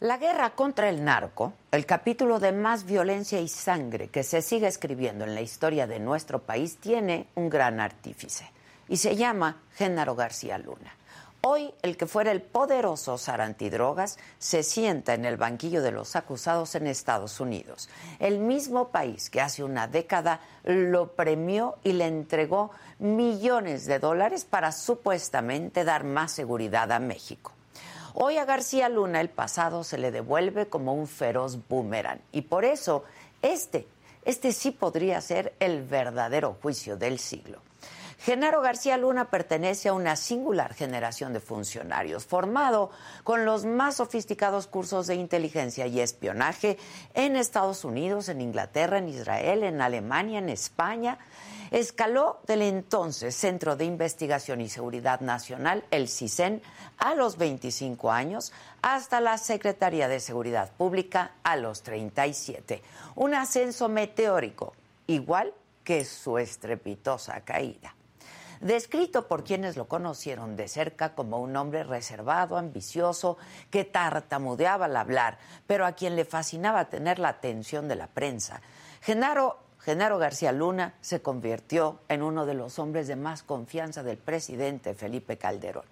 La guerra contra el narco, el capítulo de más violencia y sangre que se sigue escribiendo en la historia de nuestro país, tiene un gran artífice y se llama Génaro García Luna. Hoy, el que fuera el poderoso zar antidrogas se sienta en el banquillo de los acusados en Estados Unidos, el mismo país que hace una década lo premió y le entregó millones de dólares para supuestamente dar más seguridad a México. Hoy a García Luna el pasado se le devuelve como un feroz boomerang y por eso este, este sí podría ser el verdadero juicio del siglo. Genaro García Luna pertenece a una singular generación de funcionarios, formado con los más sofisticados cursos de inteligencia y espionaje en Estados Unidos, en Inglaterra, en Israel, en Alemania, en España, Escaló del entonces Centro de Investigación y Seguridad Nacional, el CISEN, a los 25 años hasta la Secretaría de Seguridad Pública a los 37. Un ascenso meteórico, igual que su estrepitosa caída. Descrito por quienes lo conocieron de cerca como un hombre reservado, ambicioso, que tartamudeaba al hablar, pero a quien le fascinaba tener la atención de la prensa. Genaro Genaro García Luna se convirtió en uno de los hombres de más confianza del presidente Felipe Calderón.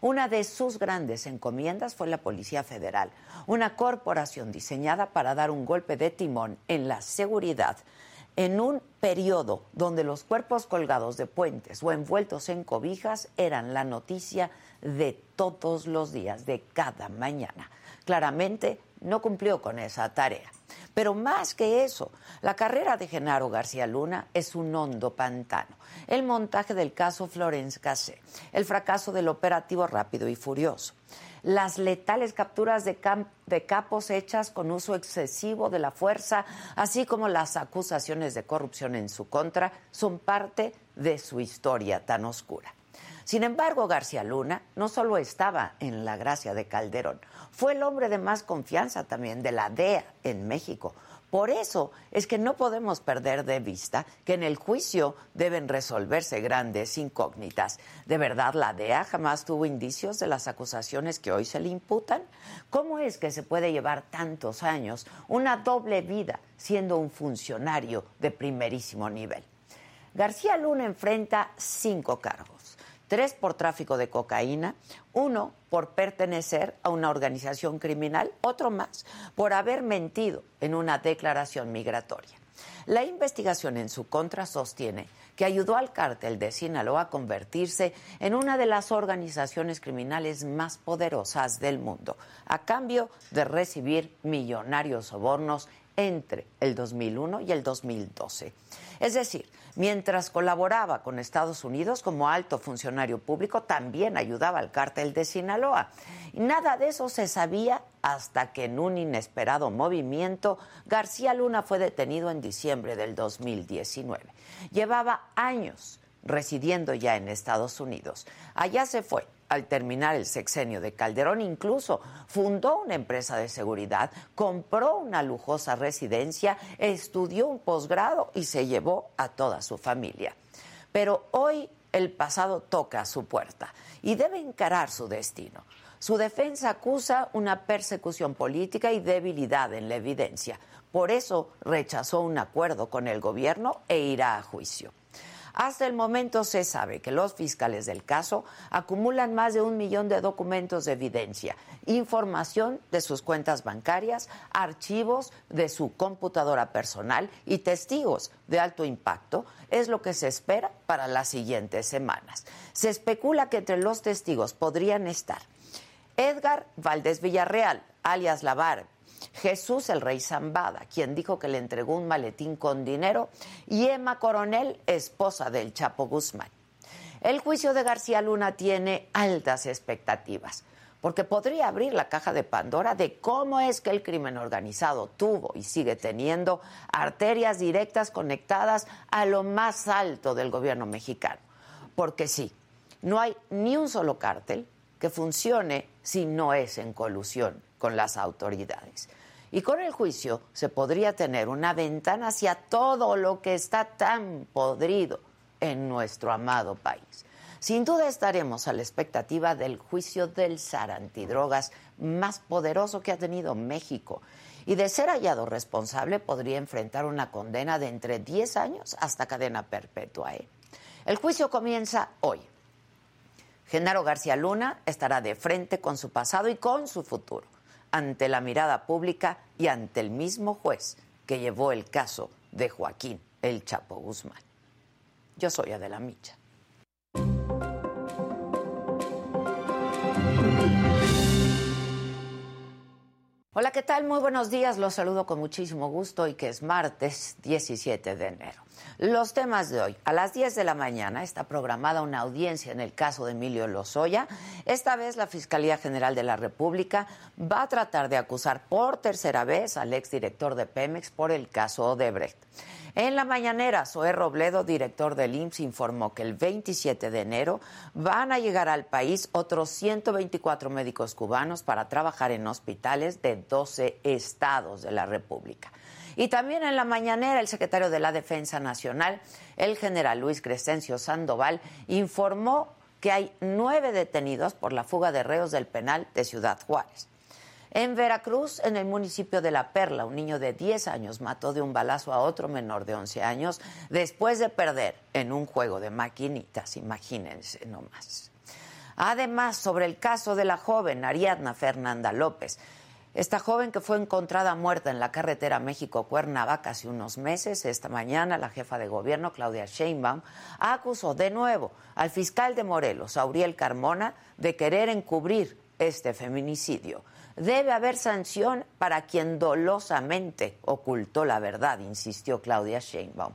Una de sus grandes encomiendas fue la Policía Federal, una corporación diseñada para dar un golpe de timón en la seguridad en un periodo donde los cuerpos colgados de puentes o envueltos en cobijas eran la noticia de todos los días, de cada mañana. Claramente no cumplió con esa tarea. Pero más que eso, la carrera de Genaro García Luna es un hondo pantano. El montaje del caso Florence Cassé, el fracaso del operativo rápido y furioso, las letales capturas de, de, capos hechas con uso excesivo de la fuerza, así como las acusaciones de corrupción en su contra, son parte de su historia tan oscura. Sin embargo, García Luna no solo estaba en la gracia de Calderón, fue el hombre de más confianza también de la DEA en México. Por eso es que no podemos perder de vista que en el juicio deben resolverse grandes incógnitas. ¿De verdad la DEA jamás tuvo indicios de las acusaciones que hoy se le imputan? ¿Cómo es que se puede llevar tantos años, una doble vida, siendo un funcionario de primerísimo nivel? García Luna enfrenta cinco cargos tres por tráfico de cocaína, uno por pertenecer a una organización criminal, otro más por haber mentido en una declaración migratoria. La investigación en su contra sostiene que ayudó al cártel de Sinaloa a convertirse en una de las organizaciones criminales más poderosas del mundo, a cambio de recibir millonarios sobornos entre el 2001 y el 2012. Es decir, Mientras colaboraba con Estados Unidos como alto funcionario público, también ayudaba al cártel de Sinaloa. Y nada de eso se sabía hasta que en un inesperado movimiento García Luna fue detenido en diciembre del 2019. Llevaba años residiendo ya en Estados Unidos. Allá se fue al terminar el sexenio de Calderón, incluso fundó una empresa de seguridad, compró una lujosa residencia, estudió un posgrado y se llevó a toda su familia. Pero hoy el pasado toca a su puerta y debe encarar su destino. Su defensa acusa una persecución política y debilidad en la evidencia, Por eso rechazó un acuerdo con el gobierno e irá a juicio. Hasta el momento se sabe que los fiscales del caso acumulan más de un millón de documentos de evidencia, información de sus cuentas bancarias, archivos de su computadora personal y testigos de alto impacto. Es lo que se espera para las siguientes semanas. Se especula que entre los testigos podrían estar Edgar Valdés Villarreal, alias Lavar, Jesús el Rey Zambada, quien dijo que le entregó un maletín con dinero, y Emma Coronel, esposa del Chapo Guzmán. El juicio de García Luna tiene altas expectativas, porque podría abrir la caja de Pandora de cómo es que el crimen organizado tuvo y sigue teniendo arterias directas conectadas a lo más alto del gobierno mexicano. Porque sí, no hay ni un solo cártel que funcione si no es en colusión con las autoridades. Y con el juicio se podría tener una ventana hacia todo lo que está tan podrido en nuestro amado país. Sin duda estaremos a la expectativa del juicio del SAR antidrogas más poderoso que ha tenido México. Y de ser hallado responsable podría enfrentar una condena de entre 10 años hasta cadena perpetua. ¿eh? El juicio comienza hoy. Genaro García Luna estará de frente con su pasado y con su futuro ante la mirada pública y ante el mismo juez que llevó el caso de Joaquín El Chapo Guzmán. Yo soy Adela Micha. Hola, ¿qué tal? Muy buenos días. Los saludo con muchísimo gusto y que es martes 17 de enero. Los temas de hoy. A las 10 de la mañana está programada una audiencia en el caso de Emilio Lozoya. Esta vez la Fiscalía General de la República va a tratar de acusar por tercera vez al exdirector de Pemex por el caso Odebrecht. En la mañanera, Zoé Robledo, director del IMSS, informó que el 27 de enero van a llegar al país otros 124 médicos cubanos para trabajar en hospitales de 12 estados de la República. Y también en la mañanera, el secretario de la Defensa Nacional, el general Luis Crescencio Sandoval, informó que hay nueve detenidos por la fuga de reos del penal de Ciudad Juárez. En Veracruz, en el municipio de La Perla, un niño de 10 años mató de un balazo a otro menor de 11 años después de perder en un juego de maquinitas, imagínense nomás. Además, sobre el caso de la joven Ariadna Fernanda López, esta joven que fue encontrada muerta en la carretera México-Cuernavaca hace unos meses, esta mañana la jefa de gobierno, Claudia Sheinbaum, acusó de nuevo al fiscal de Morelos, Auriel Carmona, de querer encubrir este feminicidio. Debe haber sanción para quien dolosamente ocultó la verdad, insistió Claudia Sheinbaum.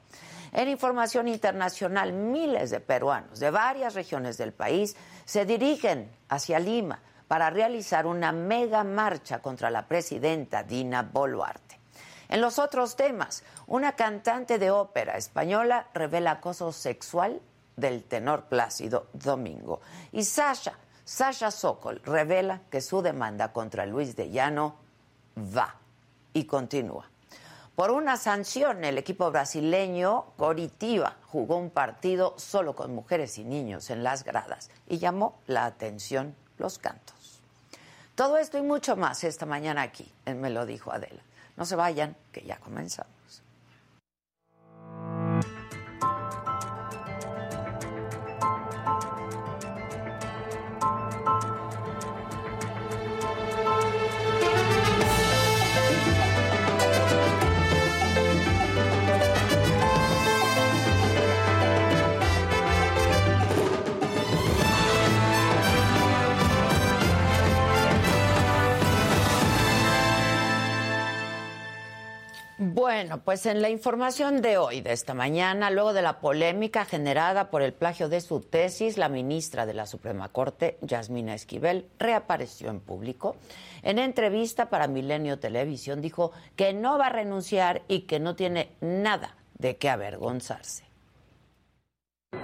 En información internacional, miles de peruanos de varias regiones del país se dirigen hacia Lima para realizar una mega marcha contra la presidenta Dina Boluarte. En los otros temas, una cantante de ópera española revela acoso sexual del tenor Plácido Domingo. Y Sasha, Sasha Sokol revela que su demanda contra Luis de Llano va y continúa. Por una sanción, el equipo brasileño Coritiba jugó un partido solo con mujeres y niños en las gradas y llamó la atención los cantos. Todo esto y mucho más esta mañana aquí Me lo dijo Adela. No se vayan, que ya comenzamos. Bueno, pues en la información de hoy, de esta mañana, luego de la polémica generada por el plagio de su tesis, la ministra de la Suprema Corte, Yasmina Esquivel, reapareció en público. En entrevista para Milenio Televisión dijo que no va a renunciar y que no tiene nada de qué avergonzarse.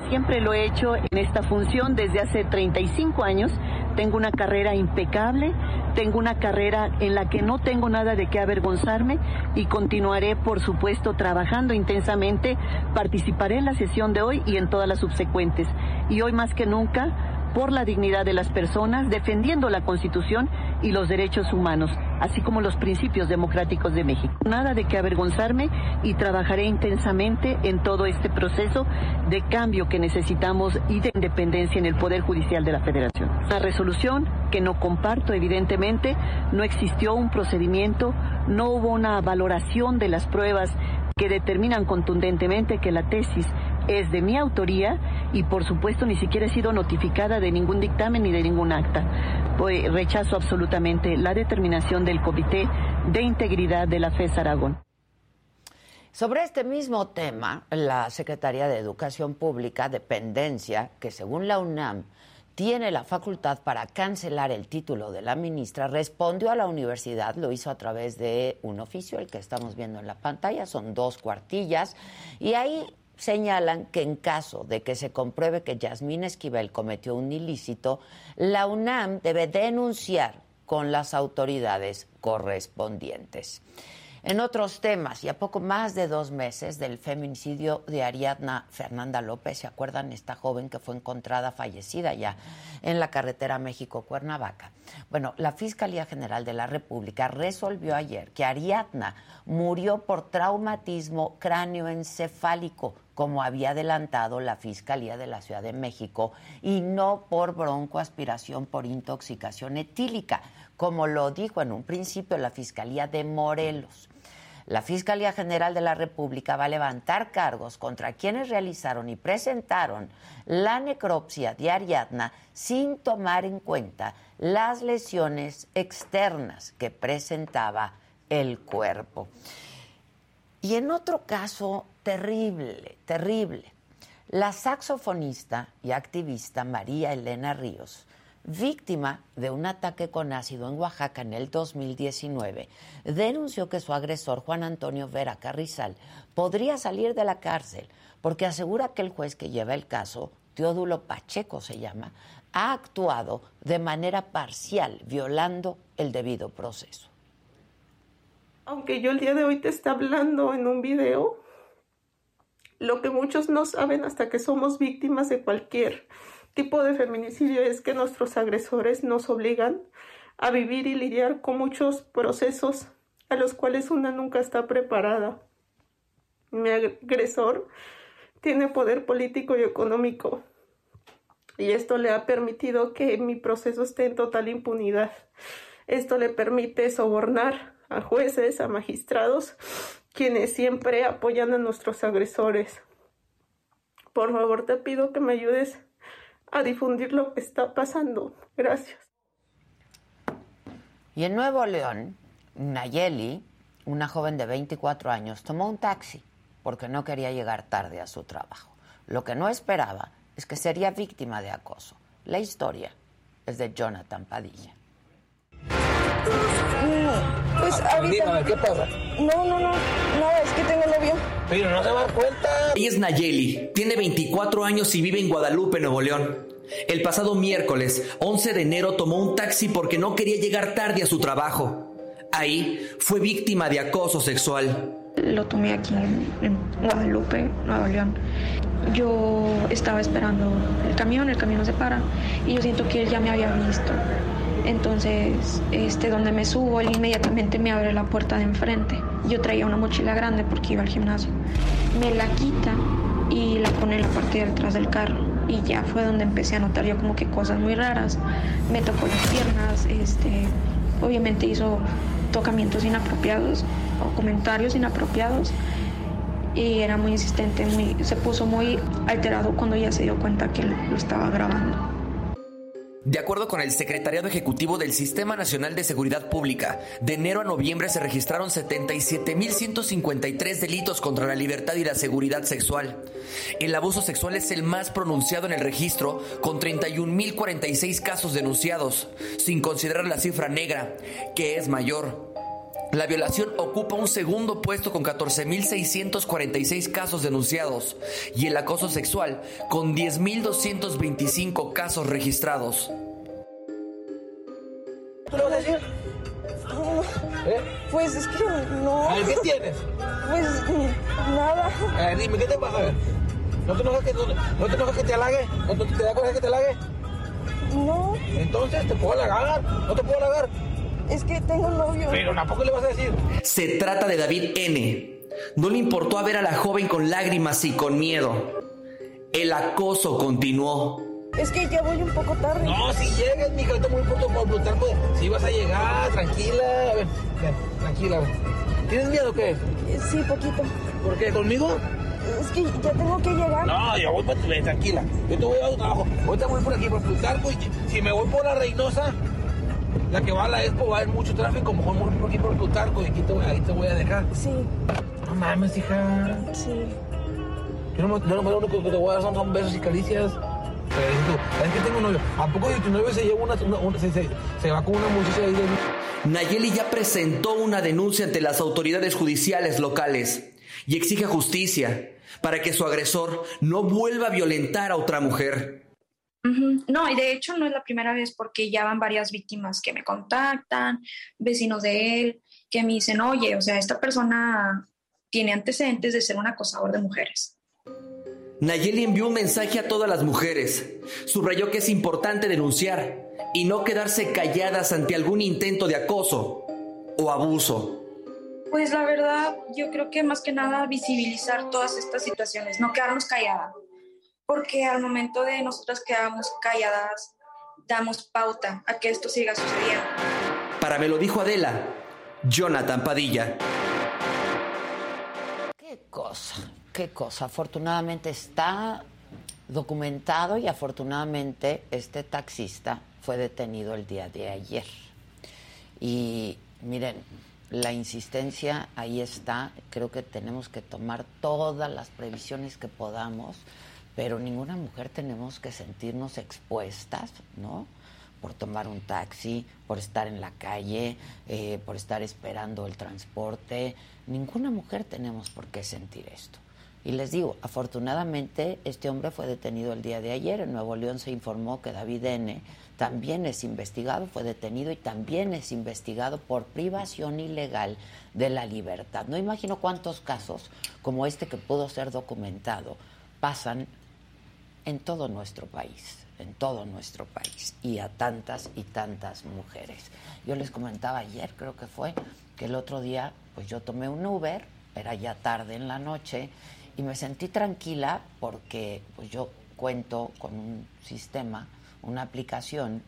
Siempre lo he hecho en esta función desde hace 35 años. Tengo una carrera impecable, tengo una carrera en la que no tengo nada de qué avergonzarme y continuaré, por supuesto, trabajando intensamente. Participaré en la sesión de hoy y en todas las subsecuentes. Y hoy más que nunca, por la dignidad de las personas, defendiendo la Constitución y los derechos humanos, así como los principios democráticos de México. Nada de que avergonzarme y trabajaré intensamente en todo este proceso de cambio que necesitamos y de independencia en el Poder Judicial de la Federación. La resolución que no comparto, evidentemente, no existió un procedimiento, no hubo una valoración de las pruebas que determinan contundentemente que la tesis es de mi autoría y por supuesto ni siquiera he sido notificada de ningún dictamen ni de ningún acta. Rechazo absolutamente la determinación del Comité de Integridad de la FES Aragón. Sobre este mismo tema, la Secretaría de Educación Pública, dependencia que según la UNAM tiene la facultad para cancelar el título de la ministra, respondió a la universidad, lo hizo a través de un oficio, el que estamos viendo en la pantalla, son dos cuartillas, y ahí señalan que en caso de que se compruebe que Yasmín Esquivel cometió un ilícito, la UNAM debe denunciar con las autoridades correspondientes. En otros temas, y a poco más de dos meses del feminicidio de Ariadna Fernanda López, ¿se acuerdan? Esta joven que fue encontrada fallecida ya en la carretera México-Cuernavaca. Bueno, la Fiscalía General de la República resolvió ayer que Ariadna murió por traumatismo cráneoencefálico, como había adelantado la Fiscalía de la Ciudad de México, y no por broncoaspiración por intoxicación etílica, como lo dijo en un principio la Fiscalía de Morelos. La Fiscalía General de la República va a levantar cargos contra quienes realizaron y presentaron la necropsia de Ariadna sin tomar en cuenta las lesiones externas que presentaba el cuerpo. Y en otro caso terrible, terrible, la saxofonista y activista María Elena Ríos víctima de un ataque con ácido en Oaxaca en el 2019, denunció que su agresor, Juan Antonio Vera Carrizal, podría salir de la cárcel porque asegura que el juez que lleva el caso, Teodulo Pacheco se llama, ha actuado de manera parcial, violando el debido proceso. Aunque yo el día de hoy te está hablando en un video, lo que muchos no saben hasta que somos víctimas de cualquier tipo de feminicidio es que nuestros agresores nos obligan a vivir y lidiar con muchos procesos a los cuales una nunca está preparada. Mi agresor tiene poder político y económico y esto le ha permitido que mi proceso esté en total impunidad. Esto le permite sobornar a jueces, a magistrados, quienes siempre apoyan a nuestros agresores. Por favor, te pido que me ayudes a difundir lo que está pasando. Gracias. Y en Nuevo León, Nayeli, una joven de 24 años, tomó un taxi porque no quería llegar tarde a su trabajo. Lo que no esperaba es que sería víctima de acoso. La historia es de Jonathan Padilla. Pues ahorita... ¿qué pasa? No, no, no, no, es que tengo novio. Pero no se va a dar cuenta. Ella es Nayeli, tiene 24 años y vive en Guadalupe, Nuevo León. El pasado miércoles, 11 de enero, tomó un taxi porque no quería llegar tarde a su trabajo. Ahí fue víctima de acoso sexual. Lo tomé aquí en, Guadalupe, Nuevo León. Yo estaba esperando el camión, el camión se para y yo siento que él ya me había visto. Entonces, este, donde me subo, él inmediatamente me abre la puerta de enfrente. Yo traía una mochila grande porque iba al gimnasio. Me la quita y la pone en la parte de atrás del carro. Y ya fue donde empecé a notar yo como que cosas muy raras. Me tocó las piernas, este, obviamente hizo tocamientos inapropiados o comentarios inapropiados y era muy insistente, muy, se puso muy alterado cuando ya se dio cuenta que lo estaba grabando. De acuerdo con el Secretariado Ejecutivo del Sistema Nacional de Seguridad Pública, de enero a noviembre se registraron 77.153 delitos contra la libertad y la seguridad sexual. El abuso sexual es el más pronunciado en el registro, con 31.046 casos denunciados, sin considerar la cifra negra, que es mayor. La violación ocupa un segundo puesto con 14.646 casos denunciados y el acoso sexual con 10.225 casos registrados. ¿Tú lo vas a decir? ¿Eh? Pues es que no. A ver, ¿qué tienes? Pues nada. A ver, dime, ¿qué te pasa? A ver. ¿No te enojas que, no, te, enojas que te halague? ¿No te, te da coraje que te halague? No. Entonces te puedo halagar, no te puedo halagar. Es que tengo novio. Pero tampoco le vas a decir. Se trata de David N. No le importó a ver a la joven con lágrimas y con miedo. El acoso continuó. Es que ya voy un poco tarde. No, si llegas, mija, ahorita muy pronto por Plutarco. Si vas a llegar, tranquila. A ver, ven, tranquila. ¿Tienes miedo o qué? Eh, Sí, poquito. ¿Por qué? ¿Conmigo? Es que ya tengo que llegar. No, yo voy para tu tranquila. Yo te voy a dar tu trabajo. Ahorita voy por aquí, por Plutarco. Y si me voy por la Reynosa, la que va a la Expo, va a haber mucho tráfico. Mejor me voy por aquí, por Plutarco. Y aquí te voy, ahí te voy a dejar. Sí, No mames, hija. sí. Yo no, me- yo no, lo único que te voy a dar son, son besos y caricias. Es que tengo novio. ¿A poco de tu novio se lleva una, una- una- se, se- se va con una muchacha ahí de... Nayeli ya presentó una denuncia ante las autoridades judiciales locales y exige justicia para que su agresor no vuelva a violentar a otra mujer. No, y de hecho no es la primera vez porque ya van varias víctimas que me contactan, vecinos de él, que me dicen, oye, o sea, esta persona tiene antecedentes de ser un acosador de mujeres. Nayeli envió un mensaje a todas las mujeres. Subrayó que es importante denunciar y no quedarse calladas ante algún intento de acoso o abuso. Pues la verdad, yo creo que más que nada visibilizar todas estas situaciones, no quedarnos calladas, porque al momento de nosotras quedarnos calladas, damos pauta a que esto siga sucediendo. Para me lo dijo Adela, Jonathan Padilla. Qué cosa, qué cosa. Afortunadamente está documentado y afortunadamente este taxista fue detenido el día de ayer. Y miren, la insistencia ahí está. Creo que tenemos que tomar todas las previsiones que podamos, pero ninguna mujer tenemos que sentirnos expuestas, ¿no? Por tomar un taxi, por estar en la calle, eh, por estar esperando el transporte. Ninguna mujer tenemos por qué sentir esto. Y les digo, afortunadamente este hombre fue detenido el día de ayer. En Nuevo León se informó que David N. también es investigado, fue detenido y también es investigado por privación ilegal de la libertad. No imagino cuántos casos como este que pudo ser documentado pasan en todo nuestro país, en todo nuestro país, y a tantas y tantas mujeres. Yo les comentaba ayer, creo que fue, que el otro día, pues yo tomé un Uber, era ya tarde en la noche, y me sentí tranquila porque pues yo cuento con un sistema, una aplicación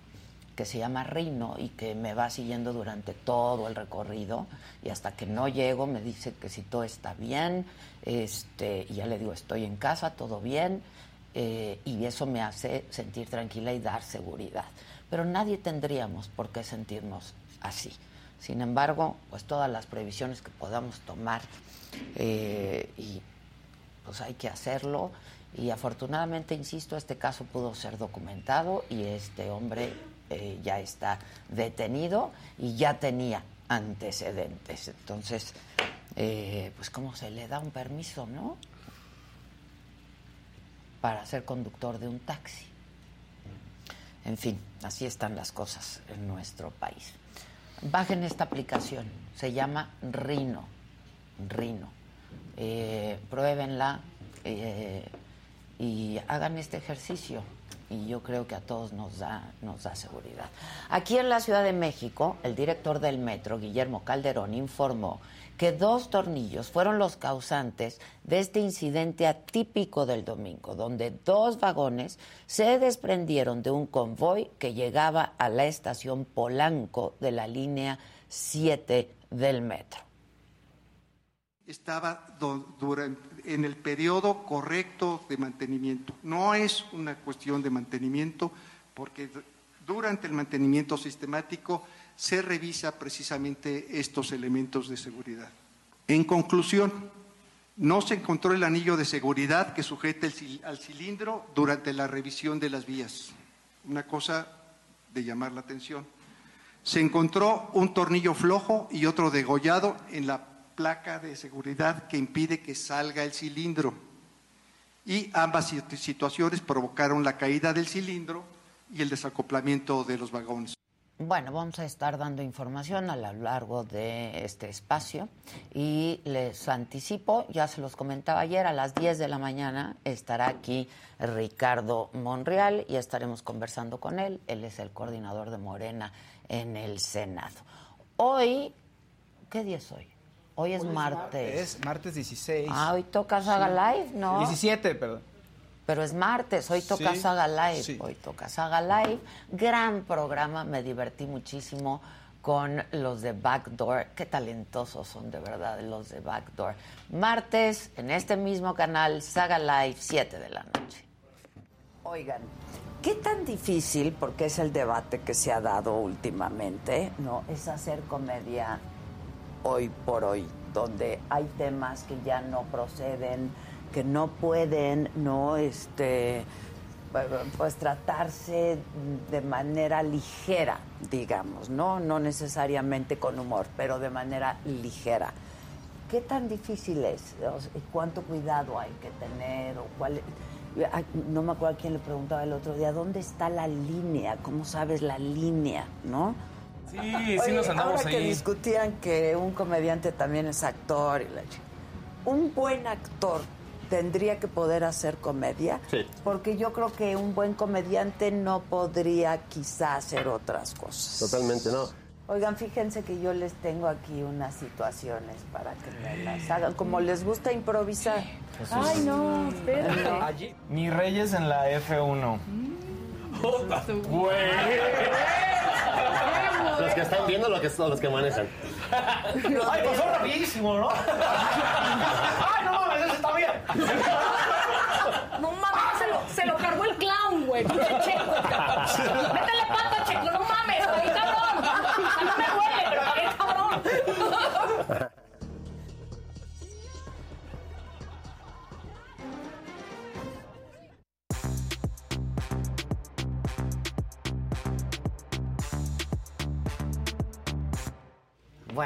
que se llama Rino y que me va siguiendo durante todo el recorrido y hasta que no llego me dice que si todo está bien, este, y ya le digo estoy en casa, todo bien, eh, y eso me hace sentir tranquila y dar seguridad. Pero nadie tendríamos por qué sentirnos así. Sin embargo, pues todas las previsiones que podamos tomar eh, y pues hay que hacerlo y afortunadamente, insisto, este caso pudo ser documentado y este hombre eh, ya está detenido y ya tenía antecedentes. Entonces, pues cómo se le da un permiso, ¿no? Para ser conductor de un taxi. En fin, así están las cosas en nuestro país. Bajen esta aplicación, se llama Rino. Rino. Eh, pruébenla eh, y hagan este ejercicio. Y yo creo que a todos nos da, nos da seguridad. Aquí en la Ciudad de México, el director del metro, Guillermo Calderón, informó que dos tornillos fueron los causantes de este incidente atípico del domingo, donde dos vagones se desprendieron de un convoy que llegaba a la estación Polanco de la línea 7 del metro. estaba en el periodo correcto de mantenimiento. No es una cuestión de mantenimiento, porque durante el mantenimiento sistemático se revisa precisamente estos elementos de seguridad. En conclusión, no se encontró el anillo de seguridad que sujeta al cilindro durante la revisión de las vías. Una cosa de llamar la atención. Se encontró un tornillo flojo y otro degollado en la placa de seguridad que impide que salga el cilindro. Y ambas situ- situaciones provocaron la caída del cilindro y el desacoplamiento de los vagones. Bueno, vamos a estar dando información a lo largo de este espacio y les anticipo, ya se los comentaba ayer, a las 10 de la mañana estará aquí Ricardo Monreal y estaremos conversando con él. Él es el coordinador de Morena en el Senado. Hoy, ¿qué día es hoy? Hoy es martes. Es martes 16. Ah, hoy toca Saga Live, ¿no? 17, perdón. Pero es martes, hoy toca Sí, Saga Live, sí. hoy toca Saga Live. Gran programa, me divertí muchísimo con los de Backdoor. Qué talentosos son de verdad los de Backdoor. Martes, en este mismo canal, Saga Live, 7 de la noche. Oigan, ¿qué tan difícil, porque es el debate que se ha dado últimamente, no, es hacer comedia hoy por hoy, donde hay temas que ya no proceden, que no pueden, no, este, pues tratarse de manera ligera, digamos, no, no necesariamente con humor, pero de manera ligera. ¿Qué tan difícil es? ¿Cuánto cuidado hay que tener? ¿O cuál? No me acuerdo a quién le preguntaba el otro día, ¿dónde está la línea? ¿Cómo sabes la línea? ¿No? Sí, sí nos andamos ahora que discutían que un comediante también es actor y la ch- un buen actor tendría que poder hacer comedia Sí. porque yo creo que un buen comediante no podría quizá hacer otras cosas. Totalmente, no. Oigan, fíjense que yo les tengo aquí unas situaciones para que me las hagan. Como les gusta improvisar. Ay, no, espérate. Mi Reyes en la F1. Güey. Los que están viendo lo que son los que manejan. Ay, pasó rapidísimo, ¿no? Ay, no No mames, se lo, se lo cargó el clown, güey. Pinche checo. Métele pata,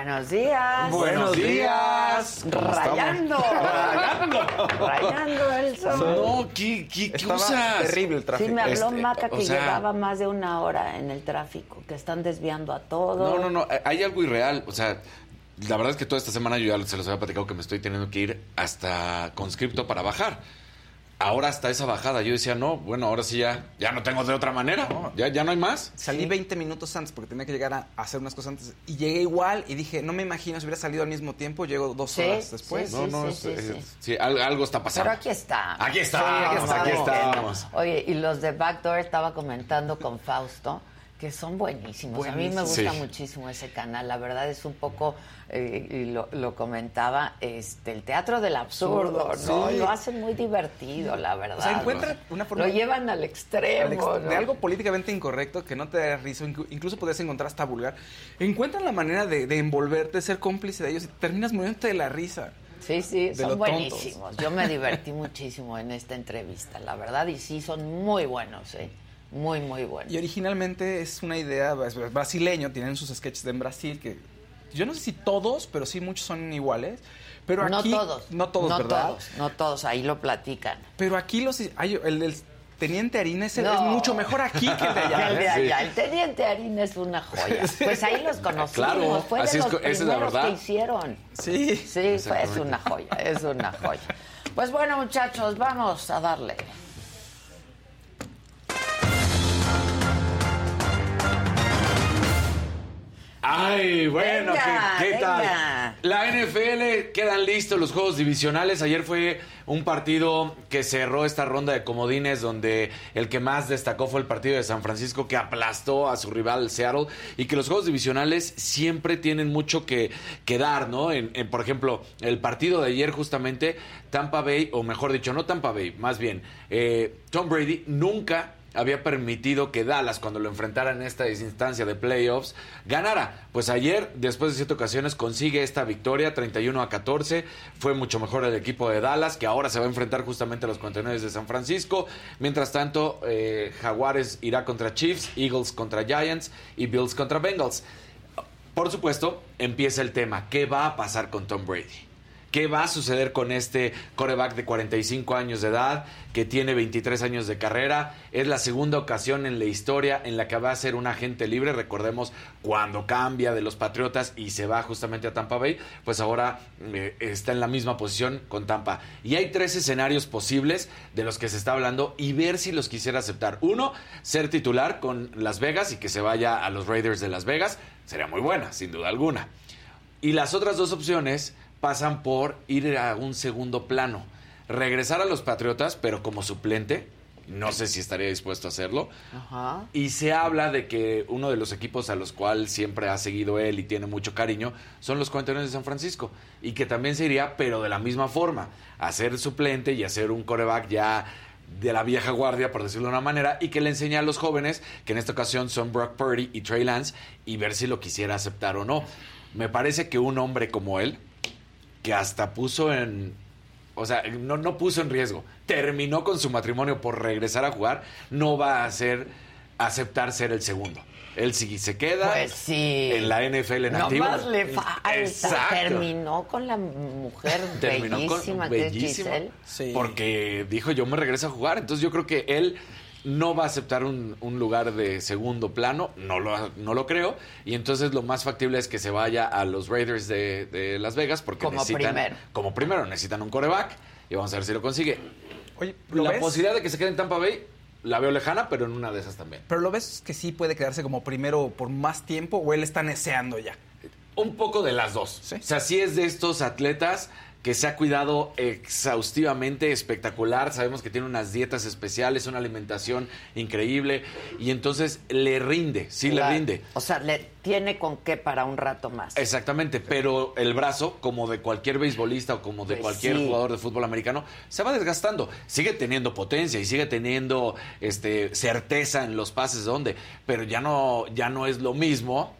Buenos días. Buenos días. ¿Cómo Rayando. estamos? Rayando el sol. No, ¿qué, qué, qué usas? terrible el tráfico. Sí, me habló Este, Maca o que sea- llevaba más de una hora en el tráfico, que están desviando a todo. No, no, no. Hay algo irreal. O sea, la verdad es que toda esta semana yo ya se los había platicado que me estoy teniendo que ir hasta conscripto para bajar. Ahora hasta esa bajada. Yo decía, no, bueno, ahora sí ya, ya no tengo de otra manera. Ya, ya no hay más. Salí 20 minutos antes porque tenía que llegar a, hacer unas cosas antes. Y llegué igual y dije, no me imagino si hubiera salido al mismo tiempo, llego dos Sí, horas después. sí, no, no, sí, es- sí, es- sí, al- algo está pasando. Pero aquí está. Aquí está, Sí, aquí estamos. Oye, y los de Backdoor estaba comentando con Fausto que son buenísimos. A mí me gusta Sí. muchísimo ese canal. La verdad es un poco, eh, y lo, lo comentaba, este, el teatro del absurdo, Absurdo, ¿no? sí. Lo hacen muy divertido, la verdad. O sea, encuentra una forma... Lo llevan al extremo, al ex- ¿no? De algo políticamente incorrecto que no te da risa, inclu- incluso podrías encontrar hasta vulgar. Encuentran la manera de, de envolverte, ser cómplice de ellos y terminas muriéndote de la risa. Sí, sí, son tontos. buenísimos. Yo me divertí muchísimo en esta entrevista, la verdad, y sí, son muy buenos, ¿eh? Muy, muy buenos. Y originalmente es una idea es brasileño, tienen sus sketches en Brasil que yo no sé si todos, pero sí muchos son iguales. Pero no aquí todos. no todos, no ¿verdad? todos, no todos, ahí lo platican. Pero aquí los hay- el del teniente Harina es, No. es mucho mejor aquí que el de allá. Que el de ¿eh? allá. El teniente Harina es una joya. Pues ahí los conocimos. Claro, fue de así es los co- esa es la primeros verdad. que hicieron. Sí. Sí, fue, es una joya, es una joya. Pues bueno, muchachos, vamos a darle. Ay, bueno, Venga, ¿qué, qué tal? La NFL quedan listos los juegos divisionales. Ayer fue un partido que cerró esta ronda de comodines donde el que más destacó fue el partido de San Francisco que aplastó a su rival Seattle y que los juegos divisionales siempre tienen mucho que, que dar, ¿no? En, en, por ejemplo, el partido de ayer justamente Tampa Bay, o mejor dicho, no Tampa Bay, más bien, eh, Tom Brady nunca había permitido que Dallas, cuando lo enfrentara en esta instancia de playoffs, ganara. Pues ayer, después de siete ocasiones, consigue esta victoria, 31 a 14. Fue mucho mejor el equipo de Dallas, que ahora se va a enfrentar justamente a los 49 de San Francisco. Mientras tanto, eh, Jaguares irá contra Chiefs, Eagles contra Giants y Bills contra Bengals. Por supuesto, empieza el tema. ¿Qué va a pasar con Tom Brady? ¿Qué va a suceder con este coreback de 45 años de edad, que tiene 23 años de carrera? Es la segunda ocasión en la historia en la que va a ser un agente libre. Recordemos cuando cambia de los Patriotas y se va justamente a Tampa Bay, pues ahora eh, está en la misma posición con Tampa. Y hay tres escenarios posibles de los que se está hablando y ver si los quisiera aceptar. Uno, ser titular con Las Vegas y que se vaya a los Raiders de Las Vegas. Sería muy buena, sin duda alguna. Y las otras dos opciones pasan por ir a un segundo plano. Regresar a los Patriotas, pero como suplente. No sé si estaría dispuesto a hacerlo. Ajá. Y se habla de que uno de los equipos a los cuales siempre ha seguido él y tiene mucho cariño son los 49 de San Francisco. Y que también se iría, pero de la misma forma, a ser suplente y a ser un coreback ya de la vieja guardia, por decirlo de una manera, y que le enseñe a los jóvenes, que en esta ocasión son Brock Purdy y Trey Lance, y ver si lo quisiera aceptar o no. Me parece que un hombre como él, que hasta puso en. O sea, no, no puso en riesgo. Terminó con su matrimonio por regresar a jugar. No va a hacer aceptar ser el segundo. Él sí se queda Pues sí. en la NFL en No activo. más le falta. Exacto. Terminó con la mujer Terminó con- bellísima que es Giselle. Porque dijo yo me regreso a jugar. Entonces yo creo que él no va a aceptar un, un lugar de segundo plano. No lo, no lo creo. Y entonces lo más factible es que se vaya a los Raiders de, de Las Vegas porque Como necesitan. primero. Como primero, necesitan un coreback. Y vamos a ver si lo consigue. Oye, ¿lo la ves? posibilidad de que se quede en Tampa Bay la veo lejana, pero en una de esas también. Pero lo ves que sí puede quedarse como primero por más tiempo o él está neceando ya. Un poco de las dos. O sea, sí es de estos atletas que se ha cuidado exhaustivamente, espectacular. Sabemos que tiene unas dietas especiales, una alimentación increíble. Y entonces le rinde, sí Claro. le rinde. O sea, le tiene con qué para un rato más. Exactamente, pero el brazo, como de cualquier beisbolista o como de Pues cualquier sí. jugador de fútbol americano, se va desgastando. Sigue teniendo potencia y sigue teniendo este certeza en los pases donde, pero ya no ya no es lo mismo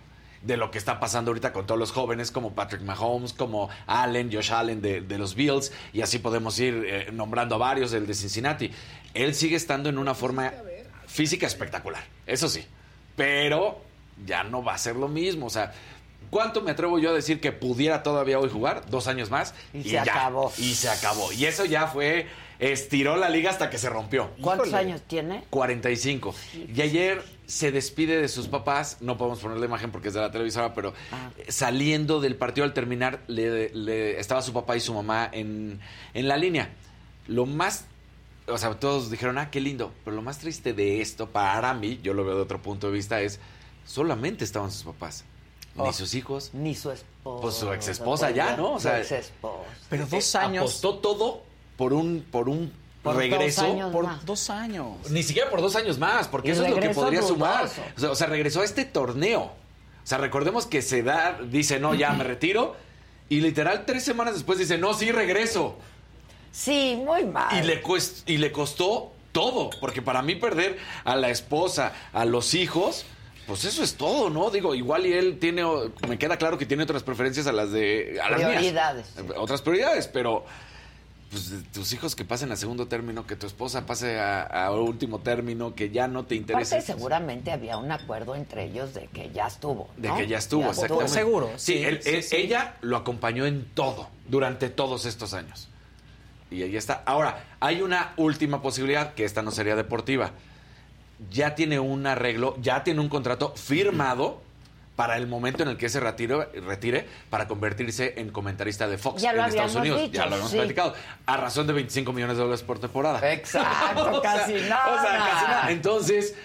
de lo que está pasando ahorita con todos los jóvenes como Patrick Mahomes, como Allen, Josh Allen de, de los Bills, y así podemos ir eh, nombrando a varios, el de Cincinnati. Él sigue estando en una forma física espectacular, eso sí, pero ya no va a ser lo mismo, o sea... ¿Cuánto me atrevo yo a decir que pudiera todavía hoy jugar? Dos años más. Y se ya. acabó. Y se acabó. Y eso ya fue, estiró la liga hasta que se rompió. ¿Cuántos Híjole. años tiene? 45. Y ayer se despide de sus papás, no podemos poner la imagen porque es de la televisora, pero Ah. saliendo del partido al terminar, le, le- estaba su papá y su mamá en, en la línea. Lo más, o sea, todos dijeron, ah, qué lindo, pero lo más triste de esto, para mí, yo lo veo de otro punto de vista, es solamente estaban sus papás. Ni sus hijos. Ni su esposa. Pues su ex esposa ya, ¿no? O sea, Su exesposa. Pero dos eh, años. Apostó todo por un, por un Por dos por más. dos años. Ni siquiera por dos años más, porque Y eso es lo que podría sumar. O sea, o sea, regresó a este torneo. O sea, recordemos que se da, dice, no, ya me retiro. Y literal, tres semanas después dice, no, sí, regreso. Sí, muy mal. Y le, cuest- y le costó todo. Porque para mí perder a la esposa, a los hijos, pues eso es todo, ¿no? Digo, igual y él tiene, me queda claro que tiene otras preferencias a las de... A las mías. Prioridades. Otras prioridades, pero... Pues de tus hijos que pasen a segundo término, que tu esposa pase a, a último término, que ya no te interesa. Aparte, seguramente había un acuerdo entre ellos de que ya estuvo. De que ya estuvo, exactamente. Seguro, Sí, sí, él- sí, él- sí. ella lo acompañó en todo, durante todos estos años. Y ahí está. Ahora, hay una última posibilidad, que esta no sería deportiva. Ya tiene un arreglo, ya tiene un contrato firmado para el momento en el que se retire, retire para convertirse en comentarista de Fox en Estados Unidos. dicho, ya lo habíamos sí. platicado. A razón de 25 millones de dólares por temporada. Exacto, casi nada. O sea, casi nada. Entonces,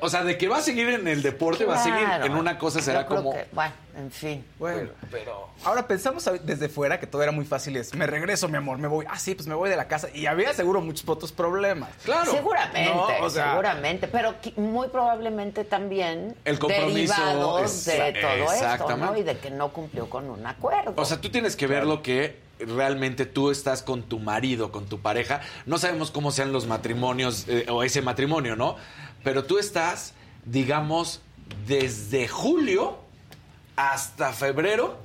o sea, de que va a seguir en el deporte, va a seguir en una cosa, será Yo creo como... que, bueno, en fin. Bueno, pero ahora pensamos desde fuera que todo era muy fácil. Es, me regreso, mi amor, me voy. Ah, sí, pues me voy de la casa. Y había seguro muchos otros problemas. Claro. Seguramente, No, o sea- seguramente, pero muy probablemente también El compromiso derivados de todo esto, ¿no? exactamente. Y de que no cumplió con un acuerdo. O sea, tú tienes que ver lo que realmente tú estás con tu marido, con tu pareja. No sabemos cómo sean los matrimonios eh, o ese matrimonio, ¿no? Pero tú estás, digamos, desde julio hasta febrero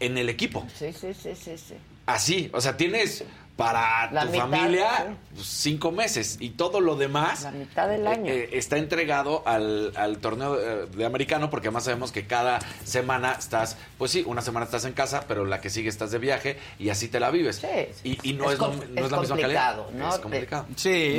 en el equipo. Sí, sí, sí, sí, sí. Así, o sea, tienes para La tu mitad, familia sí. pues, cinco meses y todo lo demás La mitad del año. eh, eh, está entregado al, al torneo de, de americano porque además sabemos que cada semana estás, pues sí, una semana estás en casa, pero la que sigue estás de viaje y así te la vives. Y, y no es, lo- com- no es la misma calidad. complicado, ¿no? Es De- complicado.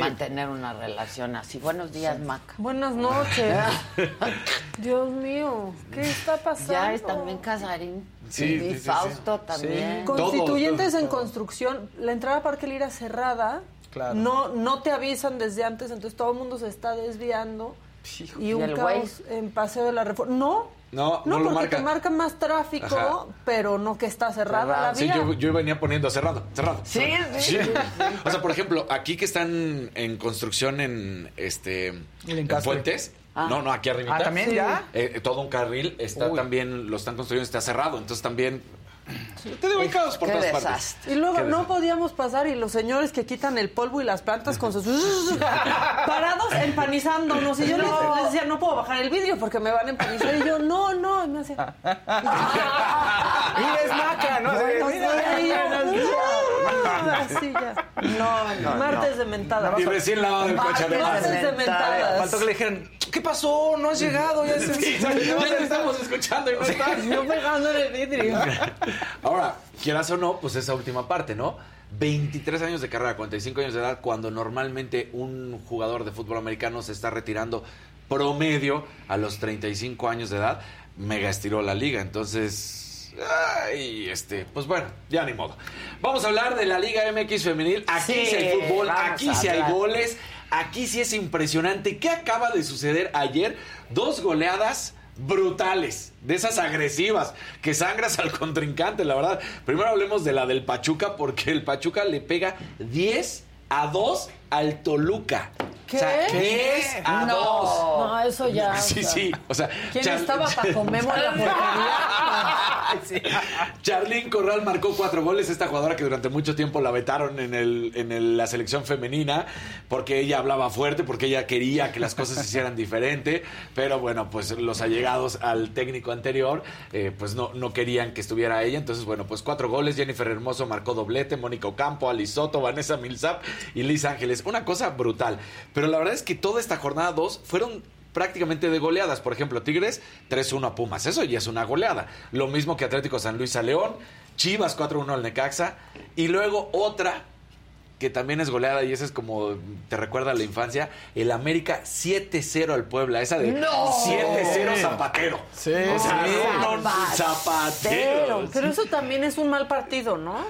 Mantener una relación así. Buenos días, Maca. Buenas noches. Dios mío, ¿qué está pasando? Ya es también Casarín. Sí, y sí, sí, sí. Fausto también. Constituyentes en construcción, la entrada a Parque Lira cerrada. Claro. No, no te avisan desde antes, entonces todo el mundo se está desviando. Y ¿Y un caos en Paseo de la Reforma. No, No, no, no, porque marca. te marca más tráfico, Ajá. pero no que está cerrada la Sí, vía. yo, yo venía poniendo cerrado, cerrado. Sí, cerrado. sí, sí, O sea, por ejemplo, aquí que están en construcción en este en Fuentes. Ah. No, no, aquí arriba. Ah, ¿también ya? todo un carril está Uy. también, lo están construyendo, está cerrado. Entonces también. Te digo, hay caos por todas desastre. partes. Y luego Qué no desastre. podíamos pasar y los señores que quitan el polvo y las plantas con sus parados empanizándonos y yo les, les decía no puedo bajar el vídeo porque me van a empanizar y yo no no y me hace Mira, es maca, ¿no? Días. Ah, así ya. No, no. Martes de mentada. Y recién lavado el coche. Martes de mentadas. Faltó que le dijeran, ¿qué pasó? No has llegado. Ya, se- Sí, ya te estamos escuchando y no estás. Yo pegando en el vidrio. Ahora, quieras o no, pues esa última parte, ¿no? 23 años de carrera, 45 años de edad, cuando normalmente un jugador de fútbol americano se está retirando promedio a los 35 años de edad, mega estiró la liga. Entonces, ay, este, pues bueno, ya ni modo. Vamos a hablar de la Liga MX femenil. Aquí Sí, sí hay fútbol, aquí sí hay goles, aquí sí es impresionante. ¿Qué acaba de suceder ayer? Dos goleadas brutales, de esas agresivas, que sangras al contrincante, la verdad. Primero hablemos de la del Pachuca, porque el Pachuca le pega 10 a 2 al Toluca. ¿Qué? O sea, 10 a 2. No, eso ya. Sí, o sea, sí, o sea... ¿Quién Char- estaba para comerme la porquería? Charlín Corral marcó cuatro goles. Esta jugadora que durante mucho tiempo la vetaron en, el, en el- la selección femenina porque ella hablaba fuerte, porque ella quería que las cosas se hicieran diferente. Pero bueno, pues los allegados al técnico anterior, eh, pues no, no querían que estuviera ella. Entonces, bueno, pues cuatro goles. Jennifer Hermoso marcó doblete, Mónica Ocampo, Ali Soto, Vanessa Milzap y Liz Ángeles. Una cosa brutal. Pero la verdad es que toda esta jornada 2 fueron prácticamente de goleadas. Por ejemplo, Tigres 3-1 a Pumas. Eso ya es una goleada. Lo mismo que Atlético San Luis a León. Chivas 4-1 al Necaxa. Y luego otra que también es goleada y esa es como te recuerda a la infancia, el América 7-0 al Puebla, esa de ¡No! 7-0 Zapatero. Sí, O sea, sí. Zapatero. Pero eso también es un mal partido, ¿no?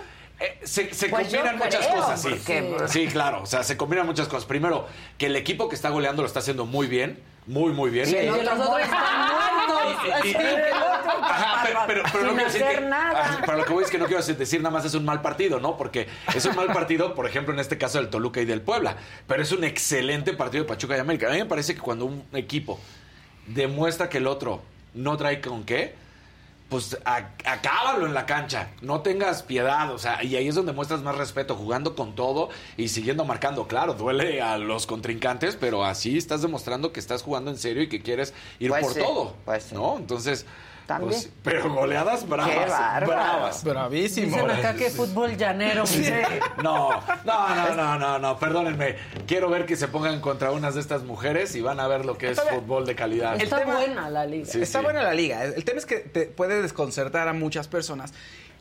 Eh, se, se Pues combinan muchas creo, cosas, sí. porque- Sí, claro. O sea, se combinan muchas cosas. Primero, que el equipo que está goleando lo está haciendo muy bien. Muy, muy bien. Y que los otros están muertos. Y- y- Ajá, pero, pero, pero no quiero decir hacer que. Ajá, pero lo que voy es que no quiero decir nada más es un mal partido, ¿no? Porque es un mal partido, por ejemplo, en este caso del Toluca y del Puebla. Pero es un excelente partido de Pachuca y América. A mí me parece que cuando un equipo demuestra que el otro no trae con qué, pues a- acábalo en la cancha. No tengas piedad, o sea, y ahí es donde muestras más respeto, jugando con todo y siguiendo marcando. Claro, duele a los contrincantes, pero así estás demostrando que estás jugando en serio y que quieres ir Pues por sí, todo. pues sí. ¿No? Entonces. También. pues, pero goleadas bravas. bárbaro. bravas. Bravísimo. Dicen acá que fútbol llanero. No, no, no, no, no, no, perdónenme. Quiero ver que se pongan contra unas de estas mujeres y van a ver lo que es bien. fútbol de calidad. Está tema- buena la liga. Sí, Está sí. buena la liga. El tema es que te puede desconcertar a muchas personas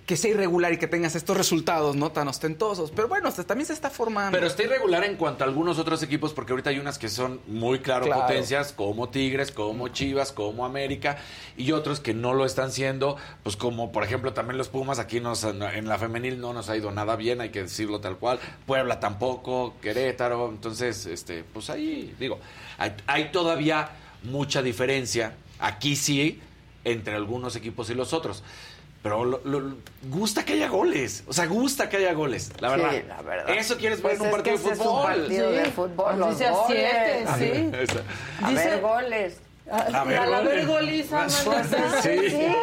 que sea irregular y que tengas estos resultados no tan ostentosos. Pero bueno, se- también se está formando. Pero está irregular en cuanto a algunos otros equipos, porque ahorita hay unas que son muy claro, Claro. potencias, como Tigres, como Chivas, como América, y otros que no lo están siendo, pues como por ejemplo también los Pumas, aquí nos, en la femenil no nos ha ido nada bien, hay que decirlo tal cual, Puebla tampoco, Querétaro, entonces, este, pues ahí, digo, hay, hay todavía mucha diferencia, aquí sí, entre algunos equipos y los otros. Pero lo- lo- gusta que haya goles. O sea, gusta que haya goles, la Sí, verdad. la verdad. Eso quieres ver Pues en un partido de fútbol. partido de fútbol, Pues los dice a goles. siete, sí. A Dice- ver, goles. A, ver, a la goles. ver goliza, Pues mana. Sí. sí.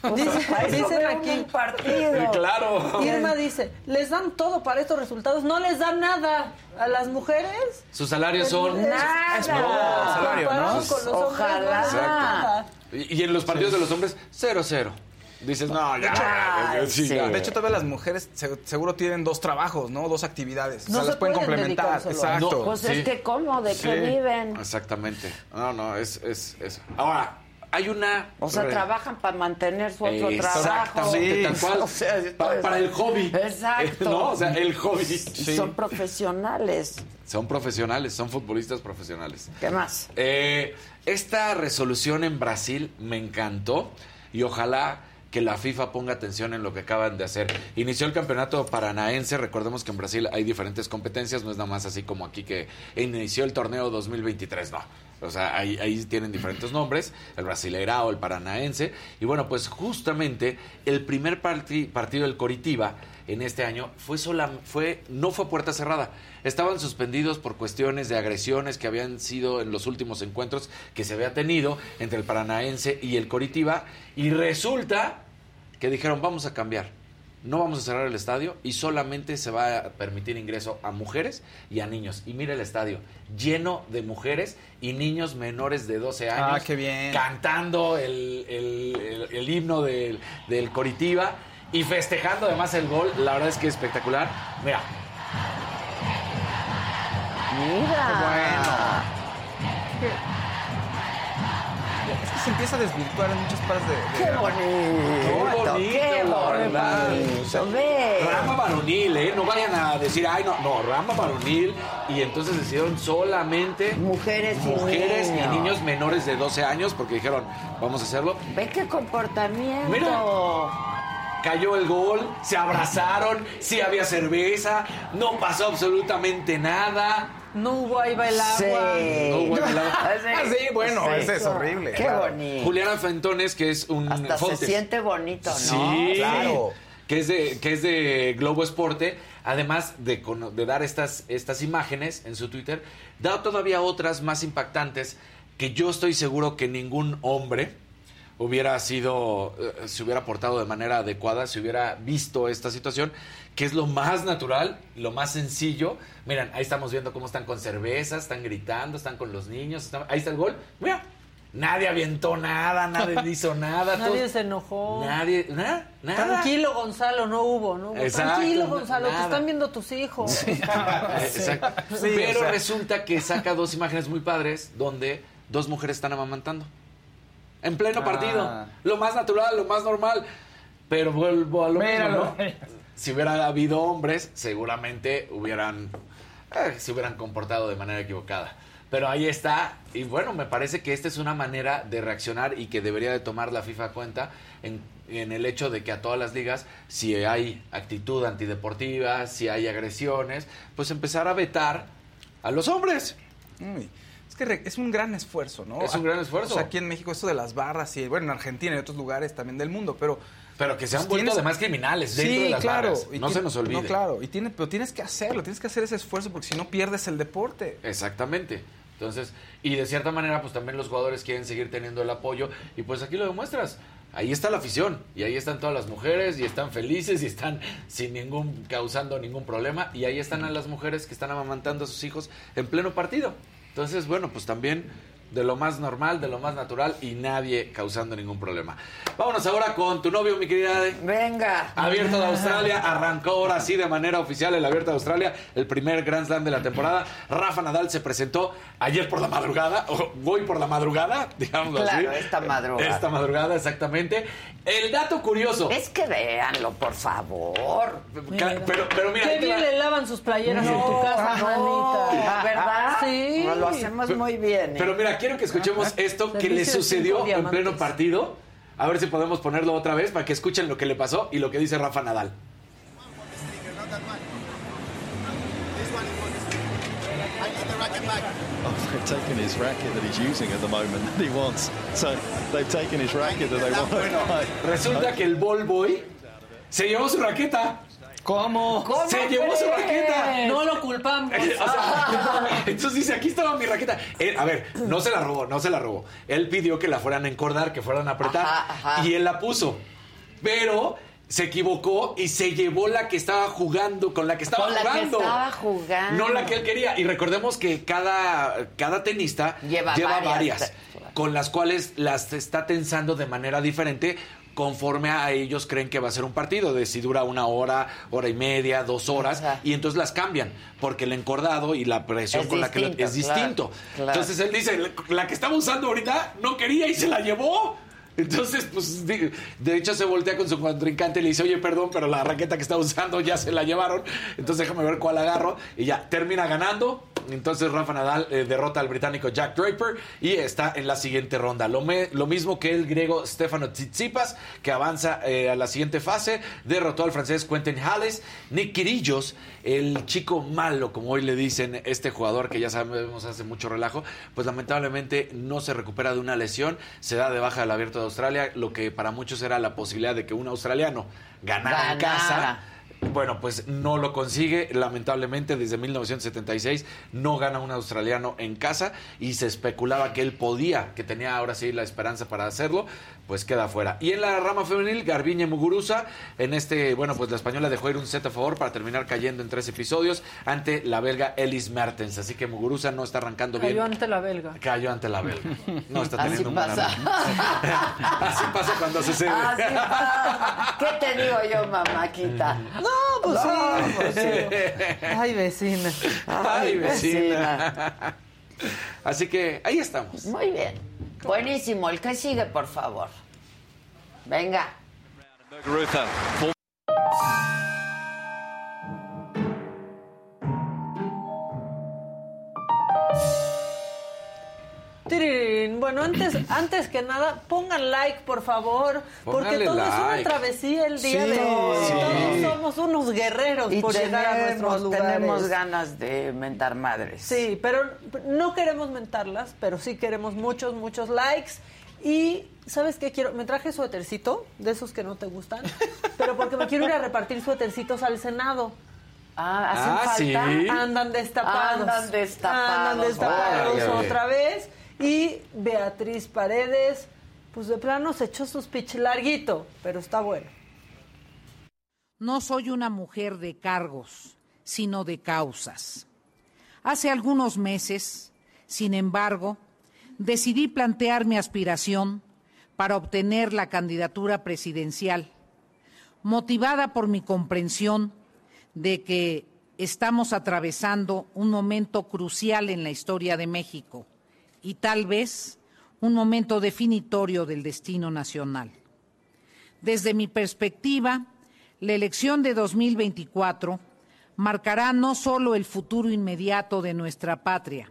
Pues dicen aquí- un partido. Claro. Irma dice, les dan todo para estos resultados, no les dan nada a las mujeres. Sus salarios son. Nada. Salario, ¿no? Comparado con los hombres, Ojalá. no. Y en los partidos de los hombres, 0-0. Dices, no, ya. Ay, sí, sí. ya. De hecho, todavía las mujeres se- seguro tienen dos trabajos, ¿no? Dos actividades. No o sea, se las pueden pueden complementar. Exacto. No, pues es Sí. que cómo, de qué Sí. viven. Exactamente. No, no, es, es, es. Ahora, hay una. O sea, re- trabajan para mantener su otro trabajo. Exactamente, tal cual. O sea, Pa- pues- para el hobby. Exacto. ¿No? O sea, el hobby. Son profesionales. Son profesionales, son futbolistas profesionales. ¿Qué más? Eh, esta resolución en Brasil me encantó y ojalá que la FIFA ponga atención en lo que acaban de hacer. Inició el campeonato paranaense, recordemos que en Brasil hay diferentes competencias, no es nada más así como aquí que inició el torneo 2023, no. O sea, ahí, ahí tienen diferentes nombres, el Brasileirao, el Paranaense. Y bueno, pues justamente el primer parti- partido del Coritiba en este año fue sola, fue, no fue puerta cerrada. Estaban suspendidos por cuestiones de agresiones que habían sido en los últimos encuentros que se había tenido entre el Paranaense y el Coritiba. Y resulta que dijeron, vamos a cambiar. No vamos a cerrar el estadio y solamente se va a permitir ingreso a mujeres y a niños. Y mira el estadio, lleno de mujeres y niños menores de 12 años. Ah, qué bien. Cantando el, el- el- el himno del, del Coritiba y festejando además el gol. La verdad es que es espectacular. Mira, Mira. Es que se empieza a desvirtuar en muchas partes de. de- Qué bonito. bonito, Qué la verdad. bonito. Ve. Rama varonil, ¿eh? No vayan a decir, ay, no, no, rama varonil. Y entonces decidieron solamente Mujeres y mujeres niños. y niños menores de 12 años porque dijeron, vamos a hacerlo. Ve qué comportamiento. Mira. Cayó el gol, se abrazaron, sí había cerveza, no pasó absolutamente nada. No hubo ahí va el agua. Sí. No hubo el agua. Ah, sí, bueno, ese es horrible. Qué claro. bonito. Juliana Fentones, que es un Hasta se siente bonito, ¿no? Sí, Claro. Que es de, que es de Globo Esporte. Además de, de dar estas, estas imágenes en su Twitter, da todavía otras más impactantes que yo estoy seguro que ningún hombre hubiera sido, eh, se hubiera portado de manera adecuada, si hubiera visto esta situación, que es lo más natural, lo más sencillo. Miren, ahí estamos viendo cómo están con cervezas, están gritando, están con los niños, están- ahí está el gol. Mira, nadie aventó nada, nadie hizo nada. Nadie todo- se enojó. Nadie, nada, nada. Tranquilo, Gonzalo, no hubo, no hubo. Exacto, Tranquilo, Gonzalo, nada. te están viendo tus hijos. Eh, Exacto. Sí, Pero o sea. resulta que saca dos imágenes muy padres donde dos mujeres están amamantando. En pleno Ah. partido. Lo más natural, lo más normal. Pero vuelvo a lo Míralo. mismo, ¿no? Si hubiera habido hombres, seguramente hubieran, eh, se hubieran comportado de manera equivocada. Pero ahí está. Y bueno, me parece que esta es una manera de reaccionar y que debería de tomar la FIFA cuenta en, en el hecho de que a todas las ligas, si hay actitud antideportiva, si hay agresiones, pues empezar a vetar a los hombres. Uy, Es que re- es un gran esfuerzo, ¿no? Es un gran esfuerzo. O sea, aquí en México esto de las barras y, bueno, en Argentina y otros lugares también del mundo, pero... Pero que se han pues vuelto tienes- además criminales dentro sí, de las claro. barras. y No se nos olvide. No, claro. Y tiene, pero tienes que hacerlo, tienes que hacer ese esfuerzo porque si no pierdes el deporte. Exactamente. Entonces, y de cierta manera, pues también los jugadores quieren seguir teniendo el apoyo. Y pues aquí lo demuestras. Ahí está la afición. Y ahí están todas las mujeres. Y están felices. Y están sin ningún, causando ningún problema. Y ahí están a las mujeres que están amamantando a sus hijos en pleno partido. Entonces, bueno, pues también de lo más normal, de lo más natural. Y nadie causando ningún problema. Vámonos ahora con tu novio, mi querida Ade. Venga. Abierto de Australia, arrancó ahora sí de manera oficial el Abierto de Australia, el primer Grand Slam de la temporada. Rafa Nadal se presentó ayer por la madrugada, o hoy por la madrugada, digamos así. Claro, esta madrugada. Esta madrugada, exactamente. El dato curioso. Es que véanlo, por favor. Pero, pero mira, Qué bien va. le lavan sus playeras en tu No, casa, no, manita. ¿verdad? Sí. No, lo hacemos muy bien. ¿eh? Pero mira, quiero que escuchemos esto que le sucedió en pleno partido. A ver si podemos ponerlo otra vez para que escuchen lo que le pasó y lo que dice Rafa Nadal. Oh, they've taken his racket that he's using at the moment that he wants. So they've taken his racket that they want. Resulta que el ball boy se llevó su raqueta. ¿Cómo? Se llevó su raqueta. No lo culpamos. O sea, entonces dice, aquí estaba mi raqueta. Él, a ver, no se la robó, no se la robó. Él pidió que la fueran a encordar, que fueran a apretar. Ajá, ajá. Y él la puso. Pero se equivocó y se llevó la que estaba jugando, con la que estaba Con la que jugando. estaba jugando. No la que él quería. Y recordemos que cada, cada tenista Lleva varias. varias, con las cuales las está tensando de manera diferente conforme a ellos creen que va a ser un partido, de si dura una hora, hora y media, dos horas, y entonces las cambian, porque el encordado y la presión Es con la que es distinto. claro. Entonces él dice, la que estaba usando ahorita no quería y se la llevó. Entonces, pues, de, de hecho se voltea con su contrincante y le dice, oye, perdón, pero la raqueta que está usando ya se la llevaron. Entonces déjame ver cuál agarro. Y ya, termina ganando. Entonces Rafa Nadal eh, derrota al británico Jack Draper y está en la siguiente ronda. Lo, me- lo mismo que el griego Stefano Tsitsipas, que avanza eh, a la siguiente fase. Derrotó al francés Quentin Halles. Nick Kirillos, el chico malo, como hoy le dicen, este jugador que ya sabemos hace mucho relajo, pues lamentablemente no se recupera de una lesión. Se da de baja del abierto de Australia, lo que para muchos era la posibilidad de que un australiano ganara en casa. Bueno, pues no lo consigue. Lamentablemente, desde 1976 no gana un australiano en casa y se especulaba que él podía, que tenía ahora sí la esperanza para hacerlo, pues queda fuera. Y en la rama femenil, Garbiñe Muguruza, en este, bueno, pues la española dejó ir un set a favor para terminar cayendo en tres episodios ante la belga Ellis Mertens. Así que Muguruza no está arrancando Cayó bien. ante la belga. Cayó ante la belga. No está Así teniendo un pasa. Así pasa cuando se cede. Así pasa. ¿Qué te digo yo, mamáquita? No, pues sí, pues sí. Ay, vecina. Ay, vecina. Así que ahí estamos. Muy bien. Buenísimo. El que sigue, por favor. Venga. Bueno, antes, antes que nada, pongan like, por favor, porque todo es una like. travesía el día Sí. de hoy. Sí. Todos somos unos guerreros Y por llegar a nuestros tenemos, lugares. tenemos ganas de mentar madres. Sí, pero no queremos mentarlas, pero sí queremos muchos, muchos likes. Y, ¿sabes qué quiero? Me traje suétercito, de esos que no te gustan, pero porque me quiero ir a repartir suétercitos al Senado. Ah, ¿hacen Ah, falta? sí. Andan destapados. Andan destapados. Andan destapados otra vez. Y Beatriz Paredes, pues de plano se echó su speech larguito, pero está bueno. No soy una mujer de cargos, sino de causas. Hace algunos meses, sin embargo, decidí plantear mi aspiración para obtener la candidatura presidencial, motivada por mi comprensión de que estamos atravesando un momento crucial en la historia de México y tal vez un momento definitorio del destino nacional. Desde mi perspectiva, la elección de 2024 marcará no solo el futuro inmediato de nuestra patria,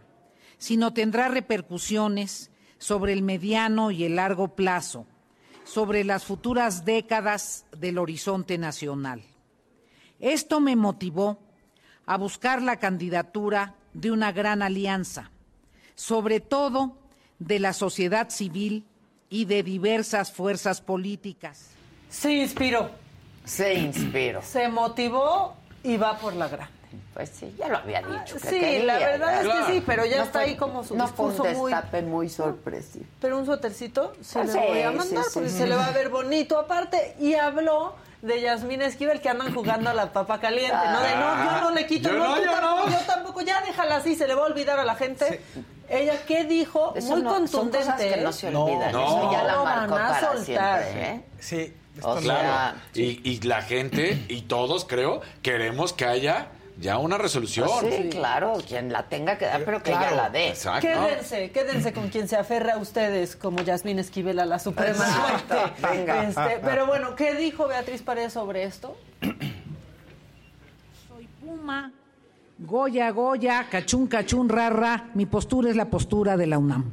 sino tendrá repercusiones sobre el mediano y el largo plazo, sobre las futuras décadas del horizonte nacional. Esto me motivó a buscar la candidatura de una gran alianza, sobre todo de la sociedad civil y de diversas fuerzas políticas. Se inspiró, Se inspiró. se motivó y va por la gran. Pues sí, ya lo había dicho. que Sí, quería, la verdad es que sí, pero ya No está fue- ahí como su no fue un discurso muy... muy sorpresivo. Pero un suétercito se Pues le sí, voy a sí, mandar sí, porque sí. se le va a ver bonito. Aparte, y habló de Yasmín Esquivel que andan jugando a la papa caliente, ¿no? De no, yo no le quito, Yo no, no, tú yo tampoco, no. yo tampoco, ya déjala así, se le va a olvidar a la gente. Ella, ¿qué dijo? Eso Muy no- son contundente. cosas que no ¿eh? se olvidan. No. Eso ya la No marcó van a para soltar. siempre, ¿eh? Sí. O esto sea, Claro. Y, y la gente y todos, creo, queremos que haya ya una resolución. Pues sí, claro, quien la tenga que dar, pero que ella la dé. Exacto. Quédense, quédense con quien se aferra a ustedes, como Yasmín Esquivel a la Suprema Exacto, Corte. venga. Este, pero bueno, ¿qué dijo Beatriz Paredes sobre esto? Soy Puma, Goya, Goya, cachún, cachún, rara. Mi postura es la postura de la UNAM.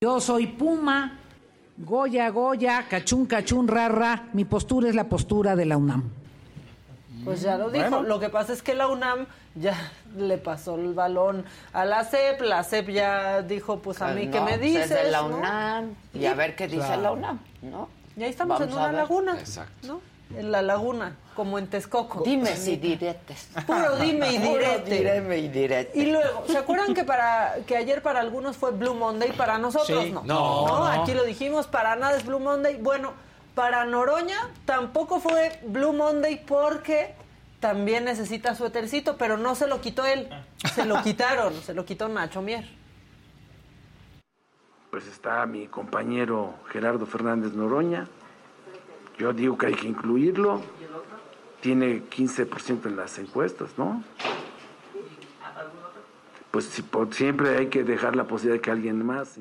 Yo soy Puma, Goya, Goya, cachún, cachún, rara. Mi postura es la postura de la UNAM. Pues ya lo dijo. Bueno. Lo que pasa es que la UNAM ya le pasó el balón a la CEP. La CEP ya dijo, pues a Pues mí no, que me pues dices. es de la ¿no? UNAM. Y a ver qué dice Claro. la UNAM, ¿no? Y ahí estamos Vamos en una laguna. Exacto. ¿no? En la laguna, como en Texcoco. Dime si diretes. Puro dime y Puro direte. direme y direte. Y luego, ¿se acuerdan que para que ayer para algunos fue Blue Monday, para nosotros Sí. no? No, no. Aquí lo dijimos, para nada es Blue Monday. Bueno, para Noroña tampoco fue Blue Monday porque también necesita suétercito, pero no se lo quitó él. Se lo quitaron, se lo quitó Nacho Mier. pues está mi compañero Gerardo Fernández Noroña Yo digo que hay que incluirlo. Tiene 15% en las encuestas, ¿no? Pues si por- siempre hay que dejar la posibilidad de que alguien más.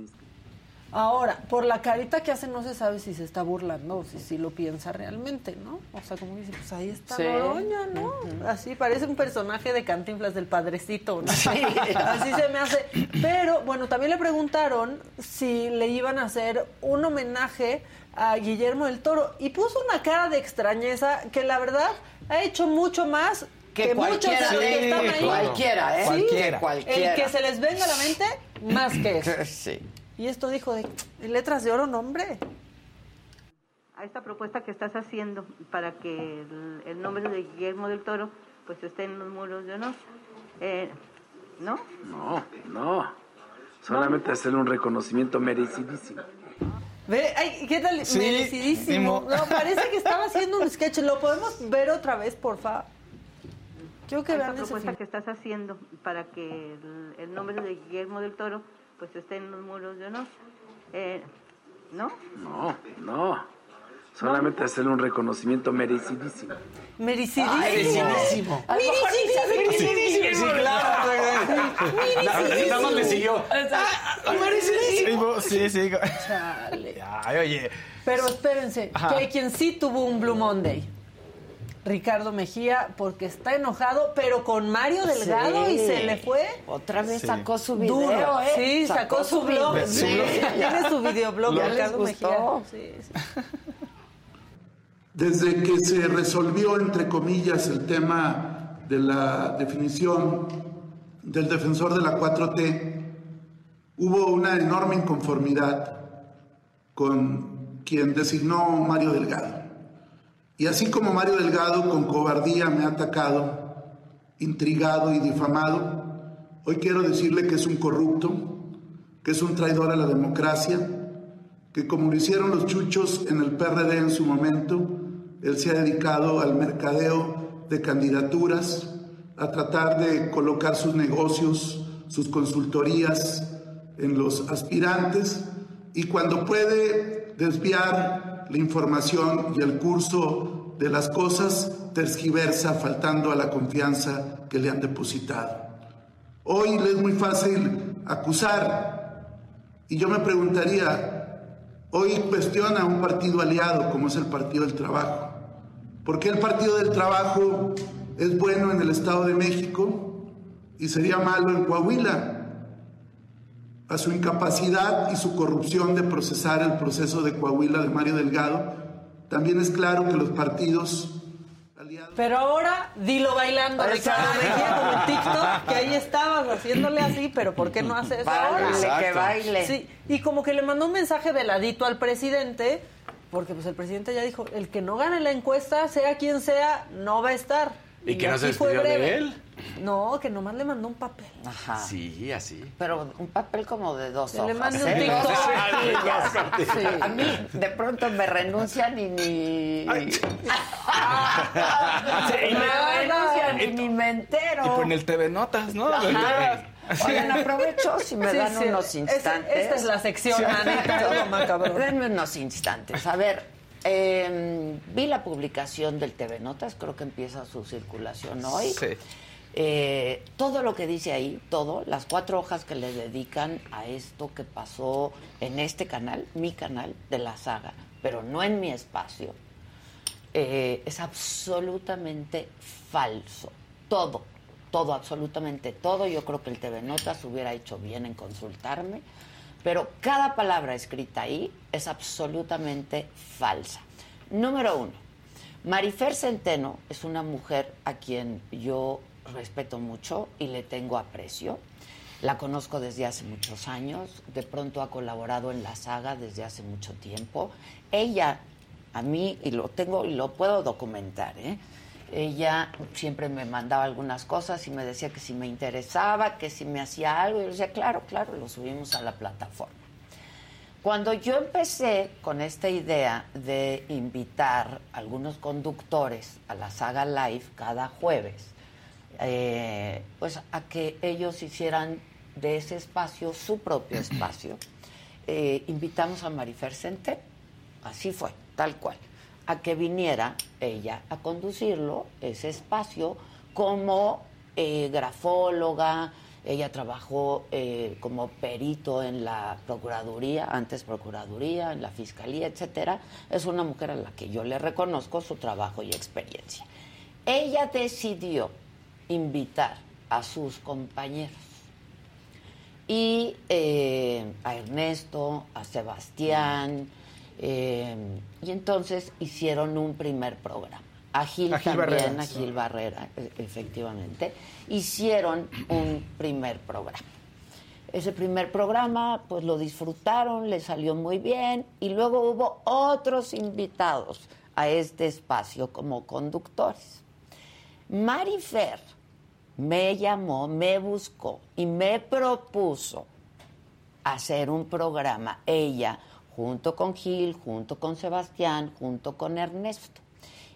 Ahora, por la carita que hace no se sabe si se está burlando o si, si lo piensa realmente, ¿no? O sea, como dice, pues ahí está Sí. Noroña, ¿no? Así parece un personaje de Cantinflas del Padrecito, ¿no? Sí. Así se me hace. Pero, bueno, también le preguntaron si le iban a hacer un homenaje a Guillermo del Toro y puso una cara de extrañeza que la verdad ha hecho mucho más Que que, muchos de los que están ahí. cualquiera, ¿eh? Sí, Cualquiera. Cualquiera. El que se les venga a la mente, más que eso. Sí. Y esto dijo de "¿En letras de oro, no, hombre. a esta propuesta que estás haciendo para que el, el nombre de Guillermo del Toro pues esté en los muros de honor. Eh, ¿No? No, no. Solamente hacerle un reconocimiento merecidísimo. Ve, ay, ¿qué tal? Sí, Merecidísimo. No, parece que estaba haciendo un sketch. ¿Lo podemos ver otra vez, por favor? Quiero que vean ese propuesta que estás haciendo para que el, el nombre de Guillermo del Toro pues esté en los muros de honor. Eh, ¿No? No, no. Solamente hacerle un reconocimiento merecidísimo. Merecidísimo. Merecidísimo. Merecidísimo. Sí, claro. Merecidísimo. Nada más le siguió. Ah, merecidísimo. Sí, sí. Chale. Ay, oye. Pero espérense, que quien sí tuvo un Blue Monday. Ricardo Mejía, porque está enojado, pero con Mario Delgado Sí. y se le fue. Otra vez Sí. sacó su video, Duro. ¿eh? Sí, sacó, su blog. Sí. Tiene su videoblog, ¿Ya les Ricardo gustó? Mejía. Sí, sí. Desde que se resolvió, entre comillas, el tema de la definición del defensor de la 4T, hubo una enorme inconformidad con quien designó Mario Delgado. Y así como Mario Delgado con cobardía me ha atacado, intrigado y difamado, hoy quiero decirle que es un corrupto, que es un traidor a la democracia, que como lo hicieron los chuchos en el PRD en su momento, él se ha dedicado al mercadeo de candidaturas, a tratar de colocar sus negocios, sus consultorías en los aspirantes y cuando puede desviar la información y el curso de las cosas, tergiversa faltando a la confianza que le han depositado. Hoy le es muy fácil acusar y yo me preguntaría, hoy cuestiona un partido aliado como es el Partido del Trabajo. ¿Por qué el Partido del Trabajo es bueno en el Estado de México y sería malo en Coahuila? A su incapacidad y su corrupción de procesar el proceso de Coahuila de Mario Delgado, también es claro que los partidos Pero ahora dilo bailando, Ricardo Mejía, como en TikTok, que ahí estabas haciéndole así, pero ¿por qué no haces eso ahora? Que baile. Sí, y como que le mandó un mensaje veladito al presidente, porque pues el presidente ya dijo, el que no gane la encuesta, sea quien sea, no va a estar. ¿Y que no se despidió de breve. él? No, que nomás le mandó un papel. Ajá. Sí, así. Pero un papel como de dos le hojas. mande un ¿eh? TikTok. Sí. Sí. A mí de pronto me renuncian y ni... me renuncian y ni me entero. Y por el TV Notas, ¿no? Ajá. Oigan, aprovecho si me Sí, dan sí. unos instantes. esta es la sección, Anita, todo. Denme unos instantes. A ver, eh, vi la publicación del TV Notas, creo que empieza su circulación hoy. Sí. Eh, todo lo que dice ahí, todo, las cuatro hojas que le dedican a esto que pasó en este canal, mi canal de la saga, pero no en mi espacio, eh, es absolutamente falso. Todo, todo, absolutamente todo. Yo creo que el TV Notas hubiera hecho bien en consultarme, pero cada palabra escrita ahí es absolutamente falsa. Número uno, Marifer Centeno es una mujer a quien yo respeto mucho y le tengo aprecio. La conozco desde hace muchos años, de pronto ha colaborado en la saga desde hace mucho tiempo. Ella, a mí, y lo tengo y lo puedo documentar, ¿eh? ella siempre me mandaba algunas cosas y me decía que si me interesaba, que si me hacía algo, y yo decía, claro, claro, lo subimos a la plataforma. Cuando yo empecé con esta idea de invitar a algunos conductores a la saga live cada jueves, eh, pues a que ellos hicieran de ese espacio su propio espacio, eh, invitamos a Marifer Centeno. Así fue, tal cual. a que viniera ella a conducirlo, ese espacio, como eh, grafóloga. Ella trabajó eh, como perito en la Procuraduría, antes Procuraduría, en la Fiscalía, etcétera. Es una mujer a la que yo le reconozco su trabajo y experiencia. Ella decidió invitar a sus compañeros y eh, a Ernesto, a Sebastián, eh, y entonces hicieron un primer programa. A Gil, A Gil también, Barrera, a. Gil Barrera, e- efectivamente. Hicieron un primer programa. Ese primer programa, pues lo disfrutaron, le salió muy bien, y luego hubo otros invitados a este espacio como conductores. Marifer me llamó, me buscó y me propuso hacer un programa, ella, junto con Gil, junto con Sebastián, junto con Ernesto.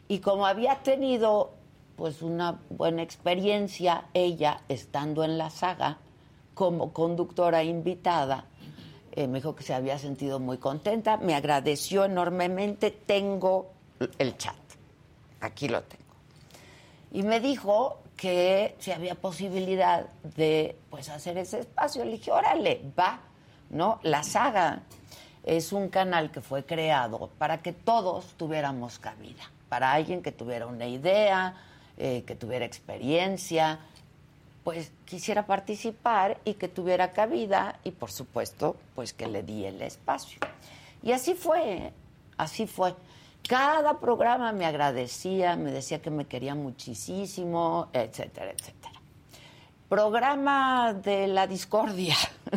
Y como había tenido pues una buena experiencia, ella estando en la saga como conductora invitada, eh, me dijo que se había sentido muy contenta, me agradeció enormemente, tengo el chat, aquí lo tengo. Y me dijo que si había posibilidad de pues hacer ese espacio. Le dije, órale, va, ¿no? La saga es un canal que fue creado para que todos tuviéramos cabida, para alguien que tuviera una idea, eh, que tuviera experiencia, pues quisiera participar y que tuviera cabida y por supuesto, pues que le di el espacio. Y así fue, así fue. Cada programa me agradecía, me decía que me quería muchísimo, etcétera, etcétera. Programa de la discordia,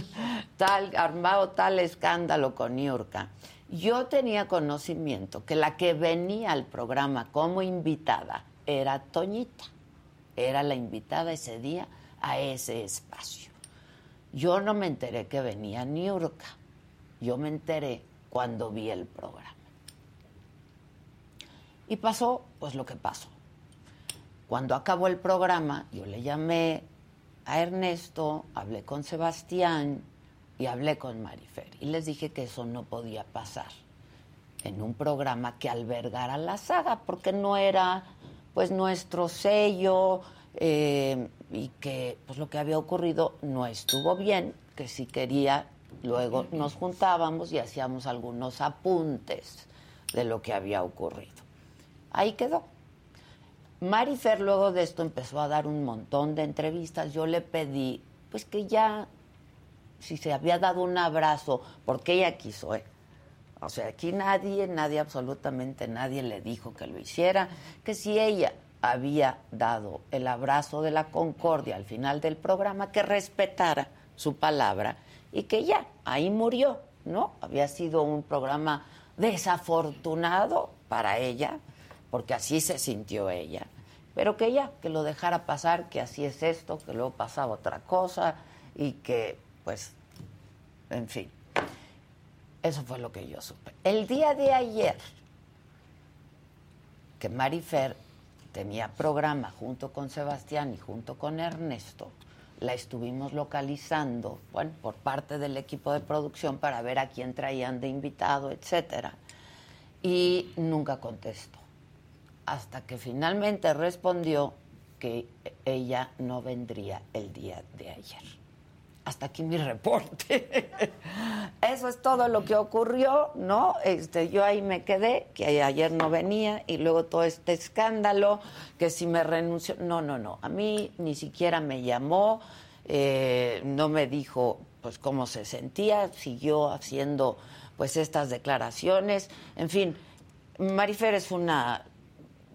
tal, armado tal escándalo con Niurka. Yo tenía conocimiento que la que venía al programa como invitada era Toñita. Era la invitada ese día a ese espacio. Yo no me enteré que venía Niurka. Yo me enteré cuando vi el programa. Y pasó, pues lo que pasó. Cuando acabó el programa, yo le llamé a Ernesto, hablé con Sebastián y hablé con Marifer. Y les dije que eso no podía pasar en un programa que albergara la saga, porque no era pues nuestro sello eh, y que pues lo que había ocurrido no estuvo bien, que si quería luego nos juntábamos y hacíamos algunos apuntes de lo que había ocurrido. Ahí quedó. Marifer luego de esto empezó a dar un montón de entrevistas. Yo le pedí, pues que ya, si se había dado un abrazo, porque ella quiso, ¿eh? O sea, aquí nadie, nadie, absolutamente nadie le dijo que lo hiciera, que si ella había dado el abrazo de la concordia al final del programa, que respetara su palabra y que ya, ahí murió, ¿no? Había sido un programa desafortunado para ella, porque así se sintió ella, pero que ya, que lo dejara pasar, que así es esto, que luego pasaba otra cosa y que, pues, en fin. Eso fue lo que yo supe. El día de ayer, que Marifer tenía programa junto con Sebastián y junto con Ernesto, la estuvimos localizando, bueno, por parte del equipo de producción para ver a quién traían de invitado, etcétera. Y nunca contestó. Hasta que finalmente respondió que ella no vendría el día de ayer. Hasta aquí mi reporte. Eso es todo lo que ocurrió, ¿no? Este, yo ahí me quedé, que ayer no venía, y luego todo este escándalo, que si me renunció. No, no, no. A mí ni siquiera me llamó, eh, no me dijo pues cómo se sentía, siguió haciendo pues estas declaraciones. En fin, Marifer es una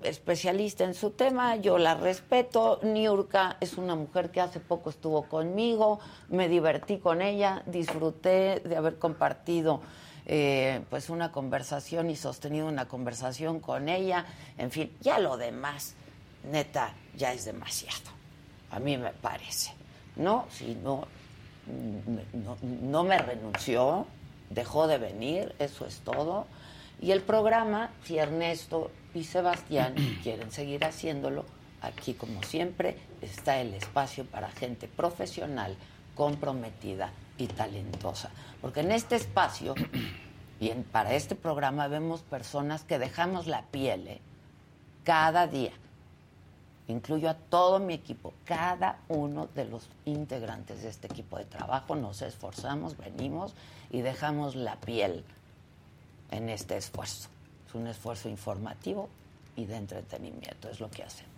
especialista en su tema, yo la respeto. Niurka es una mujer que hace poco estuvo conmigo, me divertí con ella, disfruté de haber compartido eh, pues una conversación y sostenido una conversación con ella. En fin, ya lo demás, neta, ya es demasiado. A mí me parece. No, si no, no, no me renunció, dejó de venir, eso es todo. Y el programa, si Ernesto y Sebastián quieren seguir haciéndolo, aquí como siempre está el espacio para gente profesional, comprometida y talentosa. Porque en este espacio Y en- para este programa vemos personas que dejamos la piel ¿eh? cada día. Incluyo a todo mi equipo, cada uno de los integrantes de este equipo de trabajo. Nos esforzamos, venimos y dejamos la piel en este esfuerzo. Es un esfuerzo informativo y de entretenimiento, es lo que hacemos.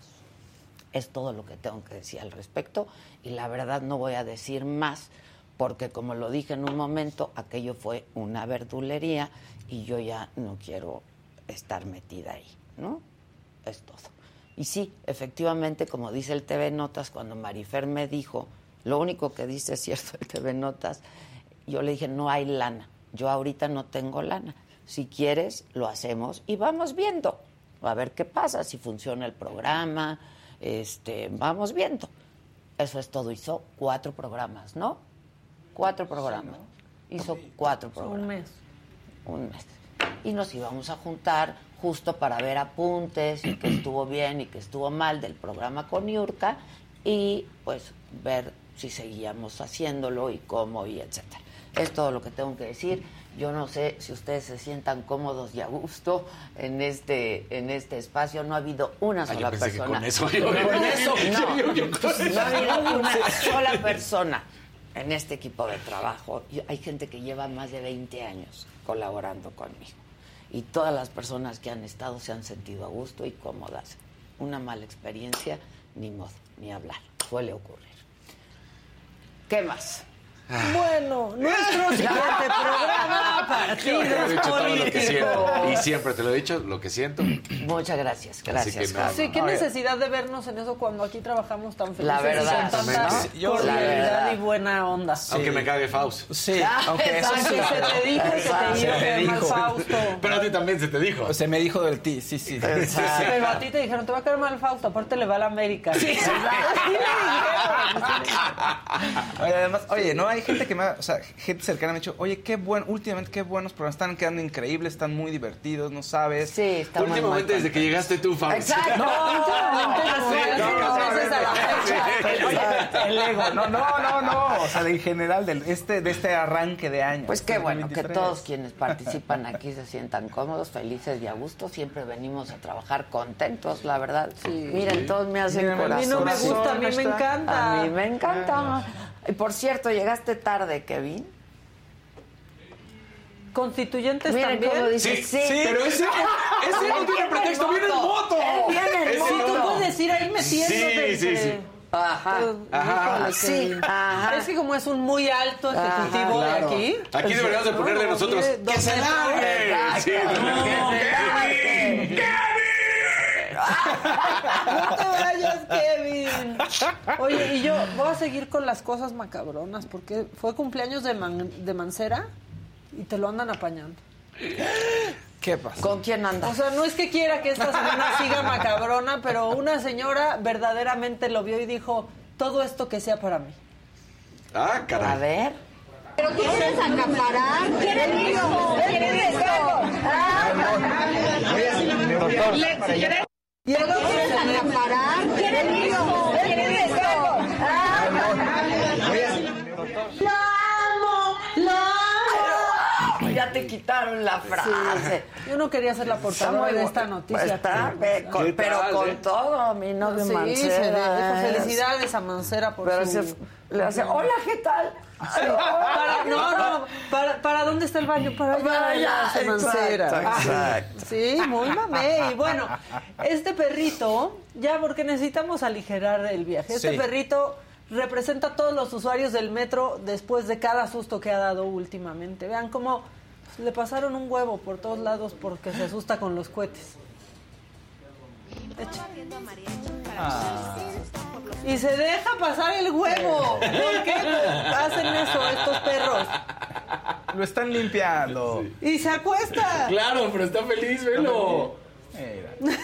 Es todo lo que tengo que decir al respecto y la verdad no voy a decir más porque como lo dije en un momento, aquello fue una verdulería y yo ya no quiero estar metida ahí, ¿no? Es todo. Y sí, efectivamente, como dice el TV Notas, cuando Marifer me dijo, lo único que dice es cierto el TV Notas, yo le dije, no hay lana, yo ahorita no tengo lana. Si quieres, lo hacemos y vamos viendo, a ver qué pasa, si funciona el programa, este, vamos viendo. Eso es todo, hizo cuatro programas, ¿no? Cuatro programas. Hizo cuatro programas. Un mes. Un mes. Y nos íbamos a juntar justo para ver apuntes y que estuvo bien y que estuvo mal del programa con Yurka y pues ver si seguíamos haciéndolo y cómo y etcétera. Es todo lo que tengo que decir. Yo no sé si ustedes se sientan cómodos y a gusto en este en este espacio. No ha habido una Ah, yo sola que persona. con eso. Con eso, no. Yo- yo con eso. No ha habido una sola persona en este equipo de trabajo. Hay gente que lleva más de 20 años colaborando conmigo. Y todas las personas que han estado se han sentido a gusto y cómodas. Una mala experiencia, ni modo, ni hablar. Suele ocurrir. ¿Qué más? Bueno, nuestro siguiente programa, lo que siento. Y siempre te lo he dicho, lo que siento. Muchas gracias, gracias. que no, Carlos. Sí, qué no, no. necesidad de vernos en eso cuando aquí trabajamos tan felices La verdad, y con tanta ¿no? Yo- la cordialidad verdad. y buena onda. Aunque me cague Faust. Sí, Ah, aunque eso sí. se te dijo que te iba a dijo. Fausto. Pero a ti también se te dijo. Se me dijo del ti, sí, sí. Pero a ti te dijeron, te va a caer mal Fausto, aparte le va a la América. Sí, Oye, además, oye, no hay gente que me ha, o sea, gente cercana me ha dicho, oye, qué buen, últimamente qué buenos programas, están quedando increíbles, están muy divertidos, no sabes. Sí, está Últimamente desde que llegaste tú, Faust. Exacto. No, no, sí, no, no, o sea, en general del, este, de este arranque de año. Pues qué este bueno que 2023. todos quienes participan aquí se sientan cómodos, felices y a gusto. Siempre venimos a trabajar contentos, la verdad. Miren, todos me hacen Miren, a corazón. mí no me gusta, a mí me encanta. A mí me encanta. Y por cierto, llegaste tarde, Kevin. Constituyentes Miren también. cómo dice, Sí, sí. pero ese, ese no tiene pretexto, viene en moto. Él viene en Ese Sí, tú puedes ir ahí metiéndote. Sí, sí, sí. Ajá. Ajá. Sí, ajá. Es que como es un muy alto ejecutivo Ajá, de aquí. Aquí deberíamos de ponerle No, nosotros. ¡Que se largue! Sí, Que se largue. No te vayas, Kevin. Oye, y yo voy a seguir con las cosas macabronas porque fue cumpleaños de, Man- de Mancera y te lo andan apañando. ¿Qué pasa? ¿Con quién O andas? sea, no es que quiera que esta semana siga macabrona, pero una señora verdaderamente lo vio y dijo, todo esto que sea para mí. Ah, A caray. ver. ¿Pero quieres acaparar? ¿Quieres esto? ¿Quieres esto? Y el otro ¿Quieres se le- acaparar? ¿Quieres esto? ¿Quieres esto? ¡Lo amo! ¡Lo amo! Ya te quitaron la frase. Yo no quería ser la muy de esta noticia. Está, pero- con- ¿Qué pero tal, con eh? todo, mi novio Sí, se Mancera. le dijo es- felicidades a Mancera por Pero su... se, le hace, hola, ¿qué tal? Sí, para- no, no, para, para dónde está el baño? Para allá, Para allá, Mancera. exacto, exacto. Sí, muy mamé. Y bueno, este perrito, ya porque necesitamos aligerar el viaje, este Sí. perrito representa a todos los usuarios del metro después de cada susto que ha dado últimamente. Vean cómo le pasaron un huevo por todos lados porque se asusta con los cohetes. Echa. Y se deja pasar el huevo. ¿Por qué hacen eso estos perros? Lo están limpiando. Y se acuesta. Claro, pero está feliz, velo. Mira.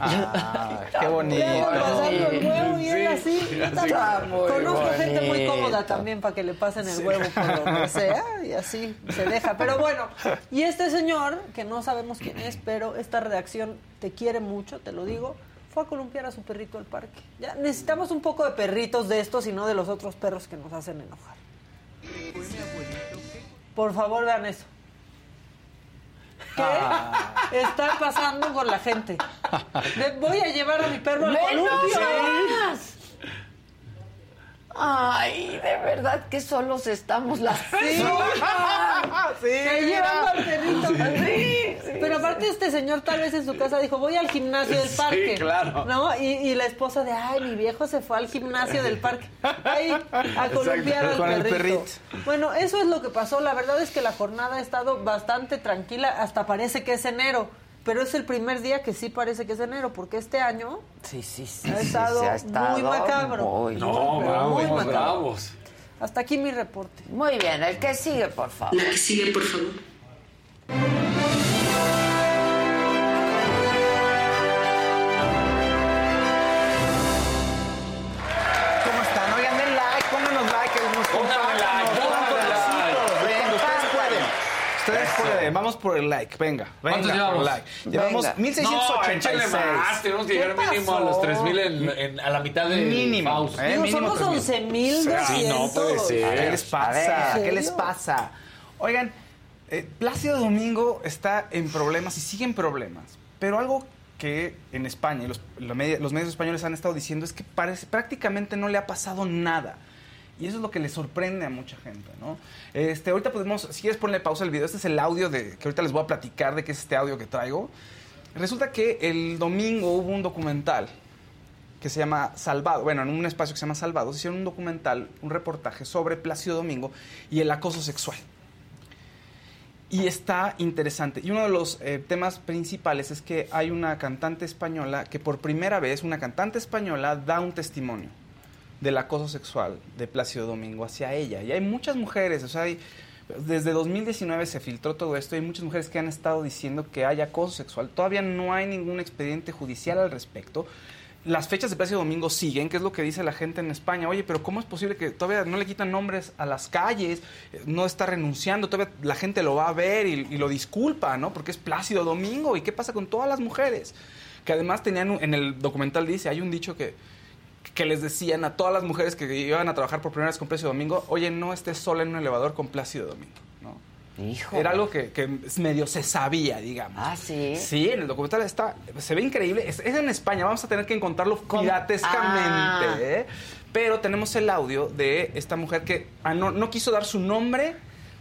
Ah, qué bonito. Pasando el huevo y él así. Está muy Conozco gente muy cómoda también para que le pasen el huevo por donde sea y así se deja. Pero bueno, y este señor, que no sabemos quién es, pero esta redacción te quiere mucho, te lo digo, fue a columpiar a su perrito al parque. Ya necesitamos un poco de perritos de estos y no de los otros perros que nos hacen enojar. Por favor, vean eso. ¿Qué está pasando con la gente? Voy a llevar a mi perro al ¡Ve columpio. Ay, de verdad que solos estamos las Sí, llevan al perrito. Sí, sí, Pero aparte este señor tal vez en su casa dijo, voy al gimnasio del Sí, parque. claro. ¿No? Y, y la esposa de, ay, mi viejo se fue al gimnasio del parque. Ahí, a columpiar al perrito. Bueno, eso es lo que pasó. La verdad es que la jornada ha estado bastante tranquila. Hasta parece que es enero. Pero es el primer día que sí parece que es enero, porque este año Sí, sí, sí. ha estado sí, ha estado muy macabro. muy- No, Muy, macabro. bravos. Hasta aquí mi reporte. Muy bien, el que sigue, por favor. La que sigue, por favor. Vamos por el like, venga. venga ¿Cuántos por llevamos? el like. Llevamos Venga. No, 1686. échale más. Tenemos que ¿Qué llegar mínimo a los 3000 en, en- a la mitad de Mínimo, Faust. ¿eh? Digo, mínimo somos 3000. 11,200. Sí, no puede ser. ¿Qué les pasa? ver. ¿Qué les pasa? Oigan, eh, Plácido Domingo está en problemas y sigue en problemas. Pero algo que en España y los, los medios españoles han estado diciendo es que parece, prácticamente no le ha pasado nada. Y eso es lo que le sorprende a mucha gente, ¿no? Este, ahorita podemos, si quieres ponerle pausa al video, este es el audio de, que ahorita les voy a platicar de qué es este audio que traigo. Resulta que el domingo hubo un documental que se llama Salvado, bueno, en un espacio que se llama Salvados, hicieron un documental, un reportaje sobre Plácido Domingo y el acoso sexual. Y está interesante. Y uno de los eh, temas principales es que hay una cantante española que por primera vez, una cantante española da un testimonio del acoso sexual de Plácido Domingo hacia ella. Y hay muchas mujeres, o sea, hay- desde 2019 se filtró todo esto y hay muchas mujeres que han estado diciendo que hay acoso sexual. Todavía no hay ningún expediente judicial al respecto. Las fechas de Plácido Domingo siguen, que es lo que dice la gente en España. Oye, pero ¿cómo es posible que todavía no le quitan nombres a las calles? No está renunciando, todavía la gente lo va a ver y, lo disculpa, ¿no? Porque es Plácido Domingo. ¿Y qué pasa con todas las mujeres? Que además tenían, en el documental dice, hay un dicho que, que les decían a todas las mujeres que iban a trabajar por primera vez con Plácido Domingo, oye, no estés sola en un elevador con Plácido Domingo, ¿no? Hijo. Era algo que, que medio se sabía, digamos. Ah, sí. Sí, en el documental está, se ve increíble. Es, es en España, vamos a tener que encontrarlo piratescamente. Ah. ¿eh? Pero tenemos el audio de esta mujer que ah, no, no quiso dar su nombre,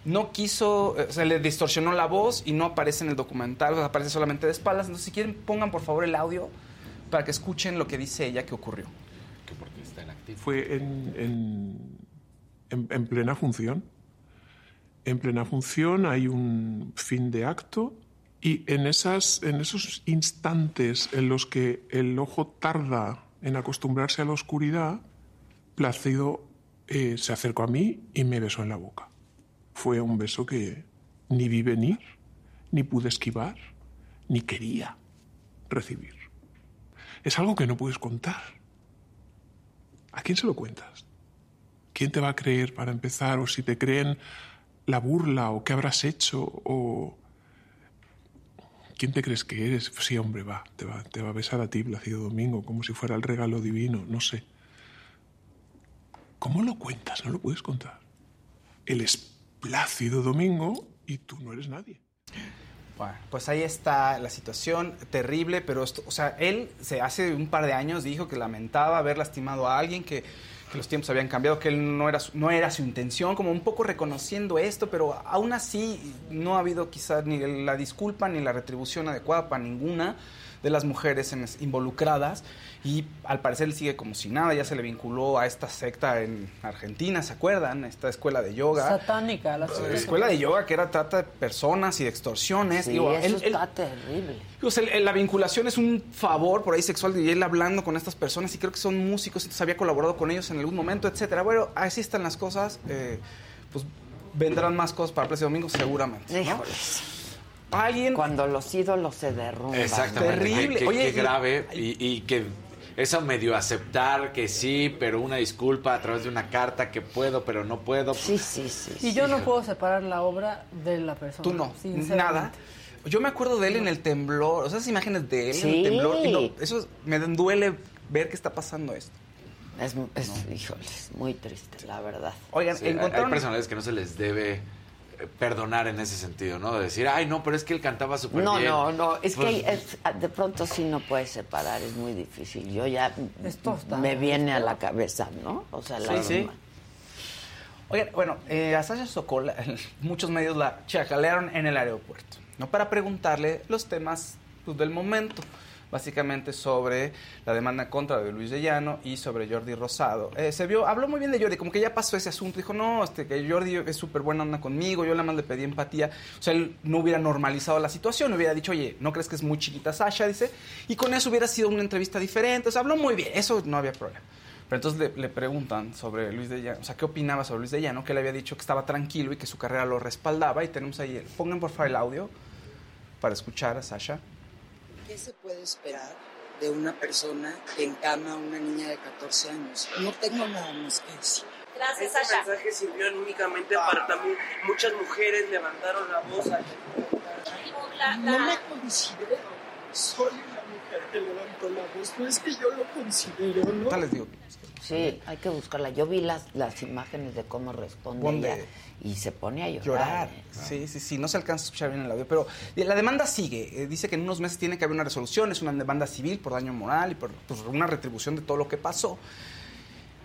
no quiso, eh, se le distorsionó la voz y no aparece en el documental, aparece solamente de espaldas. Entonces, si quieren, pongan por favor el audio para que escuchen lo que dice ella que ocurrió. Que porque está en activo. Fue en, en- en- en plena función. En plena función hay un fin de acto y en, esas, en esos instantes en los que el ojo tarda en acostumbrarse a la oscuridad, Plácido eh, se acercó a mí y me besó en la boca. Fue un beso que ni vi venir, ni pude esquivar, ni quería recibir. Es algo que no puedes contar. ¿A quién se lo cuentas? ¿Quién te va a creer para empezar? O si te creen la burla o qué habrás hecho o... ¿Quién te crees que eres? Sí, hombre, va, te va, te va a besar a ti, Plácido Domingo, como si fuera el regalo divino, no sé. ¿Cómo lo cuentas? No lo puedes contar. Él es Plácido Domingo y tú no eres nadie. Pues ahí está la situación terrible, pero esto, o sea, él se hace un par de años dijo que lamentaba haber lastimado a alguien, que, que los tiempos habían cambiado, que él no era, no era su intención, como un poco reconociendo esto, pero aún así no ha habido quizás ni la disculpa ni la retribución adecuada para ninguna de las mujeres en- involucradas y al parecer él sigue como si nada, ya se le vinculó a esta secta en Argentina, ¿se acuerdan? Esta escuela de yoga. Satánica. La La escuela de yoga que era trata de personas y de extorsiones. Sí, Digo, eso él- él- está terrible. el- la vinculación es un favor por ahí sexual de él hablando con estas personas y creo que son músicos, entonces había colaborado con ellos en algún momento, etcétera. Bueno, así están las cosas. eh, pues vendrán más cosas para Plácido Domingo seguramente. ¿no? Alguien Cuando los ídolos se derrumban. Exactamente. Terrible. Qué, qué- Oye, qué y- grave. Y, y que eso medio aceptar que sí, pero una disculpa a través de una carta que puedo, pero no puedo. Sí, sí, sí. Y yo no puedo separar la obra de la persona. Tú no, nada. Yo me acuerdo de él en el temblor, o sea, esas imágenes de él en Sí. el temblor. Y no, eso me duele ver que está pasando esto. Es, es híjoles, muy triste, la verdad. Oigan, Sí, hay- hay encontraron... personalidades que no se les debe perdonar en ese sentido, ¿no? De decir, ay, no, pero es que él cantaba súper No, bien. no, no, es Pues, que es- de pronto sí no puedes separar, es muy difícil. Yo ya está- me viene a la cabeza, ¿no? O sea, la Sí, sí. Oigan, bueno, eh, a Sasha Sokol, muchos medios la chacalearon en el aeropuerto, ¿no? Para preguntarle los temas pues, del momento, básicamente sobre la demanda contra de Luis de Llano y sobre Jordi Rosado. Eh, se vio, habló muy bien de Jordi, como que ya pasó ese asunto, dijo, no, este, que Jordi es súper buena onda conmigo, yo nada más le pedí empatía, o sea, él no hubiera normalizado la situación, hubiera dicho, oye, ¿no crees que es muy chiquita Sasha? Dice, y con eso hubiera sido una entrevista diferente, o sea, habló muy bien, eso no había problema. Pero entonces le, preguntan sobre Luis de Llano, o sea, ¿qué opinaba sobre Luis de Llano? Que le había dicho que estaba tranquilo y que su carrera lo respaldaba. Y tenemos ahí, el- pongan por favor el audio para escuchar a Sasha. ¿Qué se puede esperar de una persona que encama a una niña de 14 años? No tengo nada más que decir. Gracias, Este Sasha. mensaje sirvió únicamente para también muchas mujeres levantaron la voz. No me considero. Soy una mujer que levantó la voz. No es que yo lo considero, ¿no? les digo. Sí, hay que buscarla. Yo vi las, las imágenes de cómo responde ¿Dónde? ella y se pone a llorar. Llorar. ¿eh? Sí, sí, sí, no se alcanza a escuchar bien el audio. Pero la demanda sigue. Eh, dice que en unos meses tiene que haber una resolución. Es una demanda civil por daño moral y por pues, una retribución de todo lo que pasó.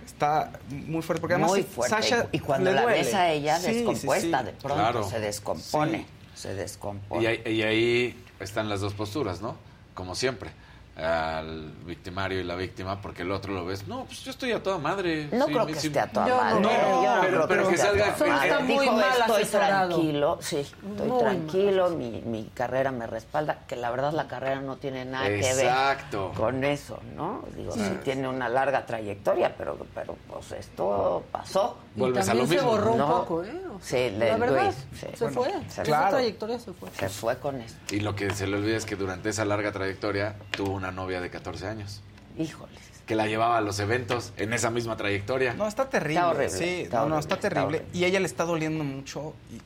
Está muy fuerte porque además Muy fuerte. Sasha y cuando la duele. ves a ella Sí, sí, descompuesta, sí. de pronto Claro. se descompone. Sí. Se descompone. Y ahí, y ahí están las dos posturas, ¿no? Como siempre. Al victimario y la víctima, porque el otro lo ves. No, pues yo estoy a toda madre. No Sí, creo sí, que sí. esté a toda No, madre. no, Yo no pero- creo pero que esté a salga- toda madre. Está Dijo, muy mal estoy asesorado". tranquilo, sí, estoy Muy tranquilo, mi, mi carrera me respalda, que la verdad la carrera no tiene nada que Exacto. ver con eso, ¿no? Digo, sí Mm. tiene una larga trayectoria, pero, pero pues esto pasó. Y también se borró un No. poco, ¿eh? Sí, le- la verdad, Luis, sí. se Bueno, fue. se Esa fue. trayectoria se fue. Se fue con esto. Y lo que se le olvida es que durante esa larga trayectoria tuvo una novia de 14 años. Híjoles. Que la llevaba a los eventos en esa misma trayectoria. No, está terrible. Está horrible, sí, está no, no, horrible, está está terrible. y a ella le está doliendo mucho. Y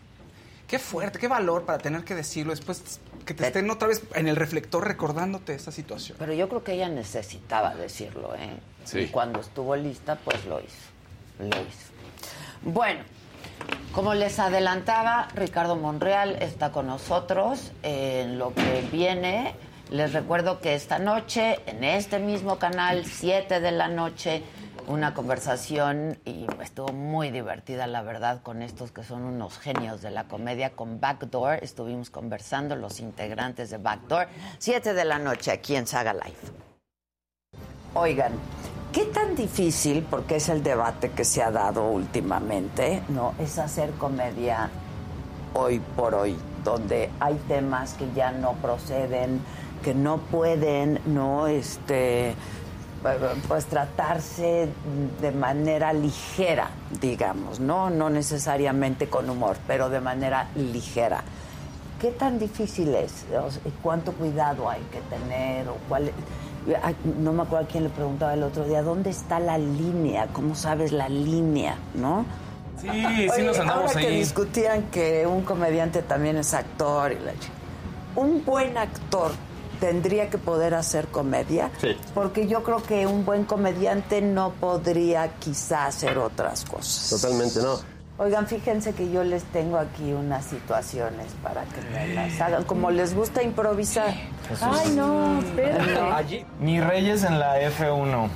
qué fuerte, qué valor para tener que decirlo después que te estén otra vez en el reflector recordándote esa situación. Pero yo creo que ella necesitaba decirlo, ¿eh? Sí. Y cuando estuvo lista, pues lo hizo. Lo hizo. Bueno, como les adelantaba, Ricardo Monreal está con nosotros en lo que viene. Les recuerdo que esta noche, en este mismo canal, 7 de la noche, una conversación y estuvo muy divertida, la verdad, con estos que son unos genios de la comedia con Backdoor. Estuvimos conversando los integrantes de Backdoor. 7 de la noche aquí en Saga Live. Oigan, ¿qué tan difícil, porque es el debate que se ha dado últimamente, no, es hacer comedia hoy por hoy, donde hay temas que ya no proceden, que no pueden, no, este, pues tratarse de manera ligera, digamos, no, no necesariamente con humor, pero de manera ligera. ¿Qué tan difícil es? ¿Cuánto cuidado hay que tener? ¿O cuál, no me acuerdo a quién le preguntaba el otro día, ¿dónde está la línea? ¿Cómo sabes la línea? ¿No? Sí, sí nos andamos ahora que discutían que un comediante también es actor y la un buen actor tendría que poder hacer comedia Sí. porque yo creo que un buen comediante no podría quizá hacer otras cosas. Totalmente, no. Oigan, fíjense que yo les tengo aquí unas situaciones para que me las hagan. Como les gusta improvisar. Ay, no, espérate. Mi Reyes en la F1.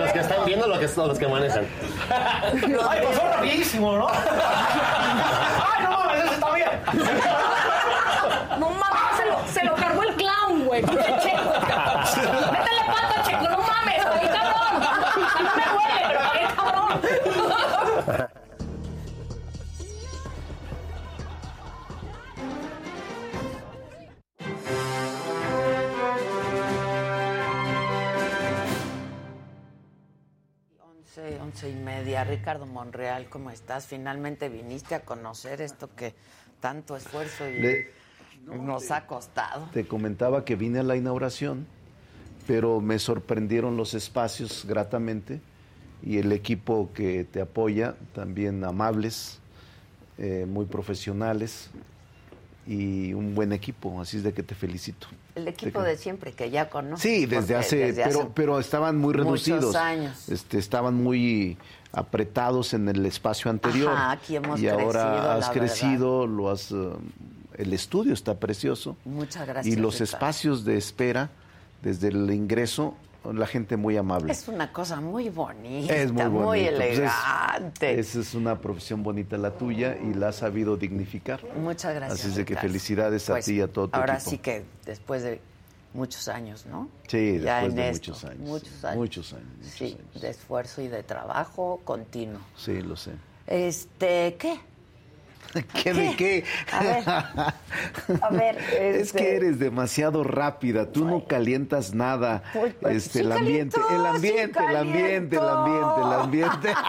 Los que están viendo lo que son los que manejan. Ay, pasó rapidísimo, ¿no? Ay, no mames, ese está bien. No mames, se lo, se lo cargó el clown, güey. Once, y media. Ricardo Monreal, ¿cómo estás? Finalmente viniste a conocer esto que tanto esfuerzo y Le- nos ha costado. Te comentaba que vine a la inauguración, pero me sorprendieron los espacios gratamente y el equipo que te apoya, también amables, eh, muy profesionales. y un buen equipo, así es de que te felicito. El equipo de siempre que ya conoces. Sí, desde hace, desde pero, hace pero estaban muy muchos reducidos. años. Este, estaban muy apretados en el espacio anterior. Ajá, aquí hemos y ahora has crecido, lo has, eh, el estudio está precioso. Muchas gracias. y los Ricardo. espacios de espera desde el ingreso, la gente muy amable. Es una cosa muy bonita, Es muy bonito. Pues es- elegante. Esa es una profesión bonita la tuya y la has sabido dignificar. Muchas gracias. Así es de que felicidades a Pues, ti y a todo tu Ahora equipo. sí que después de muchos años, ¿no? Sí, Ya después en de esto, muchos años. Muchos años. Muchos años. sí, de esfuerzo y de trabajo continuo. Sí, lo sé. Este, ¿qué? ¿Qué de qué? A ver, a ver, Es este- que eres demasiado rápida, tú no calientas nada. Pues, pues, este, sí el ambiente, caliento, el sí ambiente, el ambiente, el ambiente, el ambiente.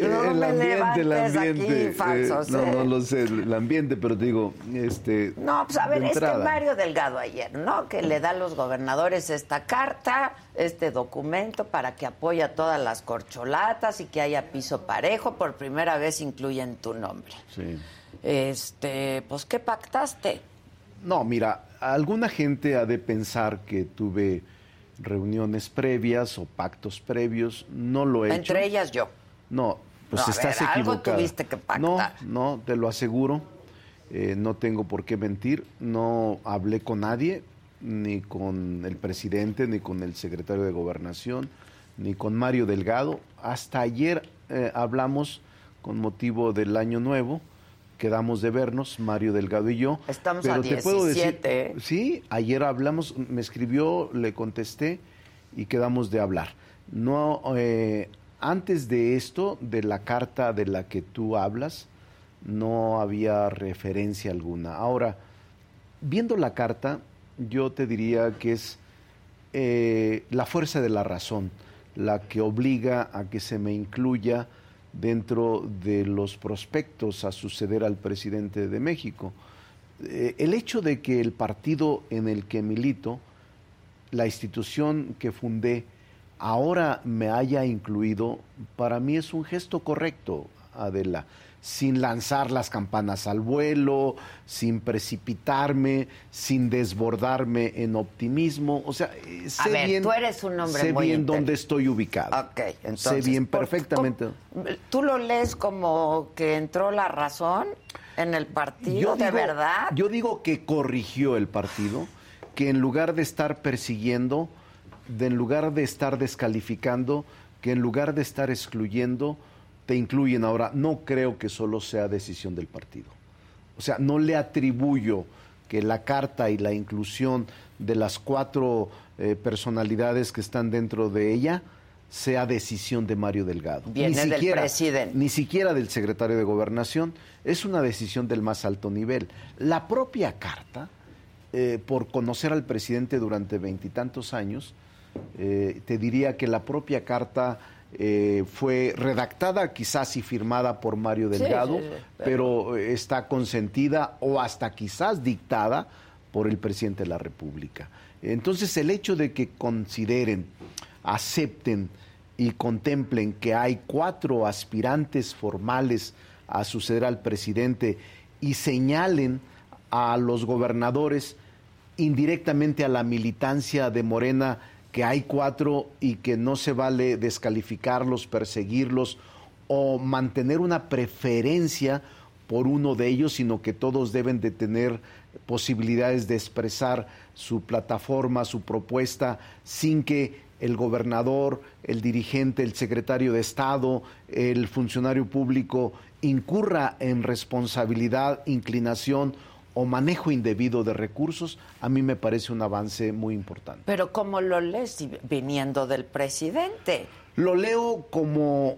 No el ambiente, el aquí ambiente. falsos, no, ¿eh? no lo sé, el ambiente, pero te digo, este. No, pues a ver, es que. Mario Delgado ayer, ¿no? Que le da a los gobernadores esta carta, este documento para que apoye a todas las corcholatas y que haya piso parejo. Por primera vez incluyen tu nombre. Sí. Este, pues, ¿qué pactaste? No, mira, alguna gente ha de pensar que tuve reuniones previas o pactos previos, no lo he hecho. Entre ellas yo. No, pues No, estás ver, algo equivocada. tuviste que pactar. No, no, te lo aseguro. Eh, no tengo por qué mentir. No hablé con nadie, ni con el presidente, ni con el secretario de Gobernación, ni con Mario Delgado. Hasta ayer eh, hablamos con motivo del Año Nuevo. Quedamos de vernos, Mario Delgado y yo. Estamos Pero a te puedo decir, 17, ¿eh? Sí, ayer hablamos, me escribió, le contesté y quedamos de hablar. No, eh, antes de esto, de la carta de la que tú hablas, no había referencia alguna. Ahora, viendo la carta, yo te diría que es eh, la fuerza de la razón la que obliga a que se me incluya dentro de los prospectos a suceder al presidente de México. Eh, el hecho de que el partido en el que milito, la institución que fundé, ahora me haya incluido, para mí es un gesto correcto, Adela, sin lanzar las campanas al vuelo, sin precipitarme, sin desbordarme en optimismo. O sea, eh, sé A ver, bien, tú eres un hombre sé muy bien dónde estoy ubicado. Ok, entonces, sé bien ¿por- perfectamente. ¿Tú lo lees como que entró la razón en el partido, de digo- verdad? Yo digo que corrigió el partido, que en lugar de estar persiguiendo, de en lugar de estar descalificando, que en lugar de estar excluyendo, te incluyen ahora. No creo que solo sea decisión del partido. O sea, no le atribuyo que la carta y la inclusión de las cuatro eh, personalidades que están dentro de ella sea decisión de Mario Delgado. Viene del presidente. Ni siquiera del secretario de Gobernación. Es una decisión del más alto nivel. La propia carta, eh, por conocer al presidente durante veintitantos años, eh, te diría que la propia carta eh, fue redactada quizás y firmada por Mario Delgado, sí, sí, pero eh, está consentida o hasta quizás dictada por el presidente de la República. Entonces el hecho de que consideren, acepten y contemplen que hay cuatro aspirantes formales a suceder al presidente y señalen a los gobernadores indirectamente a la militancia de Morena que hay cuatro y que no se vale descalificarlos, perseguirlos o mantener una preferencia por uno de ellos, sino que todos deben de tener posibilidades de expresar su plataforma, su propuesta, sin que el gobernador, el dirigente, el secretario de Estado, el funcionario público incurra en responsabilidad, inclinación o manejo indebido de recursos, a mí me parece un avance muy importante. Pero ¿cómo lo lees viniendo del presidente? Lo leo como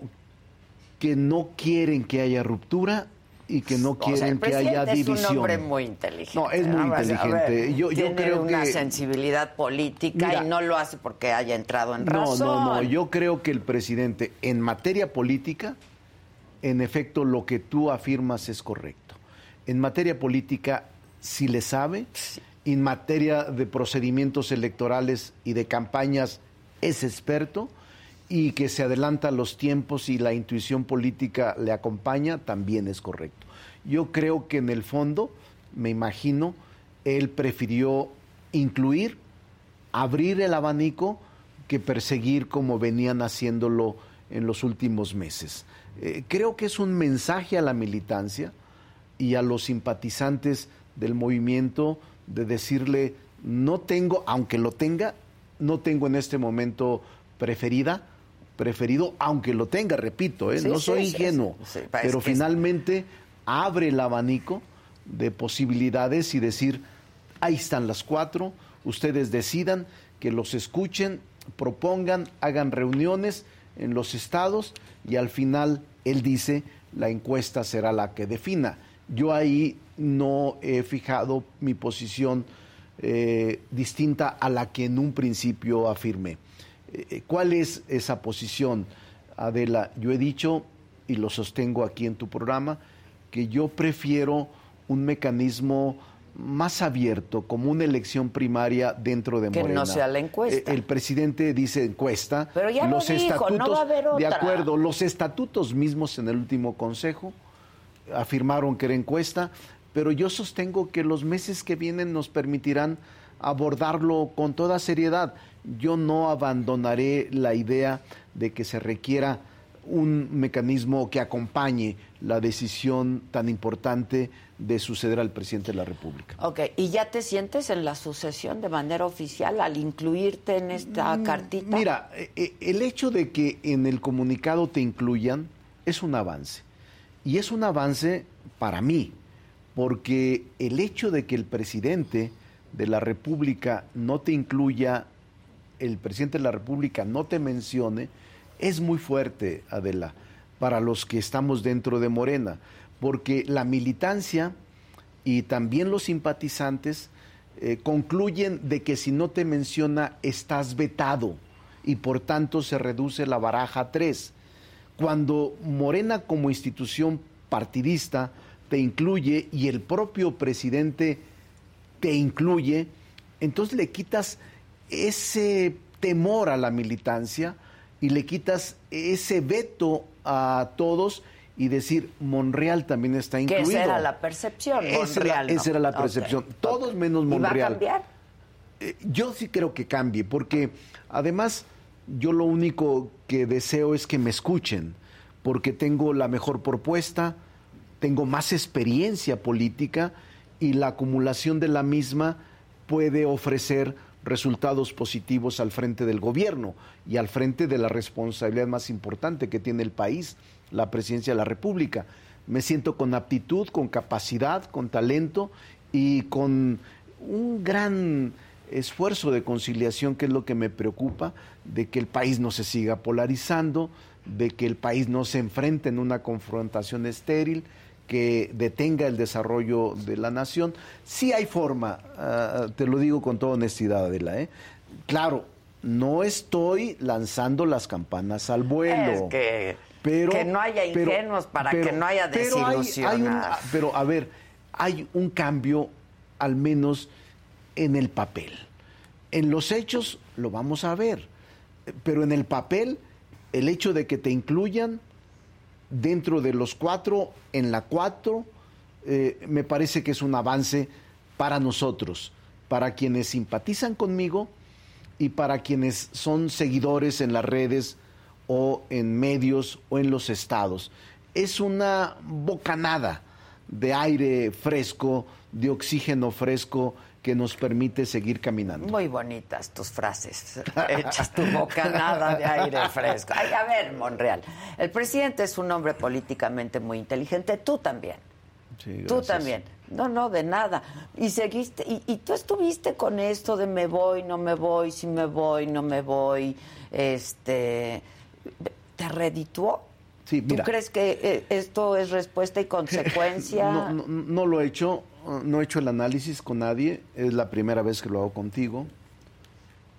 que no quieren que haya ruptura y que no O sea, quieren el que haya presidente es división. un hombre muy inteligente. No, es muy ¿no? Inteligente. ver, Yo- yo tiene creo una que- sensibilidad política Mira. y no lo hace porque haya entrado en No, razón. no, no. Yo creo que el presidente, en materia política, en efecto, lo que tú afirmas es correcto. En materia política, sí le sabe. En materia de procedimientos electorales y de campañas, es experto. Y que se adelanta los tiempos y la intuición política le acompaña, también es correcto. Yo creo que en el fondo me imagino, él prefirió incluir, abrir el abanico que perseguir como venían haciéndolo en los últimos meses. Eh, creo que es un mensaje a la militancia y a los simpatizantes del movimiento de decirle, no tengo, aunque lo tenga, no tengo en este momento preferida, preferido, aunque lo tenga, repito, ¿eh? Sí, no soy sí, ingenuo, sí, pero es- finalmente abre el abanico de posibilidades y decir, ahí están las cuatro, ustedes decidan, que los escuchen, propongan, hagan reuniones en los estados y al final él dice, la encuesta será la que defina. Yo ahí no he fijado mi posición eh, distinta a la que en un principio afirmé. Eh, ¿Cuál es esa posición, Adela? Yo he dicho, y lo sostengo aquí en tu programa, que yo prefiero un mecanismo más abierto, como una elección primaria dentro de Que no Morena. sea la encuesta. Eh, El presidente dice encuesta. Pero ya lo los dijo, no estatutos, va a haber De acuerdo, los estatutos mismos en el último consejo afirmaron que era encuesta, pero yo sostengo que los meses que vienen nos permitirán abordarlo con toda seriedad. Yo no abandonaré la idea de que se requiera un mecanismo que acompañe la decisión tan importante de suceder al presidente de la República. Ok, ¿y ya te sientes en la sucesión de manera oficial al incluirte en esta cartita? Mira, eh, eh, el hecho de que en el comunicado te incluyan es un avance. Y es un avance para mí, porque el hecho de que el presidente de la República no te incluya, el presidente de la República no te mencione, es muy fuerte, Adela, para los que estamos dentro de Morena, porque la militancia y también los simpatizantes eh, concluyen de que si no te menciona estás vetado y por tanto se reduce la baraja a tres. Cuando Morena como institución partidista te incluye y el propio presidente te incluye, entonces le quitas ese temor a la militancia y le quitas ese veto a todos y decir Monreal también está incluido. esa era la percepción, Esa era- Monreal, ¿no? esa era la percepción. Todos menos ¿Y va a Monreal. cambiar? Eh, yo sí creo que cambie, porque además yo lo único que deseo es que me escuchen, porque tengo la mejor propuesta, tengo más experiencia política y la acumulación de la misma puede ofrecer resultados positivos al frente del gobierno y al frente de la responsabilidad más importante que tiene el país, la presidencia de la República. Me siento con aptitud, con capacidad, con talento y con un gran esfuerzo de conciliación, que es lo que me preocupa, de que el país no se siga polarizando, de que el país no se enfrente en una confrontación estéril, que detenga el desarrollo de la nación. Sí hay forma, ah, te lo digo con toda honestidad, Adela. ¿eh? Claro, no estoy lanzando las campanas al vuelo. Es que, pero, que no haya pero- ingenuos para pero- que no haya pero hay- hay un- desilusionados. pero a ver, hay un cambio, al menos en el papel. En los hechos lo vamos a ver, pero en el papel, el hecho de que te incluyan dentro de los cuatro, en la cuatro, eh, me parece que es un avance para nosotros, para quienes simpatizan conmigo y para quienes son seguidores en las redes o en medios o en los estados. Es una bocanada de aire fresco, de oxígeno fresco que nos permite seguir caminando. Muy bonitas tus frases, hechas tu bocanada de aire fresco. Ay, a ver, Monreal, el presidente es un hombre políticamente muy inteligente, tú también. Sí, Tú también. No, no, de nada. Y seguiste, y, y tú estuviste con esto de me voy, no me voy, si me voy, no me voy. Este, ¿te redituó? Sí, ¿Tú crees que eh, esto es respuesta y consecuencia? No, no, no lo he hecho, no he hecho el análisis con nadie, es la primera vez que lo hago contigo.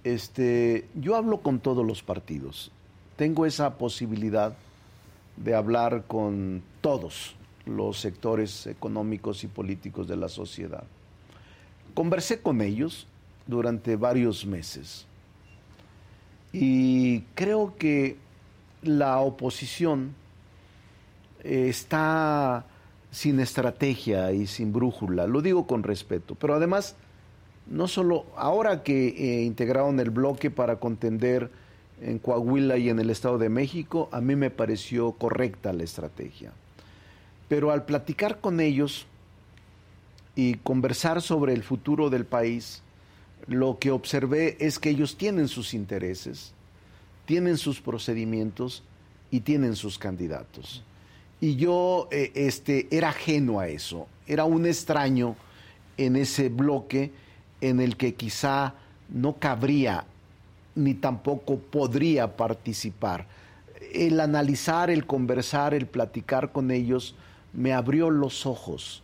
Este, yo hablo con todos los partidos, tengo esa posibilidad de hablar con todos los sectores económicos y políticos de la sociedad. Conversé con ellos durante varios meses y creo que la oposición eh, está sin estrategia y sin brújula. Lo digo con respeto. Pero además, no solo ahora que eh, integraron el bloque para contender en Coahuila y en el Estado de México, a mí me pareció correcta la estrategia. Pero al platicar con ellos y conversar sobre el futuro del país, lo que observé es que ellos tienen sus intereses, tienen sus procedimientos y tienen sus candidatos. Y yo eh, este, era ajeno a eso, era un extraño en ese bloque en el que quizá no cabría ni tampoco podría participar. El analizar, el conversar, el platicar con ellos me abrió los ojos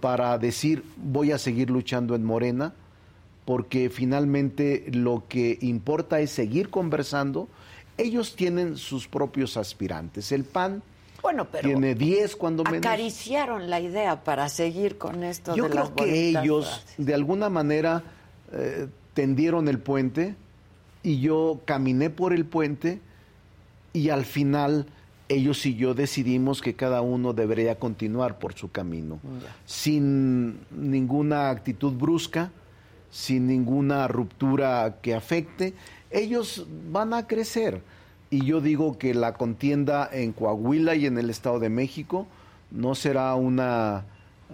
para decir voy a seguir luchando en Morena, porque finalmente lo que importa es seguir conversando. Ellos tienen sus propios aspirantes. El PAN bueno, pero tiene 10 cuando menos. Acariciaron la idea para seguir con esto Yo de creo las que ellos, frases. de alguna manera, eh, tendieron el puente y yo caminé por el puente y al final ellos y yo decidimos que cada uno debería continuar por su camino, sin ninguna actitud brusca, sin ninguna ruptura que afecte. Ellos van a crecer y yo digo que la contienda en Coahuila y en el Estado de México no será una,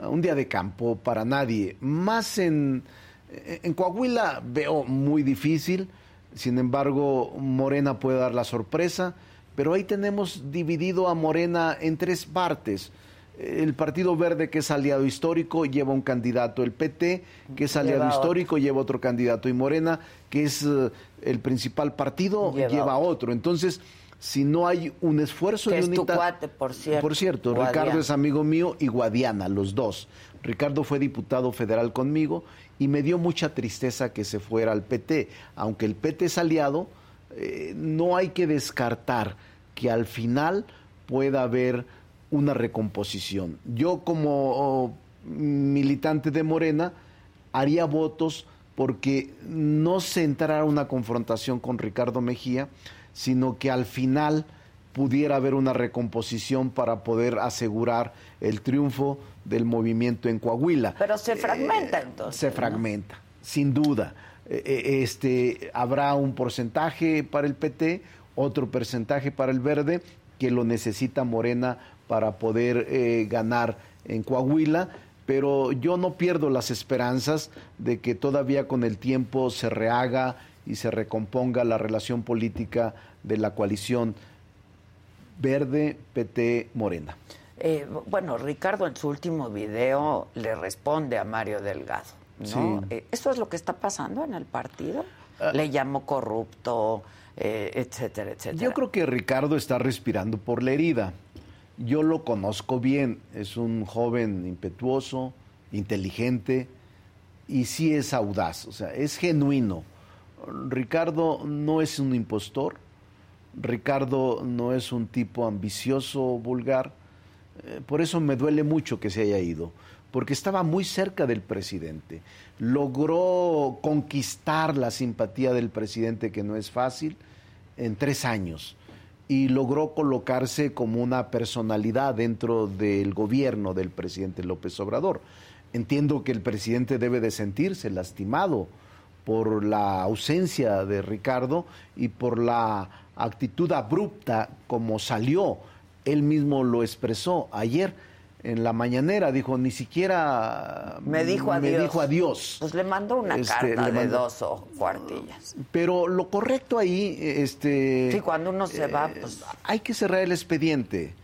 un día de campo para nadie. Más en, en Coahuila veo muy difícil, sin embargo Morena puede dar la sorpresa, pero ahí tenemos dividido a Morena en tres partes. El Partido Verde, que es aliado histórico, lleva un candidato. El PT, que es aliado Lleva otro. histórico, lleva otro candidato. Y Morena, que es eh, el principal partido, Lleva lleva, otro. Entonces, si no hay un esfuerzo Que de es tu unidad- cuate, por cierto. Por cierto, Guadiana. Ricardo es amigo mío y Guadiana, los dos. Ricardo fue diputado federal conmigo y me dio mucha tristeza que se fuera al PT. Aunque el PT es aliado, eh, no hay que descartar que al final pueda haber una recomposición. Yo como oh, militante de Morena haría votos porque no se entrara una confrontación con Ricardo Mejía, sino que al final pudiera haber una recomposición para poder asegurar el triunfo del movimiento en Coahuila. Pero se fragmenta entonces. Se fragmenta, sin duda. Eh, eh, Este, habrá un porcentaje para el PT, otro porcentaje para el Verde, que lo necesita Morena para poder eh, ganar en Coahuila, pero yo no pierdo las esperanzas de que todavía con el tiempo se rehaga y se recomponga la relación política de la coalición Verde, PT, Morena. Eh, bueno, Ricardo en su último video le responde a Mario Delgado, ¿no? Sí. Eh, ¿Eso es lo que está pasando en el partido? le llamó corrupto, eh, etcétera, etcétera. Yo creo que Ricardo está respirando por la herida. Yo lo conozco bien, es un joven impetuoso, inteligente y sí es audaz, o sea, es genuino. Ricardo no es un impostor, Ricardo no es un tipo ambicioso, vulgar, eh, por eso me duele mucho que se haya ido, porque estaba muy cerca del presidente. Logró conquistar la simpatía del presidente, que no es fácil, en tres años. Y logró colocarse como una personalidad dentro del gobierno del presidente López Obrador. Entiendo que el presidente debe de sentirse lastimado por la ausencia de Ricardo y por la actitud abrupta como salió. Él mismo lo expresó ayer en la mañanera, dijo, ni siquiera me dijo adiós. Me dijo adiós. Pues le mandó una Este, carta de dos o cuartillas. Pero lo correcto ahí, este... Sí, cuando uno se va, pues... Hay que cerrar el expediente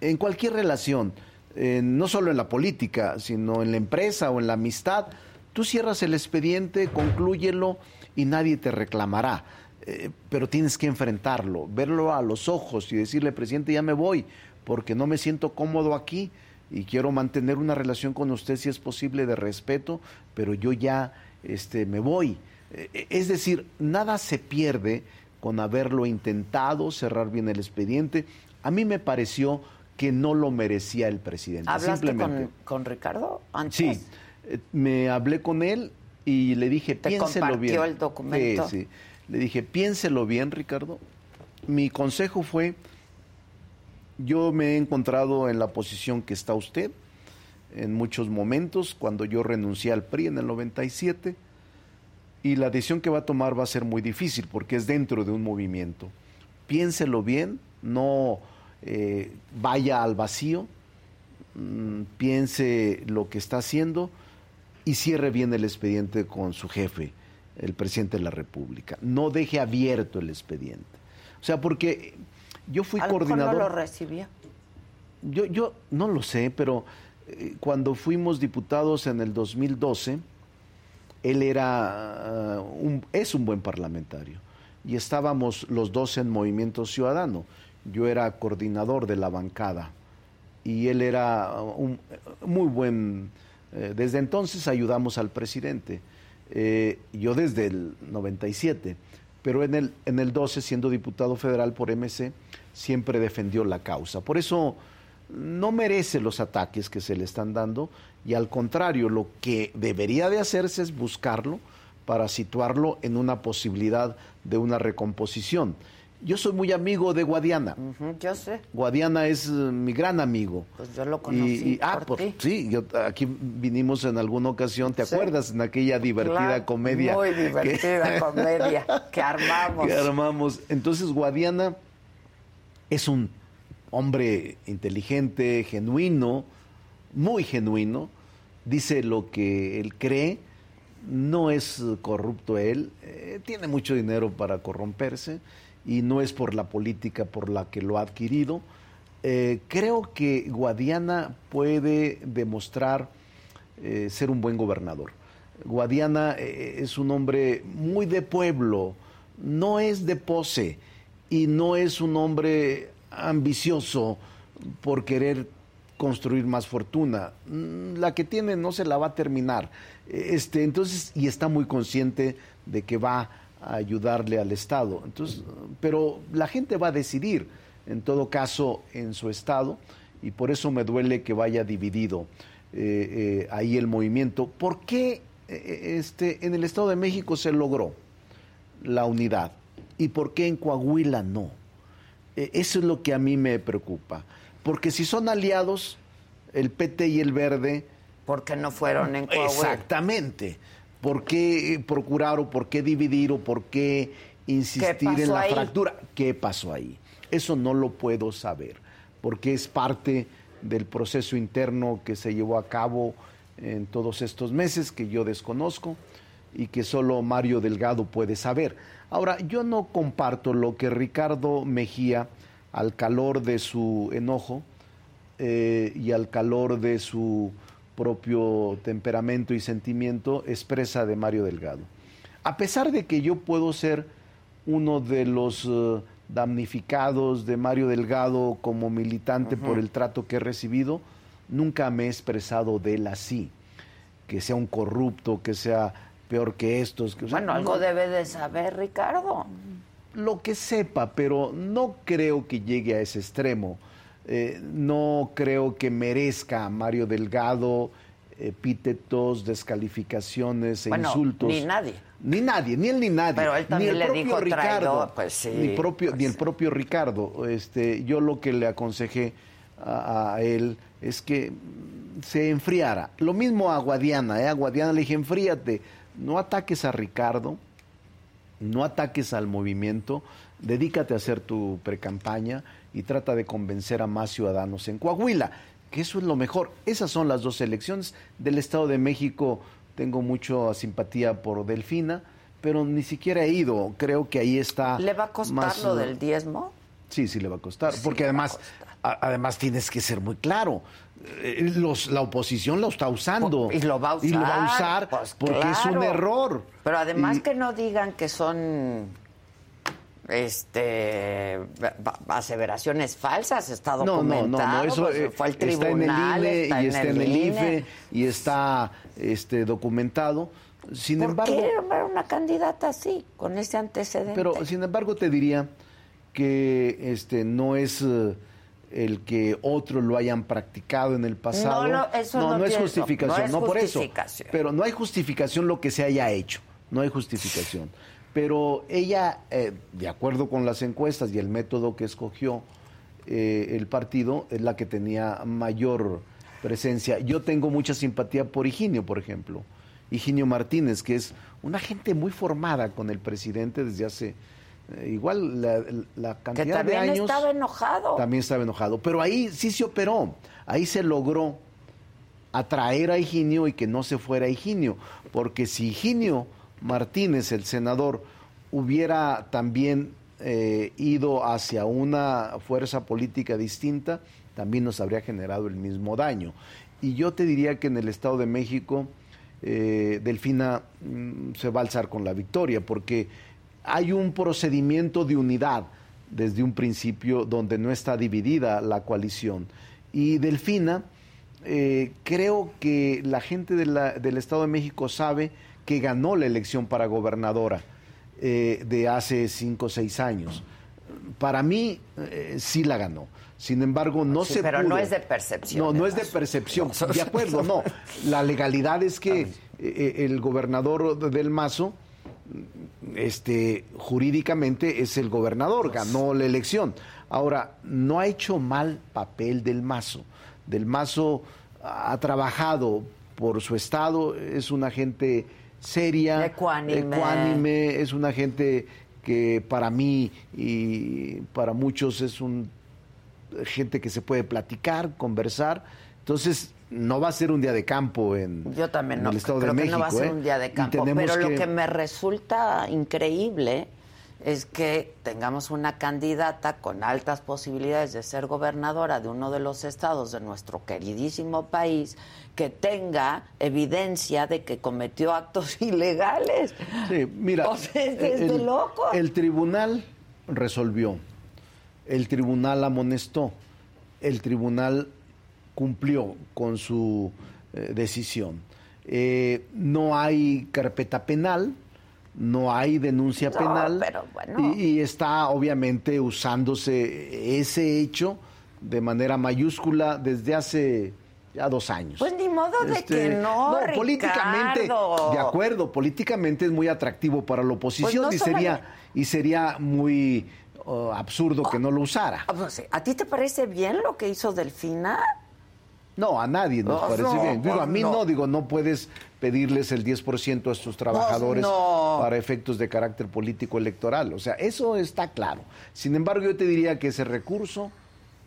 en cualquier relación, eh, no solo en la política, sino en la empresa o en la amistad. Tú cierras el expediente, conclúyelo y nadie te reclamará. Eh, pero tienes que enfrentarlo, verlo a los ojos y decirle, presidente, ya me voy, porque no me siento cómodo aquí y quiero mantener una relación con usted si es posible de respeto, pero yo ya este, me voy. Eh, Es decir, nada se pierde con haberlo intentado, cerrar bien el expediente. A mí me pareció que no lo merecía el presidente. ¿Hablaste Simplemente. con, con Ricardo antes? Sí, eh, me hablé con él y le dije, ¿Te piénselo compartió bien. el documento? Sí, sí. Le dije, piénselo bien, Ricardo. Mi consejo fue, yo me he encontrado en la posición que está usted, en muchos momentos, cuando yo renuncié al PRI en el 97, y la decisión que va a tomar va a ser muy difícil porque es dentro de un movimiento. Piénselo bien, no eh, vaya al vacío, mm, piense lo que está haciendo y cierre bien el expediente con su jefe, el presidente de la República. No deje abierto el expediente. O sea, porque yo fui ¿A lo mejor coordinador. no lo recibió? Yo, yo no lo sé, pero eh, cuando fuimos diputados en el 2012, él era ah, un, es un buen parlamentario y estábamos los dos en Movimiento Ciudadano. Yo era coordinador de la bancada y él era ah, un muy buen. eh, desde entonces ayudamos al presidente. Eh, yo desde el 97, pero en el, en el 12, siendo diputado federal por MC, siempre defendió la causa. Por eso no merece los ataques que se le están dando y al contrario, lo que debería de hacerse es buscarlo para situarlo en una posibilidad de una recomposición. Yo soy muy amigo de Guadiana. Yo sé. Guadiana es eh, mi gran amigo. Pues yo lo conocí y- ah, por sí, yo, aquí vinimos en alguna ocasión, ¿te Sí. acuerdas? En aquella divertida Claro, comedia. Muy que- divertida comedia que armamos. que armamos. Entonces, Guadiana es un hombre inteligente, genuino, muy genuino, dice lo que él cree, no es corrupto él, eh, tiene mucho dinero para corromperse y no es por la política por la que lo ha adquirido. Eh, creo que Guadiana puede demostrar eh, ser un buen gobernador. Guadiana es un hombre muy de pueblo, no es de pose y no es un hombre ambicioso por querer construir más fortuna. Mm, La que tiene no se la va a terminar. Este, entonces, y está muy consciente de que va a ayudarle al Estado. Entonces, pero la gente va a decidir, en todo caso, en su Estado, y por eso me duele que vaya dividido eh, eh, ahí el movimiento. ¿Por qué eh, este, en el Estado de México se logró la unidad? ¿Y por qué en Coahuila no? Eh, Eso es lo que a mí me preocupa. Porque si son aliados, el PT y el Verde... ¿Por qué no fueron en Coahuila? Exactamente. ¿Por qué procurar o por qué dividir o por qué insistir en la ahí? fractura? ¿Qué pasó ahí? Eso no lo puedo saber, porque es parte del proceso interno que se llevó a cabo en todos estos meses que yo desconozco y que solo Mario Delgado puede saber. Ahora, yo no comparto lo que Ricardo Mejía, al calor de su enojo eh, y al calor de su propio temperamento y sentimiento, expresa de Mario Delgado. A pesar de que yo puedo ser uno de los eh, damnificados de Mario Delgado como militante por el trato que he recibido, nunca me he expresado de él así, que sea un corrupto, que sea peor que estos. Que, o sea, Bueno, algo no- debe de saber, Ricardo. lo que sepa, pero no creo que llegue a ese extremo. Eh, no creo que merezca a Mario Delgado epítetos, descalificaciones e Bueno, insultos. ni nadie. Ni nadie, ni él ni nadie. Pero él también ni el le propio dijo Ricardo, traidor, pues sí, Ni, propio, ni el propio Ricardo. Este, yo lo que le aconsejé a, a él es que se enfriara. Lo mismo a Guadiana, ¿eh? A Guadiana le dije, enfríate, no ataques a Ricardo, no ataques al movimiento, dedícate a hacer tu precampaña y trata de convencer a más ciudadanos en Coahuila, que eso es lo mejor. Esas son las dos elecciones. Del Estado de México tengo mucha simpatía por Delfina, pero ni siquiera he ido. Creo que ahí está. ¿Le va a costar más, lo del diezmo? Sí, sí le va a costar, porque además, a- además tienes que ser muy claro. Eh, los- la oposición lo está usando. Y lo va a usar. Y lo va a usar pues, porque es un error. Pero además Y- que no digan que son este aseveraciones falsas, está No, no, documentado. no, no, eso pues, eh, fue al está en el tribunal, INE está y está en el INE. IFE y está este, documentado. Sin ¿Por embargo, qué nombrar una candidata así, con ese antecedente? pero sin embargo te diría que este no es eh, el que otros lo hayan practicado en el pasado. No, no, eso no es tiene- justificación, no es no por eso. Pero no hay justificación lo que se haya hecho, no hay justificación. Pero ella, eh, de acuerdo con las encuestas y el método que escogió eh, el partido, es la que tenía mayor presencia. Yo tengo mucha simpatía por Higinio, por ejemplo. Higinio Martínez, que es una gente muy formada con el presidente desde hace igual la, la Que cantidad de también años. estaba enojado. También estaba enojado. Pero ahí sí se operó. Ahí se logró atraer a Higinio y que no se fuera Higinio. Porque si Higinio Martínez, el senador, hubiera también eh, ido hacia una fuerza política distinta, también nos habría generado el mismo daño. Y yo te diría que en el Estado de México, eh, Delfina mm, se va a alzar con la victoria, porque hay un procedimiento de unidad desde un principio donde no está dividida la coalición. Y Delfina, eh, creo que la gente de la- del Estado de México sabe que ganó la elección para gobernadora eh, de hace cinco o seis años. Para mí, eh, sí la ganó. Sin embargo, no Sí, se pero pudo. no es de percepción, No, no es de percepción. De acuerdo, no. La legalidad es que el gobernador del Mazo este, jurídicamente es el gobernador, ganó la elección. Ahora, no ha hecho mal papel del Mazo. Del Mazo ha trabajado por su estado, es una gente seria, Ecuánime. ecuánime, es una gente que para mí y para muchos es un gente que se puede platicar, conversar. Entonces, no va a ser un día de campo en, Yo también en no el Estado creo de que México. no va a ser ¿eh? un día de campo, pero lo que- me resulta increíble es que tengamos una candidata con altas posibilidades de ser gobernadora de uno de los estados de nuestro queridísimo país que tenga evidencia de que cometió actos ilegales. Sí, mira, O sea, es de el, loco. el tribunal resolvió, el tribunal amonestó, el tribunal cumplió con su eh, decisión. Eh, no hay carpeta penal, no hay denuncia No, penal pero bueno. y, y está obviamente usándose ese hecho de manera mayúscula desde hace ya dos años. Pues ni modo de Este, que no, políticamente, Ricardo. de acuerdo, políticamente es muy atractivo para la oposición Pues no y sería y sería muy uh, absurdo que no lo usara. Ah, pues. ¿A ti te parece bien lo que hizo Delfina? No, a nadie nos parece no, bien. Digo, a mí no. no. digo, no puedes pedirles el 10% a estos trabajadores para efectos de carácter político electoral. O sea, eso está claro. Sin embargo, yo te diría que ese recurso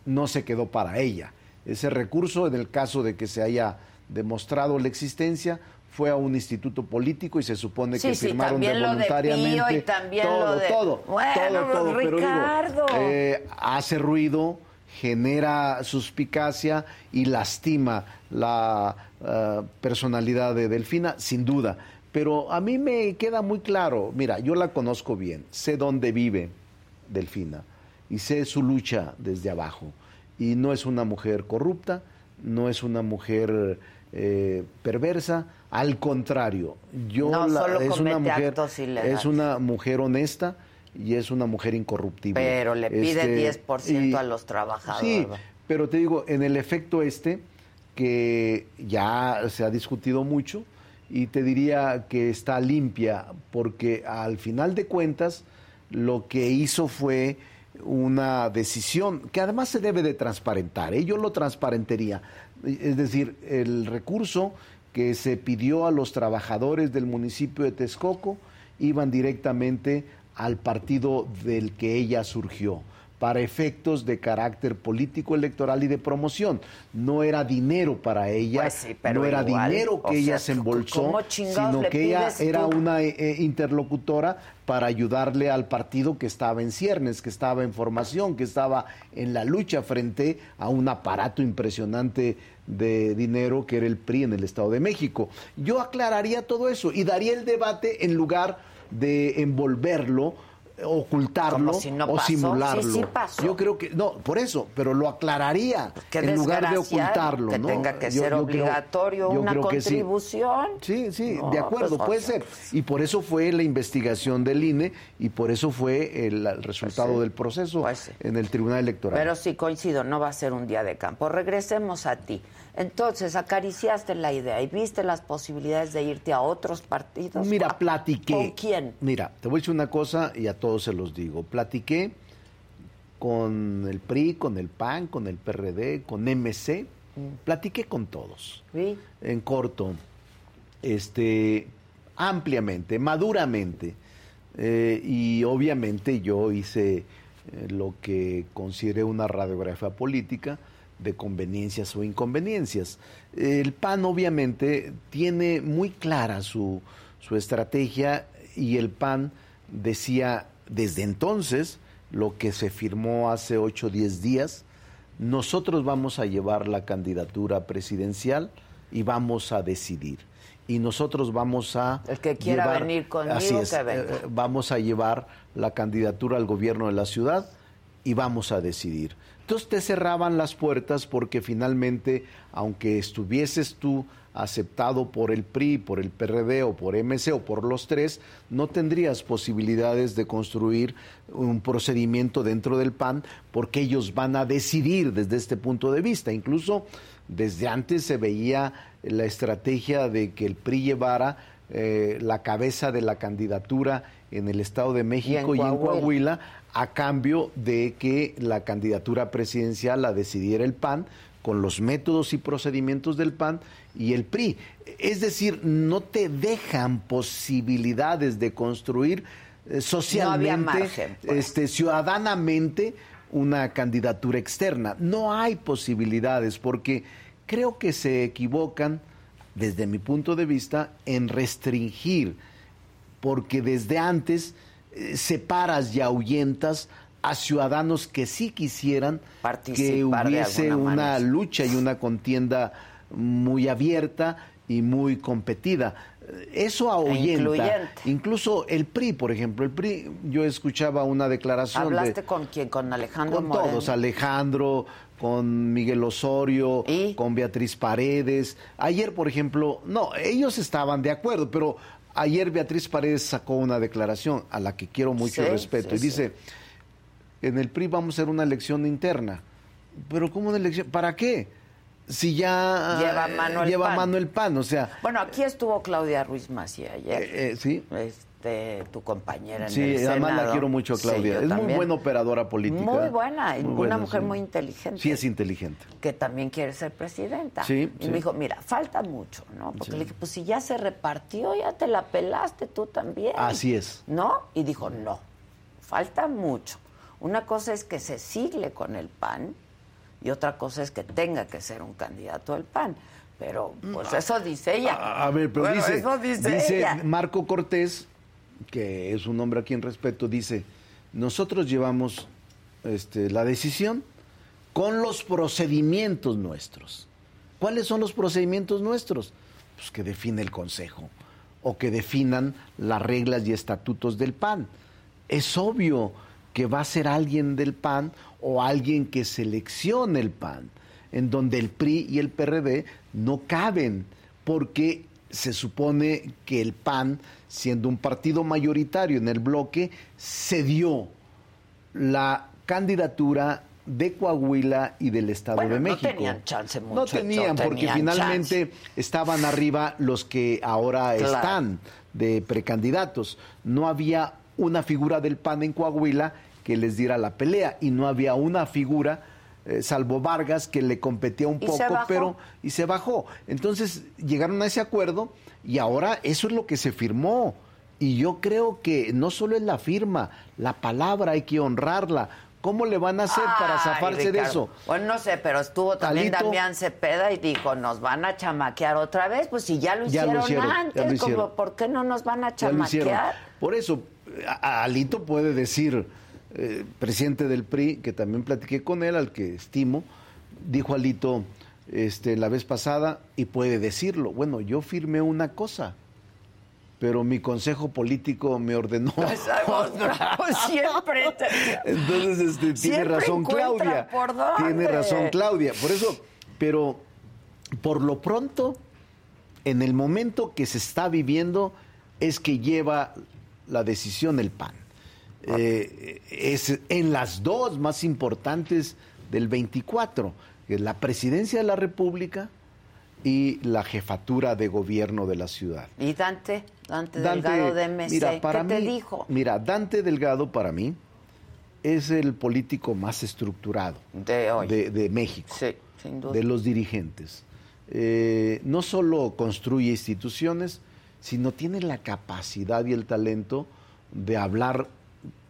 no se quedó para ella. Ese recurso, en el caso de que se haya demostrado la existencia, fue a un instituto político y se supone Sí, que sí, firmaron de también lo de voluntariamente. Pío y también todo, lo de- todo, Bueno, todo, todo. Pero digo, Ricardo. eh, hace ruido, genera suspicacia y lastima la eh, personalidad de Delfina, sin duda. Pero a mí me queda muy claro, mira, yo la conozco bien, sé dónde vive Delfina y sé su lucha desde abajo. Y no es una mujer corrupta, no es una mujer eh, perversa, al contrario, yo No, la- solo es una mujer actos es una mujer honesta y es una mujer incorruptible. Pero le pide Este, 10% y- a los trabajadores. Sí, pero te digo, en el efecto este, que ya se ha discutido mucho, y te diría que está limpia, porque al final de cuentas lo que hizo fue una decisión que además se debe de transparentar, ¿eh? yo lo transparentaría, es decir, el recurso que se pidió a los trabajadores del municipio de Texcoco iban directamente al partido del que ella surgió para efectos de carácter político electoral y de promoción. No era dinero para ella, Pues sí, pero no era igual, dinero que ella sea, se embolsó, ¿cómo chingados sino que ella era tú? una eh, eh, interlocutora para ayudarle al partido que estaba en ciernes, que estaba en formación, que estaba en la lucha frente a un aparato impresionante de dinero que era el PRI en el Estado de México. Yo aclararía todo eso y daría el debate en lugar de envolverlo ocultarlo Como si no o pasó. simularlo. Sí, sí pasó. Yo creo que no, por eso, pero lo aclararía Qué en lugar de ocultarlo, que ¿no? tenga que Yo- ser yo obligatorio una creo sí. contribución. Sí, sí, No, de acuerdo, pues, puede o sea, ser. Y por eso fue la investigación del INE y por eso fue el, el resultado Pues sí. del proceso en el Tribunal Electoral. Pero sí, coincido, no va a ser un día de campo. Regresemos a ti. Entonces, acariciaste la idea y viste las posibilidades de irte a otros partidos. Mira, platiqué. ¿Con quién? Mira, te voy a decir una cosa y a todos se los digo. Platiqué con el PRI, con el PAN, con el PRD, con MC platiqué con todos, Sí. en corto, este, ampliamente, maduramente, eh, y obviamente yo hice eh, lo que consideré una radiografía política de conveniencias o inconveniencias. El PAN obviamente tiene muy clara su, su estrategia y el PAN decía desde entonces lo que se firmó hace 8 o 10 días, nosotros vamos a llevar la candidatura presidencial y vamos a decidir. Y nosotros vamos a... El que quiera venir conmigo, así es, que venga. eh, vamos a llevar la candidatura al gobierno de la ciudad y vamos a decidir. Entonces te cerraban las puertas porque finalmente, aunque estuvieses tú aceptado por el PRI, por el PRD o por MC o por los tres, no tendrías posibilidades de construir un procedimiento dentro del PAN porque ellos van a decidir desde este punto de vista. Incluso desde antes se veía la estrategia de que el PRI llevara eh, la cabeza de la candidatura en el Estado de México y en Coahuila. Coahuila a cambio de que la candidatura presidencial la decidiera el PAN con los métodos y procedimientos del PAN y el PRI. Es decir, no te dejan posibilidades de construir eh, socialmente, margen, pues. este, ciudadanamente, una candidatura externa. No hay posibilidades porque creo que se equivocan, desde mi punto de vista, en restringir porque desde antes separas y ahuyentas a ciudadanos que sí quisieran que Participar hubiese una lucha y una contienda muy abierta y muy competida. Eh, Eso ahuyenta. incluyente. Incluso el PRI, por ejemplo, el PRI, yo escuchaba una declaración de ¿Hablaste con quién? ¿Con Alejandro con Moreno? todos, Alejandro, con Miguel Osorio, con Beatriz Paredes. Ayer, por ejemplo, no, ellos estaban de acuerdo, pero ayer Beatriz Paredes sacó una declaración a la que quiero mucho Sí, respeto sí, y dice, en el PRI vamos a hacer una elección interna. Pero ¿cómo una elección? ¿Para qué? Si ya Lleva eh, mano el lleva pan. mano el pan, o sea, Bueno, aquí estuvo Claudia Ruiz Macía ayer. Eh, eh, sí. Este, tu compañera en sí, el además la quiero mucho a Claudia. es muy buena operadora política. Muy buena, Muy una buena, mujer sí. muy inteligente. Sí, es inteligente. que también quiere ser presidenta. Sí, y me dijo, mira, falta mucho, ¿no? Porque le dije, pues si ya se repartió, ya te la pelaste tú también. Así es. ¿No? Y dijo, no, falta mucho. Una cosa es que se sigle con el PAN y otra cosa es que tenga que ser un candidato al PAN. Pero, pues eso dice ella. A, a ver, pero Bueno, dice, eso dice, dice ella. Marco Cortés, que es un hombre a quien respeto, dice, nosotros llevamos este, la decisión con los procedimientos nuestros. ¿Cuáles son los procedimientos nuestros? Pues que define el Consejo o que definan las reglas y estatutos del PAN. Es obvio que va a ser alguien del PAN o alguien que seleccione el PAN, en donde el PRI y el PRD no caben, porque se supone que el PAN, siendo un partido mayoritario en el bloque, cedió la candidatura de Coahuila y del Estado Bueno, de no México. tenían chance mucho, No tenían, no porque tenían finalmente estaban arriba los que ahora Claro. están de precandidatos. No había una figura del PAN en Coahuila que les diera la pelea y no había una figura, eh, salvo Vargas, que le competía un poco, pero y se bajó. Entonces llegaron a ese acuerdo y ahora eso es lo que se firmó. Y yo creo que no solo es la firma, la palabra hay que honrarla. ¿Cómo le van a hacer para zafarse de eso? Bueno, no sé, pero estuvo también. Damián Cepeda y dijo, nos van a chamaquear otra vez. Pues si ya lo Ya hicieron, lo hicieron, ya antes, lo hicieron. como, ¿por qué no nos van a chamaquear? Por eso, a Alito puede decir, eh, presidente del PRI, que también platiqué con él, al que estimo, dijo Alito este, la vez pasada, y puede decirlo, bueno, yo firmé una cosa, pero mi consejo político me ordenó. Siempre. te- Entonces, este, tiene Siempre razón Claudia. por. Tiene razón Claudia. Por eso, pero por lo pronto, en el momento que se está viviendo, es que lleva la decisión el PAN. Eh, es en las dos más importantes del 24, que es la presidencia de la República y la jefatura de gobierno de la ciudad. ¿Y Dante? Dante, Dante, Delgado de MC, mira, para ¿qué te mí- dijo? Mira, Dante Delgado para mí es el político más estructurado de, de, de México. Sí, duda. de los dirigentes. Eh, no solo construye instituciones, sino tiene la capacidad y el talento de hablar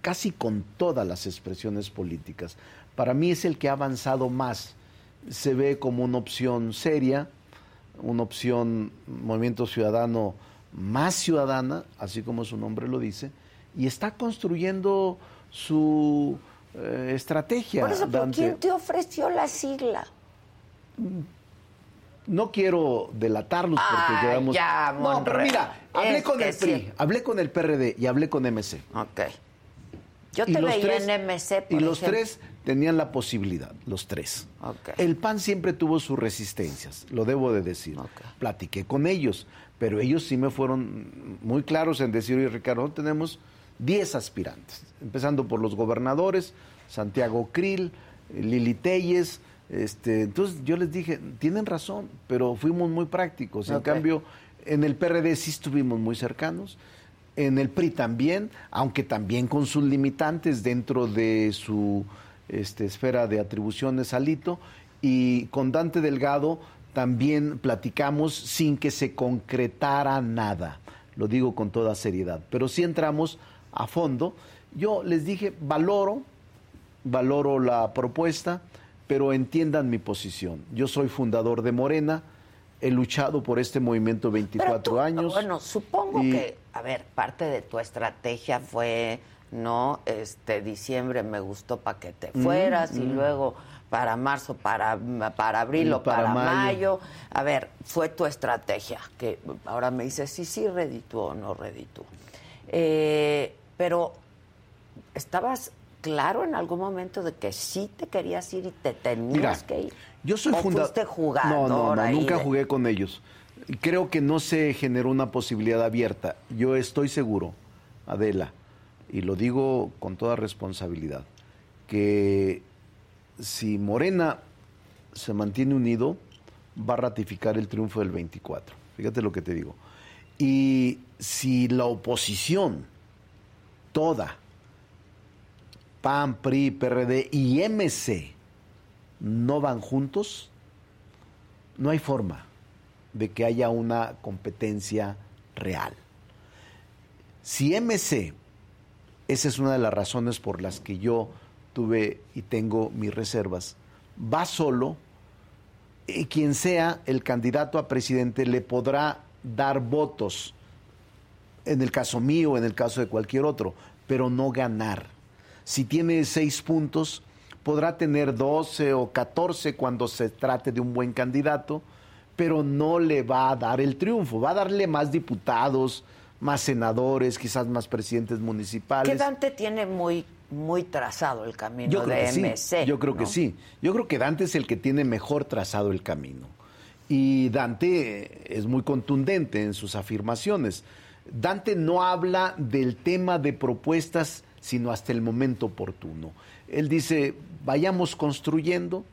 casi con todas las expresiones políticas. Para mí es el que ha avanzado más. Se ve como una opción seria, una opción Movimiento Ciudadano más ciudadana, así como su nombre lo dice, y está construyendo su eh, estrategia. Por eso, ¿pero Dante. ¿quién te ofreció la sigla? No quiero delatarlos porque Ay, quedamos. ya, no, pero mira, hablé Es con el PRI, sí. hablé con el PRD y hablé con MC. Ok. Yo Y te los veía tres- en MC, por Y los ejemplo. tres tenían la posibilidad, los tres. El PAN siempre tuvo sus resistencias, lo debo de decir. Platiqué con ellos, pero ellos sí me fueron muy claros en decir, oye Ricardo, tenemos 10 aspirantes, empezando por los gobernadores, Santiago Krill, Lili Telles. Este, entonces yo les dije, tienen razón, pero fuimos muy prácticos. En cambio, en el PRD sí estuvimos muy cercanos. En el PRI también, aunque también con sus limitantes dentro de su este, esfera de atribuciones alito. Y con Dante Delgado también platicamos sin que se concretara nada. Lo digo con toda seriedad. Pero sí entramos a fondo. Yo les dije, valoro, valoro la propuesta, pero entiendan mi posición. Yo soy fundador de Morena, he luchado por este movimiento 24 Pero tú, años. Bueno, supongo y- que, a ver, parte de tu estrategia fue, no, este diciembre me gustó para que te Mm, fueras y mm. luego para marzo, para, para abril Y o para, para mayo. mayo. A ver, fue tu estrategia, que ahora me dices sí, sí, redituó o no redituó. Eh, pero, ¿estabas claro en algún momento de que sí te querías ir y te tenías Mira, que ir? Yo soy ¿O fundador. No, no, no, nunca de- jugué con ellos. Creo que no se generó una posibilidad abierta. Yo estoy seguro, Adela, y lo digo con toda responsabilidad, que si Morena se mantiene unido, va a ratificar el triunfo del 24. Fíjate lo que te digo. Y si la oposición, toda, PAN, PRI, PRD y MC, no van juntos, no hay forma de que haya una competencia real. Si MC, esa es una de las razones por las que yo tuve y tengo mis reservas, va solo, eh, quien sea el candidato a presidente le podrá dar votos, en el caso mío, en el caso de cualquier otro, pero no ganar. Si tiene seis puntos, podrá tener 12 o 14 cuando se trate de un buen candidato, pero no le va a dar el triunfo, va a darle más diputados, más senadores, quizás más presidentes Que municipales. Dante tiene muy, muy trazado el camino Yo creo de que sí. Yo creo que sí. Yo creo que Dante es el que tiene mejor trazado el camino. Y Dante es muy contundente en sus afirmaciones. Dante no habla del tema de propuestas, sino hasta el momento oportuno. Él dice, vayamos construyendo,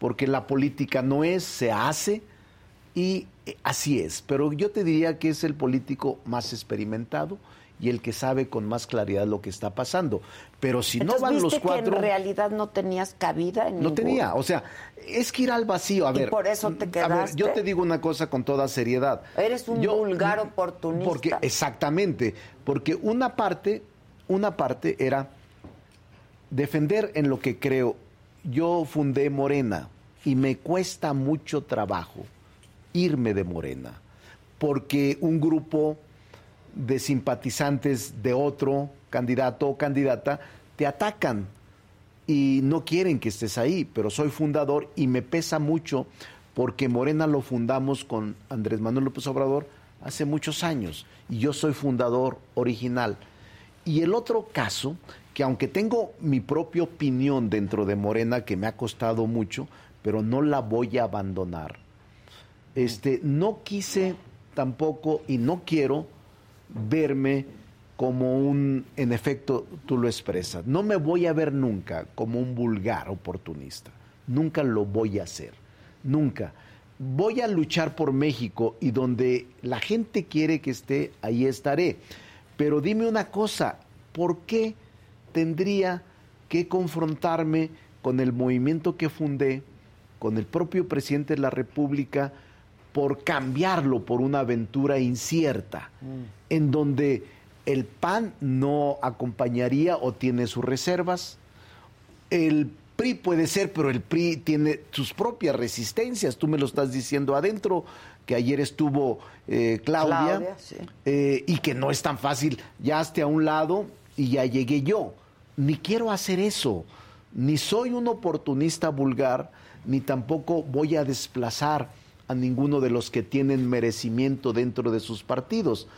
porque la política no es, se hace, y eh, así es. Pero yo te diría que es el político más experimentado y el que sabe con más claridad lo que está pasando. Pero si Entonces, no van ¿viste los que cuatro... en realidad no tenías cabida en No ningún- tenía, o sea, es que ir al vacío, a ¿Y ver. por eso te A ver, quedaste? yo te digo una cosa con toda seriedad. Eres un Yo- vulgar oportunista. Porque exactamente, porque una parte, una parte era defender en lo que creo. Yo fundé Morena y me cuesta mucho trabajo irme de Morena, porque un grupo de simpatizantes de otro candidato o candidata te atacan y no quieren que estés ahí, pero soy fundador y me pesa mucho porque Morena lo fundamos con Andrés Manuel López Obrador hace muchos años y yo soy fundador original. Y el otro caso, que aunque tengo mi propia opinión dentro de Morena que me ha costado mucho, pero no la voy a abandonar. Este, no quise tampoco y no quiero verme como un, en efecto, tú lo expresas. No me voy a ver nunca como un vulgar oportunista. Nunca lo voy a hacer. Nunca. Voy a luchar por México y donde la gente quiere que esté, ahí estaré. Pero dime una cosa, ¿por qué tendría que confrontarme con el movimiento que fundé con el propio presidente de la República por cambiarlo por una aventura incierta, en donde el PAN no acompañaría o tiene sus reservas, el PRI puede ser, pero el PRI tiene sus propias resistencias. Tú me lo estás diciendo adentro, que ayer estuvo eh, Claudia, Claudia, sí. eh, y que no es tan fácil. Ya esté a un lado y ya llegué yo. Ni quiero hacer eso. Ni soy un oportunista vulgar, ni tampoco voy a desplazar a ninguno de los que tienen merecimiento dentro de sus partidos.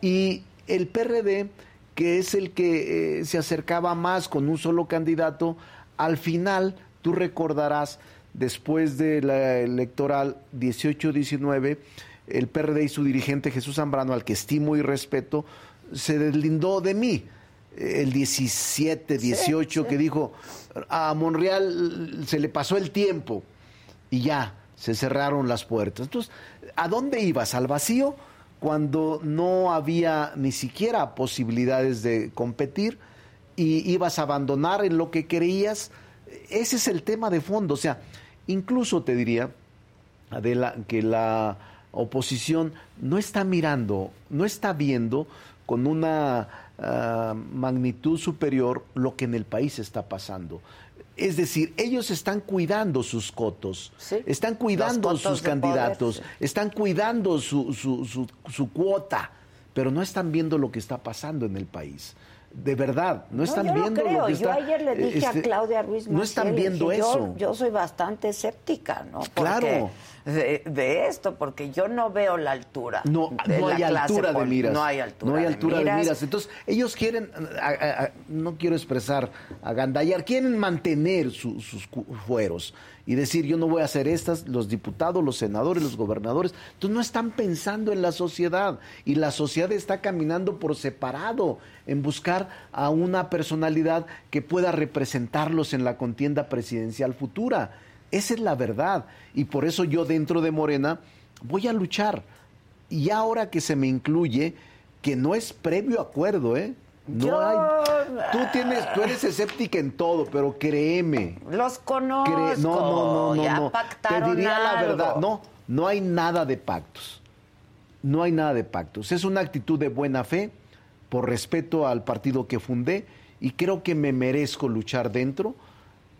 Y el PRD, que es el que eh, se acercaba más con un solo candidato, al final, tú recordarás, después de la electoral 18-19, el PRD y su dirigente Jesús Zambrano, al que estimo y respeto, se deslindó de mí. El 17, 18, que dijo, a Monreal se le pasó el tiempo y ya, se cerraron las puertas. Entonces, ¿a dónde ibas? ¿Al vacío? Cuando no había ni siquiera posibilidades de competir y ibas a abandonar en lo que creías. Ese es el tema de fondo. O sea, incluso te diría, Adela, que la oposición no está mirando, no está viendo con una ah, magnitud superior lo que en el país está pasando. Es decir, ellos están cuidando sus cotos, están cuidando cotos sus candidatos, poder, están cuidando su, su- su- su cuota, pero no están viendo lo que está pasando en el país. De verdad, no, No, están yo lo viendo creo. lo que Yo está. ayer le dije este, a Claudia Ruiz No están viendo dije, yo- eso. Yo, soy bastante escéptica, ¿no? Porque Claro. De, de esto, porque yo no veo la altura. No, de no la hay altura de miras. No hay altura, No hay de altura de miras. miras. Entonces, ellos quieren, a- a- a- no quiero expresar agandallar, quieren mantener su- sus fueros y decir, yo no voy a hacer estas, los diputados, los senadores, los gobernadores. Entonces, no están pensando en la sociedad y la sociedad está caminando por separado en buscar a una personalidad que pueda representarlos en la contienda presidencial futura. Esa es la verdad. Y por eso yo dentro de Morena voy a luchar. Y ahora que se me incluye, que no es previo acuerdo, ¿eh? No Yo- hay. Tú tienes, tú eres escéptica en todo, pero créeme. Los conozco. Cre- no, no, no, no, ya no. Te diría la verdad. No, no hay nada de pactos. No hay nada de pactos. Es una actitud de buena fe, por respeto al partido que fundé, y creo que me merezco luchar dentro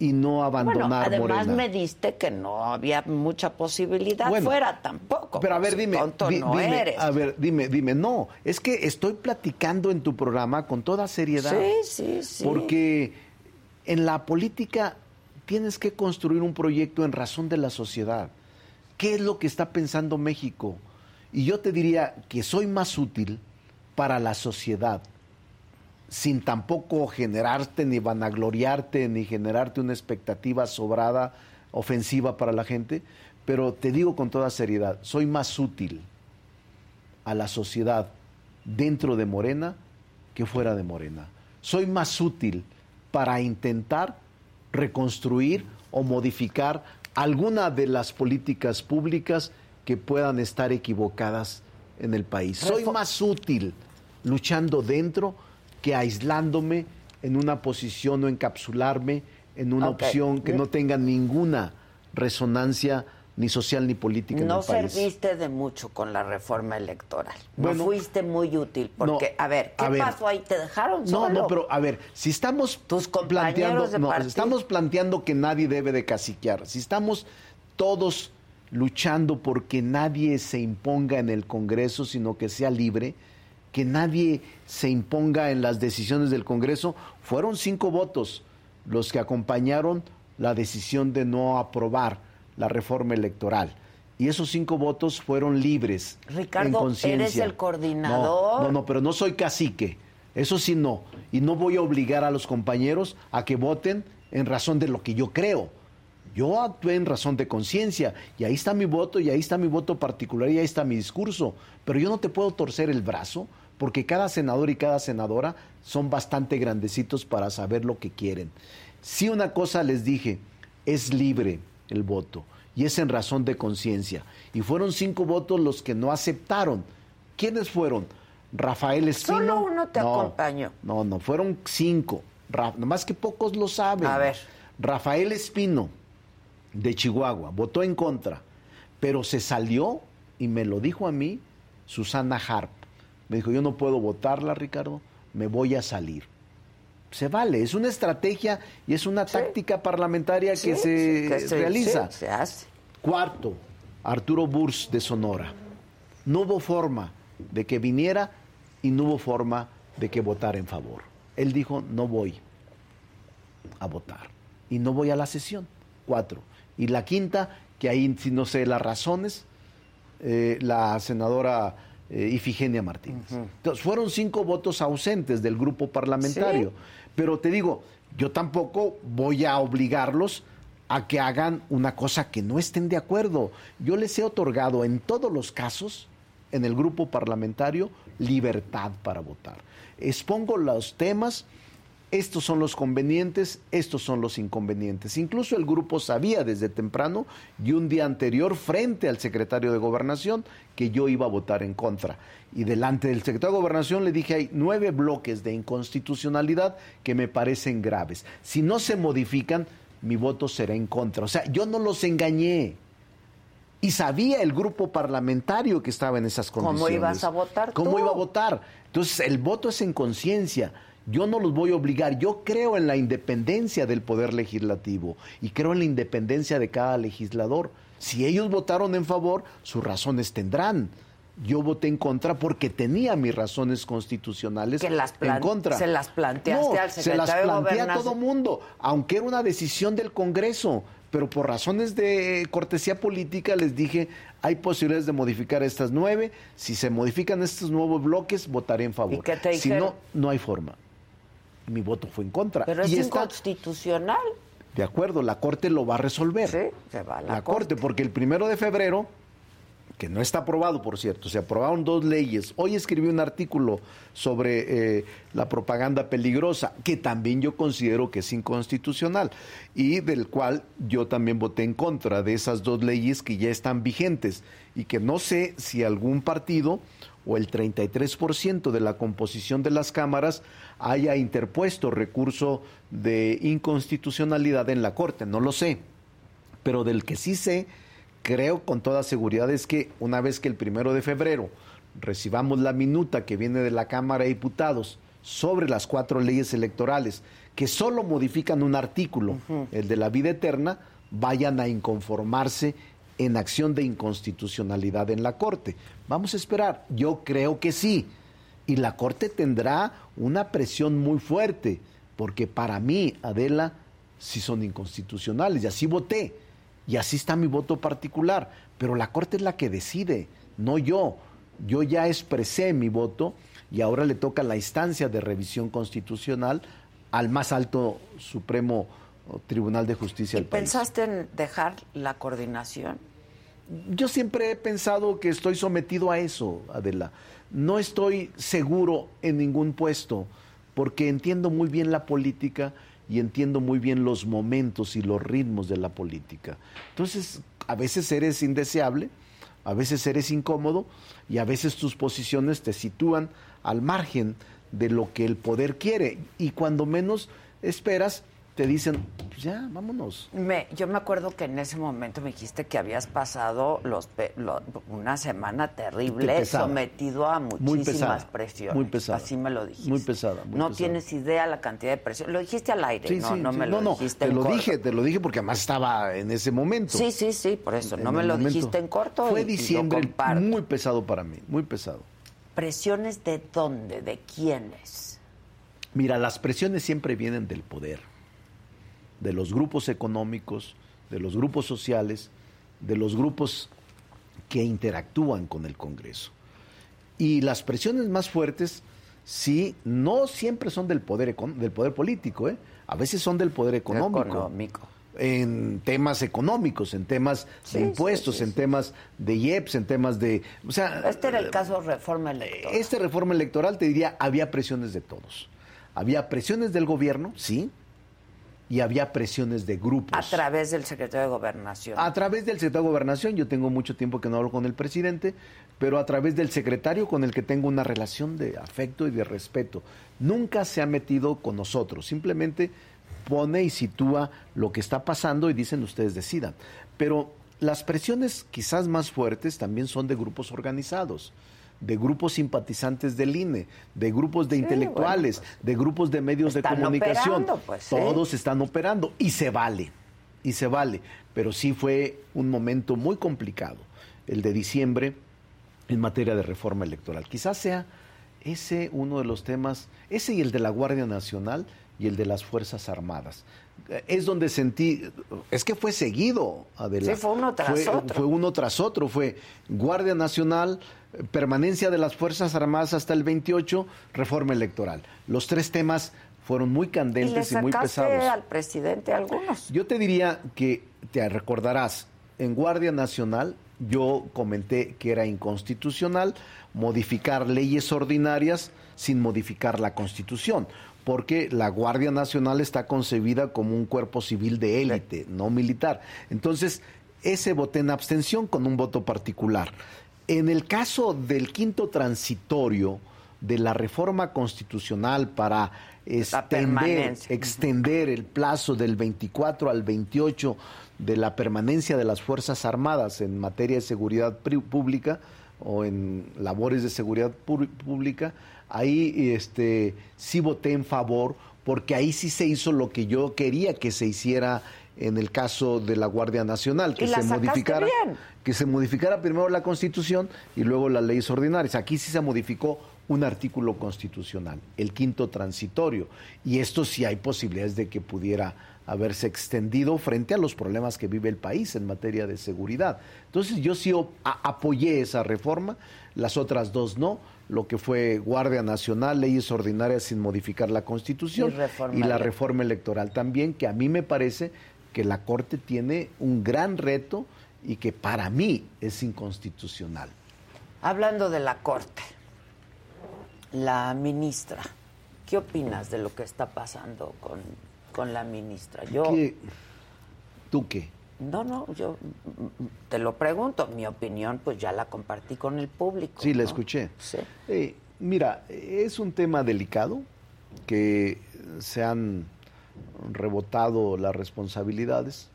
y no Bueno, abandonar además Morena. me diste que no había mucha posibilidad Bueno, fuera tampoco. Pero a ver, pues, dime, tonto di- no dime, eres. a ver, dime, dime, no, es que estoy platicando en tu programa con toda seriedad. Sí, sí, sí. Porque en la política tienes que construir un proyecto en razón de la sociedad. ¿Qué es lo que está pensando México? Y yo te diría que soy más útil para la sociedad, sin tampoco generarte ni vanagloriarte, ni generarte una expectativa sobrada, ofensiva para la gente, pero te digo con toda seriedad, soy más útil a la sociedad dentro de Morena que fuera de Morena. Soy más útil para intentar reconstruir o modificar alguna de las políticas públicas que puedan estar equivocadas en el país. Soy más útil luchando dentro que aislándome en una posición o encapsularme en una opción que no tenga ninguna resonancia ni social ni política en No el país. serviste de mucho con la reforma electoral. Bueno, no fuiste muy útil. Porque, a ver, ¿qué a ver. pasó ahí? ¿Te dejaron No, solo? no, pero a ver, si estamos planteando, de no, estamos planteando que nadie debe de caciquear, si estamos todos luchando porque nadie se imponga en el Congreso, sino que sea libre, que nadie se imponga en las decisiones del Congreso, fueron cinco votos los que acompañaron la decisión de no aprobar la reforma electoral. Y esos cinco votos fueron libres. en Ricardo, conciencia. eres el coordinador. No, no, no, pero no soy cacique. Eso sí no. Y no voy a obligar a los compañeros a que voten en razón de lo que yo creo. Yo actué en razón de conciencia y ahí está mi voto y ahí está mi voto particular y ahí está mi discurso. Pero yo no te puedo torcer el brazo porque cada senador y cada senadora son bastante grandecitos para saber lo que quieren. Si una cosa les dije, es libre el voto y es en razón de conciencia. Y fueron cinco votos los que no aceptaron. ¿Quiénes fueron? Rafael Espino. Solo uno te No, acompañó. No, no, fueron cinco. Ra- nomás que pocos lo saben. A ver. Rafael Espino, de Chihuahua, votó en contra, pero se salió y me lo dijo a mí Susana Harp. Me dijo, yo no puedo votarla, Ricardo, me voy a salir. Se vale, es una estrategia y es una táctica parlamentaria Sí, que se, que se- realiza. sí, se hace. Cuarto, Arturo Burs de Sonora. No hubo forma de que viniera y no hubo forma de que votara en favor. Él dijo, no voy a votar y no voy a la sesión. Cuatro. Y la quinta, que ahí sí no sé las razones, eh, la senadora eh, Ifigenia Martínez. Entonces, fueron cinco votos ausentes del grupo parlamentario. Sí. Pero te digo, yo tampoco voy a obligarlos a que hagan una cosa que no estén de acuerdo. Yo les he otorgado en todos los casos, en el grupo parlamentario, libertad para votar. Expongo los temas, estos son los convenientes, estos son los inconvenientes. Incluso el grupo sabía desde temprano y un día anterior frente al secretario de gobernación que yo iba a votar en contra. Y delante del secretario de gobernación le dije hay nueve bloques de inconstitucionalidad que me parecen graves. Si no se modifican, mi voto será en contra. O sea, yo no los engañé. Y sabía el grupo parlamentario que estaba en esas ¿Cómo condiciones. ibas a votar ¿Cómo tú? iba a votar? Entonces, el voto es en conciencia. Yo no los voy a obligar. Yo creo en la independencia del poder legislativo y creo en la independencia de cada legislador. Si ellos votaron en favor, sus razones tendrán. Yo voté en contra porque tenía mis razones constitucionales Que las en contra. se las planteaste No, al se las secretario planteé a todo mundo, aunque era una decisión del Congreso, pero por razones de cortesía política les dije, hay posibilidades de modificar estas nueve, si se modifican estos nuevos bloques, votaré en favor. ¿Y qué te si no, no hay forma. Mi voto fue en contra. Pero es y está, inconstitucional. de acuerdo, la Corte lo va a resolver. Sí, se va a la, la Corte, porque el primero de febrero, que no está aprobado, por cierto, se aprobaron dos leyes. Hoy escribí un artículo sobre eh, la propaganda peligrosa, que también yo considero que es inconstitucional, y del cual yo también voté en contra de esas dos leyes que ya están vigentes, y que no sé si algún partido o el 33% de la composición de las cámaras haya interpuesto recurso de inconstitucionalidad en la Corte, no lo sé. Pero del que sí sé, creo con toda seguridad es que una vez que el primero de febrero recibamos la minuta que viene de la Cámara de Diputados sobre las cuatro leyes electorales que solo modifican un artículo, el de la vida eterna, vayan a inconformarse en acción de inconstitucionalidad en la Corte. Vamos a esperar. Yo creo que sí. Y la Corte tendrá una presión muy fuerte, porque para mí, Adela, sí son inconstitucionales. Y así voté. Y así está mi voto particular. Pero la Corte es la que decide, no yo. Yo ya expresé mi voto y ahora le toca la instancia de revisión constitucional al más alto Supremo Tribunal de Justicia del país. ¿Pensaste en dejar la coordinación? Yo siempre he pensado que estoy sometido a eso, Adela. No estoy seguro en ningún puesto, porque entiendo muy bien la política y entiendo muy bien los momentos y los ritmos de la política. Entonces, a veces eres indeseable, a veces eres incómodo y a veces tus posiciones te sitúan al margen de lo que el poder quiere. Y cuando menos esperas, te dicen, "Pues ya, vámonos. Me, yo me acuerdo que en ese momento me dijiste que habías pasado los, lo- una semana terrible, sometido a Muy muchísimas pesada, presiones. muy pesada. Así me lo dijiste. Muy pesada. muy no pesada. tienes idea la cantidad de presión. Lo dijiste al aire, Sí, no, sí, no sí. me lo no, dijiste te en lo corto. dije, te lo dije porque además estaba en ese momento. Sí, sí, sí, por eso. No En me lo momento. dijiste en corto. y- Fue y diciembre comparto. muy pesado para mí, muy pesado. ¿Presiones de dónde? ¿De quiénes? Mira, las presiones siempre vienen del poder, de los grupos económicos, de los grupos sociales, de los grupos que interactúan con el Congreso. Y las presiones más fuertes, sí, no siempre son del poder, del poder político, ¿eh? a veces son del poder económico. Económico. En temas económicos, en temas Sí, de sí, impuestos, en temas de IEPS, en temas de... O sea, Este era el caso reforma electoral. esta reforma electoral, te diría, había presiones de todos. Había presiones del gobierno, sí, y había presiones de grupos. A través del secretario de Gobernación. A través del secretario de Gobernación, yo tengo mucho tiempo que no hablo con el presidente, pero a través del secretario con el que tengo una relación de afecto y de respeto. Nunca se ha metido con nosotros, simplemente pone y sitúa lo que está pasando y dicen ustedes decidan. Pero las presiones quizás más fuertes también son de grupos organizados de grupos simpatizantes del INE, de grupos de intelectuales, de grupos de medios de comunicación. operando, pues, sí. Todos están operando y se vale, y se vale. Pero sí fue un momento muy complicado, el de diciembre, en materia de reforma electoral. Quizás sea ese uno de los temas, ese y el de la Guardia Nacional y el de las Fuerzas Armadas. Es donde sentí, es que fue seguido, Adela. Sí, fue uno tras Fue- otro. Fue uno tras otro, fue Guardia Nacional, permanencia de las Fuerzas Armadas hasta el 28, reforma electoral. Los tres temas fueron muy ¿Y le candentes y, muy sacaste pesados. al presidente algunos? Yo te diría que te recordarás, en Guardia Nacional yo comenté que era inconstitucional modificar leyes ordinarias sin modificar la Constitución, porque la Guardia Nacional está concebida como un cuerpo civil de élite, no militar. Entonces, ese voté en abstención con un voto particular. En el caso del quinto transitorio de la reforma constitucional para extender, extender el plazo del 24 al 28 de la permanencia de las Fuerzas Armadas en materia de seguridad pública o en labores de seguridad pública, ahí este, sí voté en favor porque ahí sí se hizo lo que yo quería que se hiciera en el caso de la Guardia Nacional, que se modificara bien. que se modificara primero la Constitución y luego las leyes ordinarias. Aquí sí se modificó un artículo constitucional, el quinto transitorio, y esto sí hay posibilidades de que pudiera haberse extendido frente a los problemas que vive el país en materia de seguridad. Entonces yo sí apoyé esa reforma, las otras dos no, lo que fue Guardia Nacional, leyes ordinarias sin modificar la Constitución Y la reforma electoral también, que a mí me parece que la Corte tiene un gran reto y que para mí es inconstitucional. Hablando de la Corte, la ministra, ¿qué opinas de lo que está pasando con, con la ministra? Yo, ¿Qué- ¿Tú qué? No, no, yo mm, mm, te lo pregunto, mi opinión pues ya la compartí con el público. Sí, la escuché. Sí. Eh, mira, es un tema delicado que se han rebotado las responsabilidades.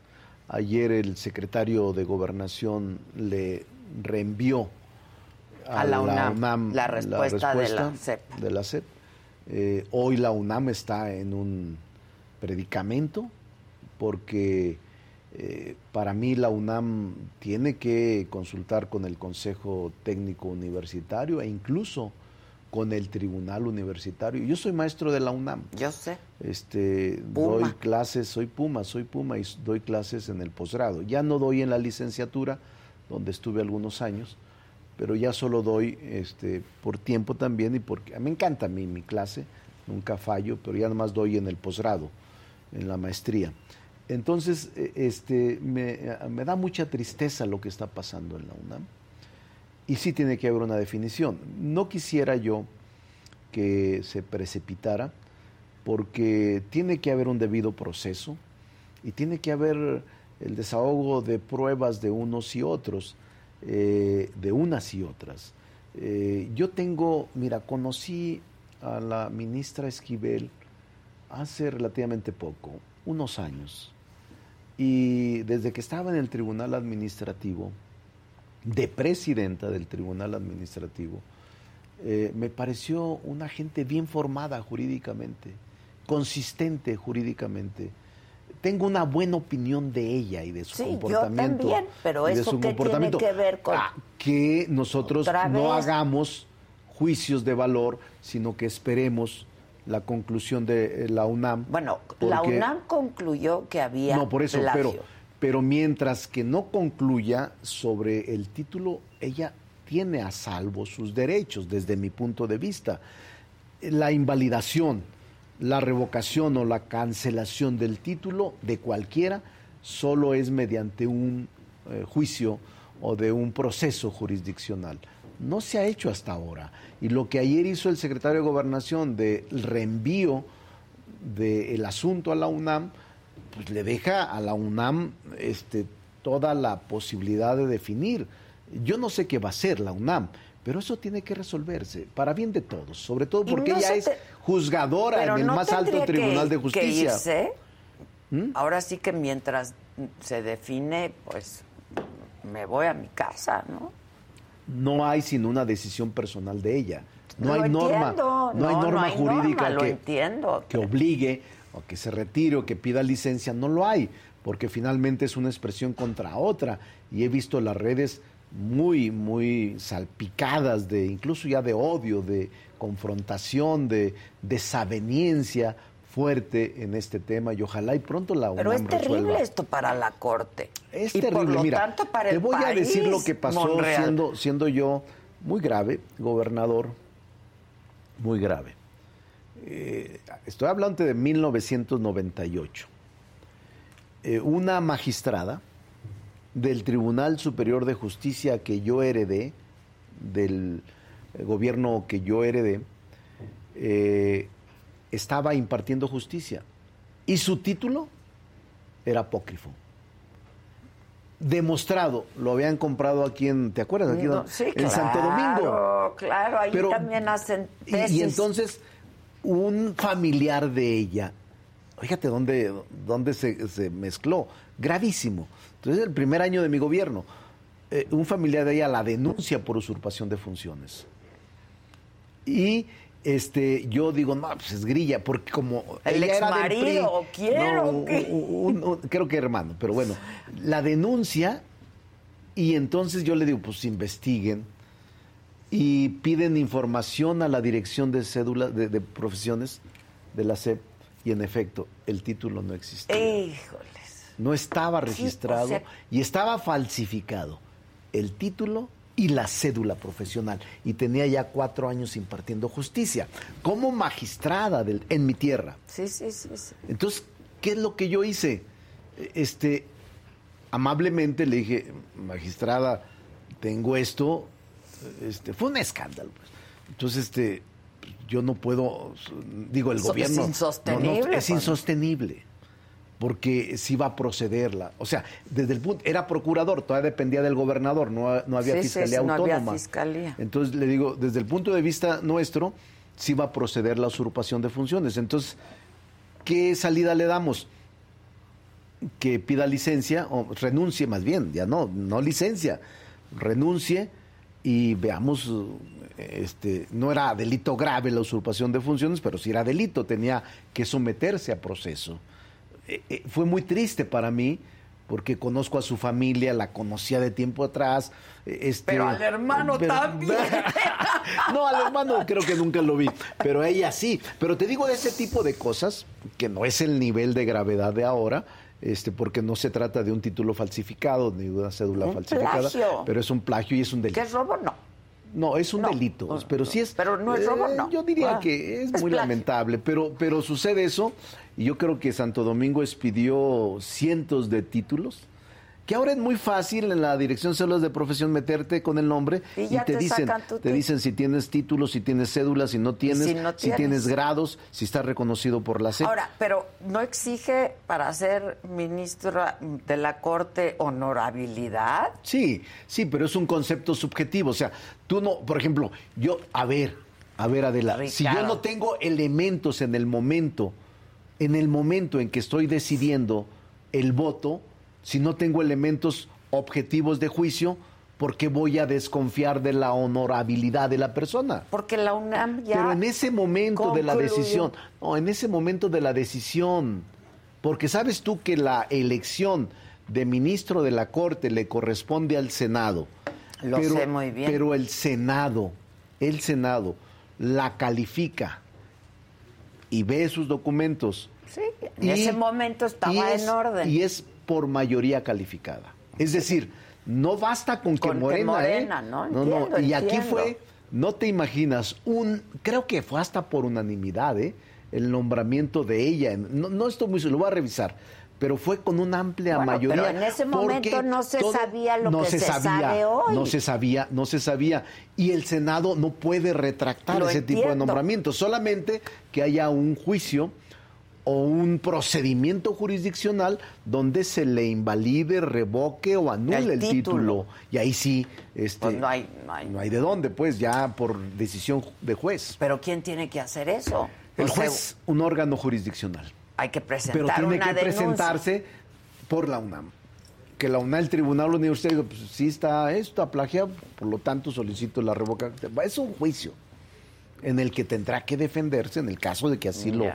Ayer el secretario de Gobernación le reenvió A la UNAM la respuesta de la SEP. de la SEP. Eh, hoy la UNAM está en un predicamento porque eh, para mí la UNAM tiene que consultar con el Consejo Técnico Universitario e incluso con el Tribunal Universitario. Yo soy maestro de la UNAM. Yo sé. Este, Puma. doy clases, soy Puma, soy Puma y doy clases en el posgrado. Ya no doy en la licenciatura, donde estuve algunos años, pero ya solo doy este, por tiempo también y porque me encanta a mí mi clase, nunca fallo, pero ya nomás doy en el posgrado, en la maestría. Entonces, eh, este, me, me da mucha tristeza lo que está pasando en la UNAM y sí tiene que haber una definición. No quisiera yo que se precipitara porque tiene que haber un debido proceso y tiene que haber el desahogo de pruebas de unos y otros, eh, de unas y otras. Eh, yo tengo, mira, conocí a la ministra Esquivel hace relativamente poco, unos años, y desde que estaba en el Tribunal Administrativo, de presidenta del Tribunal Administrativo, eh, me pareció una gente bien formada jurídicamente, consistente jurídicamente. Tengo una buena opinión de ella y de su Sí, yo comportamiento. también, pero y de ¿eso su qué tiene comportamiento. que ver con- Ah, que nosotros no hagamos juicios de valor, sino que esperemos la conclusión de eh, la UNAM. Bueno, la UNAM concluyó que había no, por eso, plagio. pero, pero mientras que no concluya sobre el título, ella tiene a salvo sus derechos, desde mi punto de vista. La invalidación, la revocación o la cancelación del título de cualquiera solo es mediante un eh, juicio o de un proceso jurisdiccional. No se ha hecho hasta ahora. Y lo que ayer hizo el secretario de Gobernación de reenvío del asunto a la UNAM, pues le deja a la UNAM este, toda la posibilidad de definir. Yo no sé qué va a hacer la UNAM, pero eso tiene que resolverse para bien de todos, sobre todo porque no ella es juzgadora Pero en el no más alto tribunal que- de que justicia. irse Ahora sí que mientras se define, pues me voy a mi casa, ¿no? No hay sino una decisión personal de ella. No hay norma, no hay No, no norma hay jurídica norma, que, que obligue o que se retire o que pida licencia, no lo hay, porque finalmente es una expresión contra otra. Y he visto las redes muy, muy salpicadas de, incluso ya de odio, de confrontación, de desaveniencia fuerte en este tema y ojalá y pronto la Pero UNAM es terrible resuelva. esto para la corte. Es y terrible, por lo mira, tanto para te voy a decir lo que pasó siendo, siendo yo muy grave, gobernador, muy grave. Eh, estoy hablando de 1998. Eh, una magistrada del Tribunal Superior de Justicia que yo heredé, del gobierno que yo heredé, eh, estaba impartiendo justicia. Y su título era apócrifo. Demostrado, lo habían comprado aquí en, ¿te acuerdas? Aquí en- sí, en Santo Domingo. claro, Claro, ahí Pero- también hacen Y, tesis. y entonces, un familiar de ella, fíjate dónde, dónde se, se mezcló, gravísimo. Entonces, el primer año de mi gobierno, eh, un familiar de ella la denuncia por usurpación de funciones. Y este, yo digo, no, pues es grilla, porque como ¿El del exmarido PRI, o quién, no, o qué? un- un- creo que hermano, pero bueno, la denuncia y entonces yo le digo, pues investiguen y piden información a la dirección de cédula de, de profesiones de la SEP y en efecto el título no existía. Híjoles. No estaba Sí, registrado o sea- y estaba falsificado el título y la cédula profesional. Y tenía ya cuatro años impartiendo justicia como magistrada del- en mi tierra. Sí, sí, sí. sí. Entonces, ¿qué es lo que yo hice? Este, amablemente le dije, magistrada, tengo esto. Este, fue un escándalo. pues. Entonces, este, yo no puedo, digo, el Eso es gobierno. no, no, insostenible, es pues. insostenible. Porque sí va a procederla. O sea, desde el punto, era procurador, todavía dependía del gobernador, no, no había Sí, sí, fiscalía sí, no había autónoma. fiscalía. Entonces le digo, desde el punto de vista nuestro, sí va a proceder la usurpación de funciones. Entonces, ¿qué salida le damos? Que pida licencia, o renuncie más bien, ya no, no licencia, renuncie y veamos, este, no era delito grave la usurpación de funciones, pero sí era delito, tenía que someterse a proceso. Eh, eh, fue muy triste para mí porque conozco a su familia, la conocía de tiempo atrás. eh, Este, Pero al hermano pero- también. no, al hermano creo que nunca lo vi, pero ella sí. Pero te digo de ese tipo de cosas, que no es el nivel de gravedad de ahora, este, porque no se trata de un título falsificado ni de una cédula Un falsificada, plagio. pero es un plagio y es un delito. ¿Qué es robo? No. No, es un delito, pero sí es. Pero no es robo, eh, no. Yo diría Ah, que es, es muy plagio. lamentable, pero, pero sucede eso, y yo creo que Santo Domingo expidió cientos de títulos. Que ahora es muy fácil en la dirección células de profesión meterte con el nombre Y y, te, te dicen, te dicen si tienes títulos, si tienes cédulas, si no tienes, si no si tienes. grados, si estás reconocido por la SEP. Ahora, pero no exige para ser ministra de la Corte honorabilidad. Sí, sí, pero es un concepto subjetivo. O sea, tú no, por ejemplo, yo, a ver, a ver, Adela, si yo Ricardo. no tengo elementos en el momento, en el momento en que estoy decidiendo el voto, si no tengo elementos objetivos de juicio, ¿por qué voy a desconfiar de la honorabilidad de la persona? Porque la UNAM ya. Pero en ese momento de la decisión, no, en ese momento de la decisión, porque sabes tú que la elección de ministro de la Corte le corresponde al Senado. Lo sé muy bien. Pero el Senado, el Senado la califica y ve sus documentos. Sí, en ese momento estaba y es- en orden. Y es por mayoría calificada. Es decir, no basta con que Con que Morena, Morena, ¿eh? ¿no? Entiendo, Y aquí fue, no te imaginas, un, creo que fue hasta por unanimidad, ¿eh? El nombramiento de ella. No, no estoy muy seguro, lo voy a revisar. Pero fue con una amplia Bueno, mayoría. pero en ese momento no se sabía lo no que se sabía, sabe hoy. No se sabía, no se sabía. Y el Senado no puede retractar Lo ese tipo de nombramientos. Solamente que haya un juicio o un procedimiento jurisdiccional donde se le invalide, revoque o anule El el, título. título. Y ahí sí, este, Pues no hay- no hay. no hay de dónde, pues ya por decisión de juez. Pero ¿quién tiene que hacer eso? El O sea, juez, un órgano jurisdiccional. Hay que presentar pero tiene una que denuncia. presentarse por la UNAM. Que la UNAM, el Tribunal Universitario, pues sí está esto, está plagiado, por lo tanto solicito la revocación. Es un juicio en el que tendrá que defenderse en el caso de que así lo,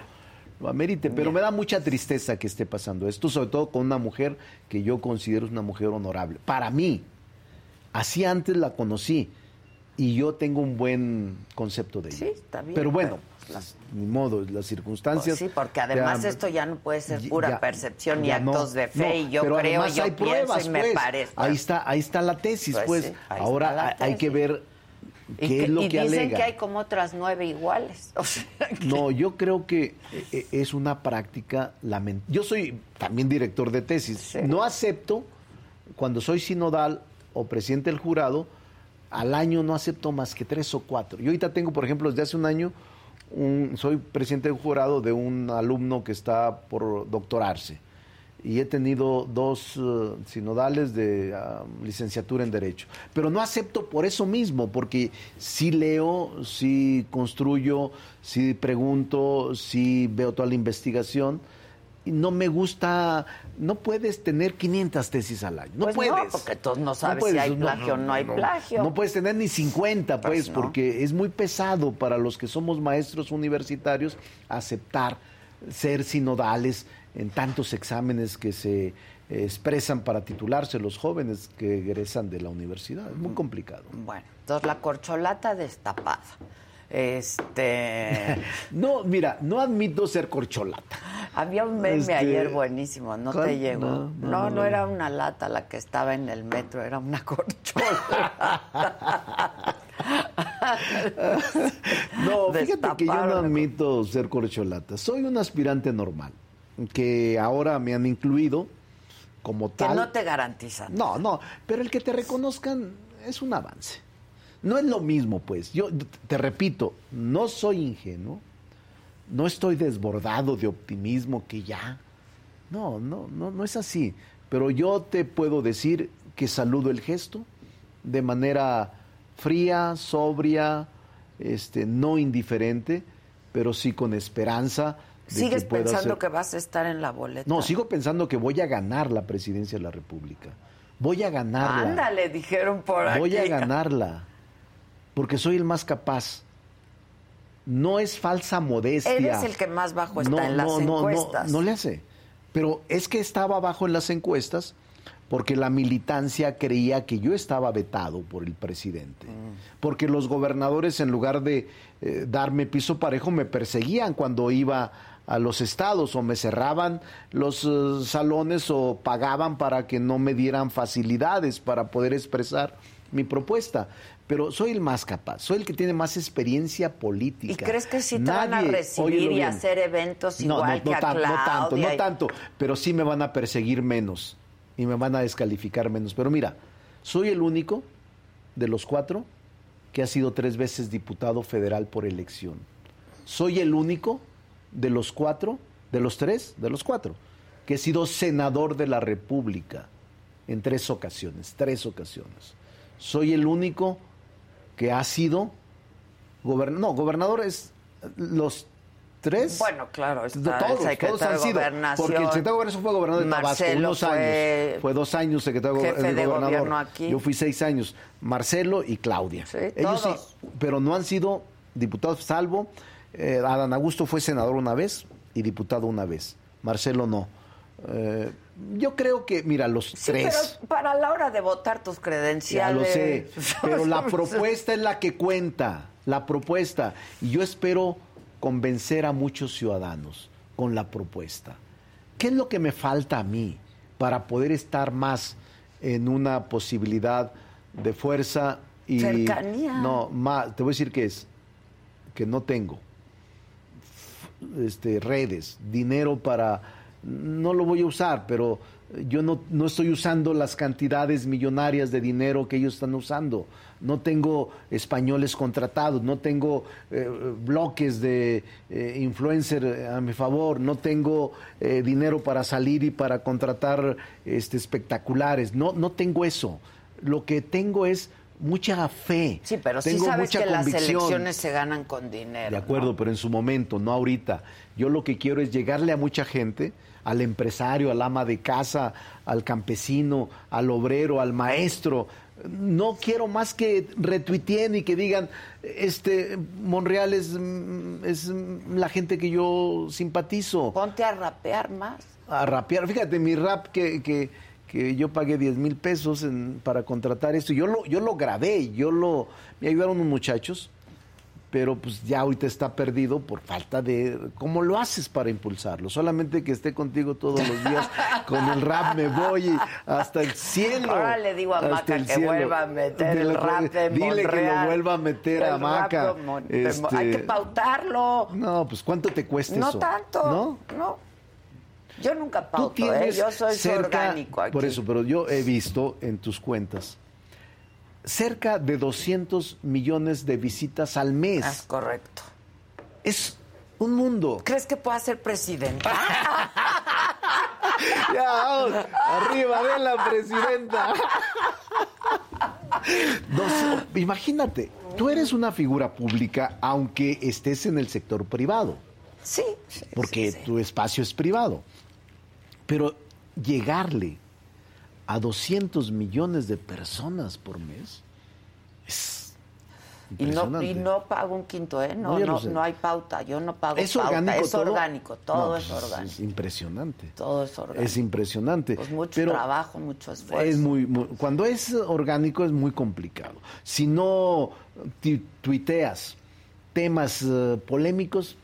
lo amerite. Pero me da mucha tristeza que esté pasando esto, sobre todo con una mujer que yo considero una mujer honorable. Para mí, así antes la conocí y yo tengo un buen concepto de ella. Sí, está bien, Pero bueno, pero, las- ni modo, las circunstancias. Pues sí, porque además ya- esto ya no puede ser pura ya- percepción y no, actos de fe. no, y yo pero creo, yo hay pienso pruebas, y me pues. parece. Ahí está, ahí está la tesis, Pues pues. sí, Ahora hay- que ver Y, qué que- es lo y que dicen alega. que hay como otras nueve iguales. O sea, No, yo creo que eh, es una práctica lamentable. Yo soy también director de tesis. No acepto, cuando soy sinodal o presidente del jurado, al año no acepto más que tres o cuatro. Yo ahorita tengo, por ejemplo, desde hace un año, un- soy presidente del jurado de un alumno que está por doctorarse. Y he tenido dos eh, sinodales de ah, licenciatura en Derecho. Pero no acepto por eso mismo, porque sí leo, sí construyo, sí pregunto, sí veo toda la investigación. No me gusta, no puedes tener 500 tesis al año. No Pues puedes. no, porque tú no sabes puedes, si hay plagio o no hay plagio. No puedes tener ni 50, pues, Pues no. porque es muy pesado para los que somos maestros universitarios aceptar ser sinodales en tantos exámenes que se eh, expresan para titularse los jóvenes que egresan de la universidad. Es muy complicado. Bueno, entonces la corcholata destapada. Este. no, mira, no admito ser corcholata. Había un meme Este, ayer buenísimo, ¿no ¿cuál? te llegó? No, No, no, no, no, no. era una lata la que estaba en el metro, era una corcholata. No, fíjate que yo no admito ser corcholata. Soy un aspirante normal, que ahora me han incluido como que tal. no te garantizan. No, no, pero el que te reconozcan es un avance. No es lo mismo, pues. Yo te repito, no soy ingenuo, no estoy desbordado de optimismo que ya. No, no, no, no es así. Pero yo te puedo decir que saludo el gesto de manera fría, sobria, este, no indiferente, pero sí con esperanza. de ¿Sigues que pensando ser- que vas a estar en la boleta? no, sigo pensando que voy a ganar la presidencia de la República. Voy a ganarla. Ándale, dijeron por aquí. Voy a ganarla. Porque soy el más capaz. No es falsa modestia. Eres el que más bajo está No, en las no, no, no, encuestas. No, le hace. Pero es que estaba bajo en las encuestas porque la militancia creía que yo estaba vetado por el presidente. Mm. Porque los gobernadores, en lugar de eh, darme piso parejo, me perseguían cuando iba a los estados o me cerraban los eh, salones o pagaban para que no me dieran facilidades para poder expresar mi propuesta. Pero soy el más capaz, soy el que tiene más experiencia política. ¿Y crees que sí te van a recibir y hacer eventos No, igual no, no que a tan- no tanto, no tanto, pero sí me van a perseguir menos y me van a descalificar menos. Pero mira, soy el único de los cuatro que ha sido tres veces diputado federal por elección. Soy el único de los cuatro, de los tres, de los cuatro, que he sido senador de la República en tres ocasiones, tres ocasiones. Soy el único que ha sido gobernador, no, gobernador es los tres. Bueno, claro, está el todos, secretario todos han de sido. Gobernación. Porque el secretario de Gobernación fue gobernador de Tabasco unos fue años. Fue dos años secretario jefe de de gobernador. gobierno aquí. Yo fui seis años. Marcelo y Claudia. Ellos todos. sí, pero no han sido diputados, salvo eh, Adán Augusto fue senador una vez y diputado una vez. Marcelo no. Eh, yo creo que, mira, los Sí, tres. pero para la hora de votar tus Ya credenciales. lo sé, pero la propuesta es la que cuenta, la propuesta. Y yo espero convencer a muchos ciudadanos con la propuesta. ¿Qué es lo que me falta a mí para poder estar más en una posibilidad de fuerza y Cercanía. no, más, te voy a decir que es que no tengo este, redes, dinero para... No lo voy a usar, pero yo no, no estoy usando las cantidades millonarias de dinero que ellos están usando. No tengo españoles contratados, no tengo eh, bloques de eh, influencer a mi favor, no tengo eh, dinero para salir y para contratar este, espectaculares. No, no tengo eso. Lo que tengo es mucha fe. Sí, pero sí tengo sabes mucha que las convicción. elecciones se ganan con dinero. De acuerdo, pero en su momento, no ahorita. Yo lo que quiero es llegarle a mucha gente, al empresario, al ama de casa, al campesino, al obrero, al maestro. No quiero más que retuiteen y que digan, este, Monreal es, mm, es mm, la gente que yo simpatizo. Ponte a rapear más. A rapear. Fíjate, mi rap que, que, que yo pagué 10 mil pesos en- para contratar esto. Yo lo, yo lo grabé, yo lo... Me ayudaron unos muchachos, pero pues ya ahorita está perdido por falta de... ¿Cómo lo haces para impulsarlo? Solamente que esté contigo todos los días. Con el rap me voy y hasta el cielo. Ahora le digo a Maca que cielo. vuelva a meter el rap de Dile que lo vuelva a meter a Maca. de Hay que Este, pautarlo. No, pues ¿cuánto te cuesta No eso? tanto. ¿No? No. Yo nunca Tú pauto, ¿eh? Yo soy cerca, orgánico aquí. Por eso, pero yo he visto en tus cuentas cerca de 200 millones de visitas al mes. Es correcto. Es un mundo. ¿Crees que pueda ser presidenta? Ya, vamos, arriba de la presidenta. Dos- imagínate, tú eres una figura pública aunque estés en el sector privado. Sí. porque tu espacio es privado. Pero llegarle a 200 millones de personas por mes es Y no, y no pago un quinto, ¿eh? No, No, no, hay pauta. Yo no pago ¿Es pauta. orgánico es todo? orgánico. Todo es pues, orgánico. Es impresionante. Todo es orgánico. Es impresionante. Pues mucho Pero trabajo, mucho esfuerzo. es muy, muy- cuando es orgánico es muy complicado. Si no tuiteas temas eh, polémicos,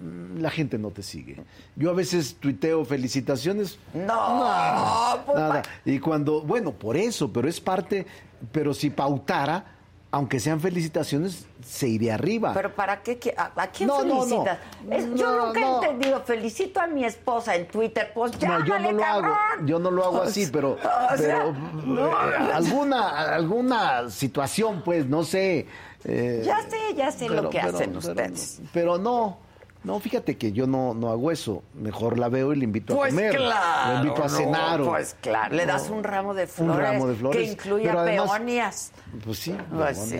la gente no te sigue. Yo a veces tuiteo felicitaciones. No, pues, nada. Y cuando, bueno, por eso, pero es parte, pero si pautara, aunque sean felicitaciones, se iría arriba. Pero ¿para qué? ¿A, a quién No, no, no. felicitas? Es- yo nunca no. he entendido. Felicito a mi esposa en Twitter. Pues No, yo no lo hago, yo no lo hago así, pero, O sea, pero no, eh, alguna, alguna situación, pues, no sé. eh, Ya sé, ya sé lo que hacen pero- ustedes. Pero no, no, fíjate que yo no, no hago eso. Mejor la veo y le invito Pues a comer. claro. Le invito a no, cenar. o- Pues claro. Le das No, un ramo de flores. ramo de flores, Que incluya pero además- peonias. Pues sí, Pues sí,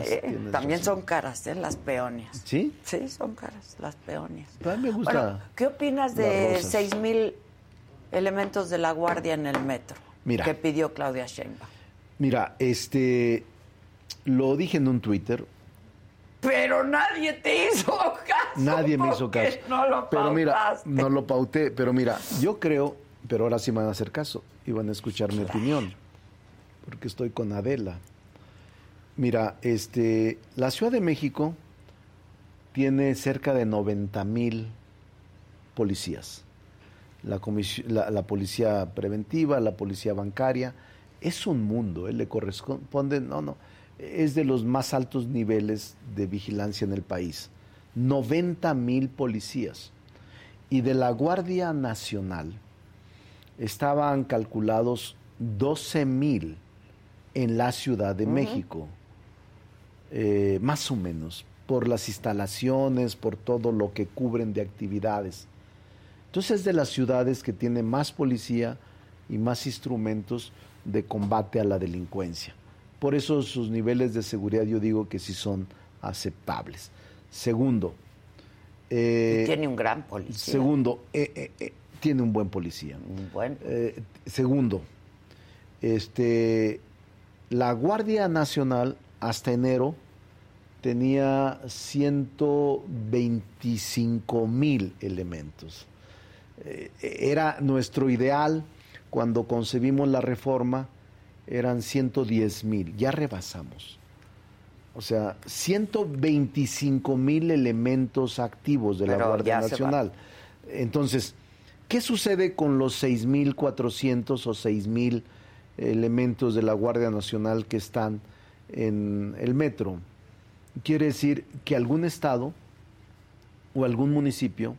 también son caras, ¿eh? Las peonias. ¿Sí? Sí, son caras, las peonias. A mí me gusta. Bueno, ¿qué opinas de rosas. seis mil elementos de la guardia en el metro? Mira. Que pidió Claudia Sheinbaum. Mira, este, lo dije en un Twitter, Pero nadie te hizo caso. Nadie me hizo caso. No lo pero mira, pautaste. no lo pauté, pero mira, yo creo, pero ahora sí me van a hacer caso y van a escuchar mi opinión, porque estoy con Adela. Mira, este, la Ciudad de México tiene cerca de 90 mil policías. La, la, la policía preventiva, la policía bancaria, es un mundo, él le corresponde, no, no, es de los más altos niveles de vigilancia en el país. 90 mil policías. Y de la Guardia Nacional estaban calculados 12 mil en la Ciudad de. México, eh, más o menos, por las instalaciones, por todo lo que cubren de actividades. Entonces es de las ciudades que tiene más policía y más instrumentos de combate a la delincuencia. Por eso sus niveles de seguridad yo digo que sí son aceptables. Segundo, eh, Y tiene un gran policía. Segundo, eh, eh, tiene un buen policía. buen. Segundo, este, la Guardia Nacional hasta enero tenía 125 mil elementos. Era nuestro ideal cuando concebimos la reforma, eran 110 mil, ya rebasamos. O sea, 125 mil elementos activos de la Guardia Nacional. Entonces, ¿qué sucede con los 6.400 o 6.000 elementos de la Guardia Nacional que están en el metro? Quiere decir que algún estado o algún municipio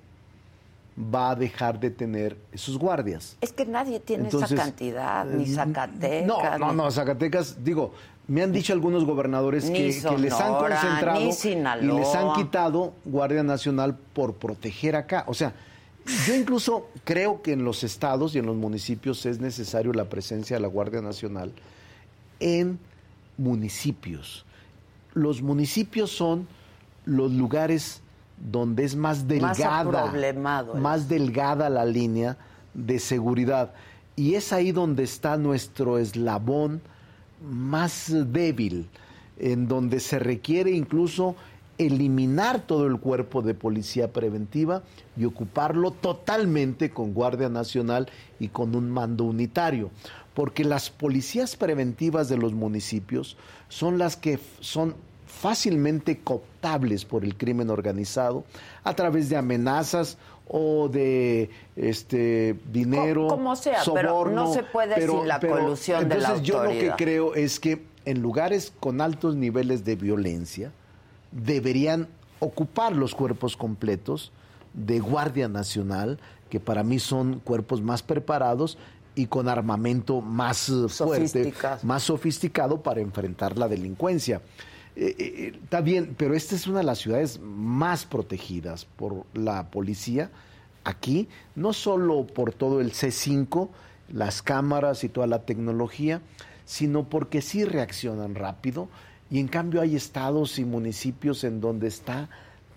va a dejar de tener esos guardias. Es que nadie tiene Entonces, esa cantidad, ni eh, Zacatecas. No, no, no, Zacatecas, digo, me han dicho algunos gobernadores que, que les han concentrado y les han quitado Guardia Nacional por proteger acá. O sea, yo incluso creo que en los estados y en los municipios es necesario la presencia de la Guardia Nacional en municipios. Los municipios son los lugares donde es más delgada, es. más delgada la línea de seguridad. Y es ahí donde está nuestro eslabón más débil, en donde se requiere incluso eliminar todo el cuerpo de policía preventiva y ocuparlo totalmente con Guardia Nacional y con un mando unitario. Porque las policías preventivas de los municipios son las que son fácilmente cooptables por el crimen organizado a través de amenazas o de este dinero, Co- como sea, pero soborno, no se puede sin la colusión de la entonces yo lo que autoridad. creo es que en lugares con altos niveles de violencia deberían ocupar los cuerpos completos de Guardia Nacional, que para mí son cuerpos más preparados y con armamento más fuerte, más sofisticado para enfrentar la delincuencia. Eh, eh, está bien, pero esta es una de las ciudades más protegidas por la policía aquí, no solo por todo el C5, las cámaras y toda la tecnología, sino porque sí reaccionan rápido y en cambio hay estados y municipios en donde está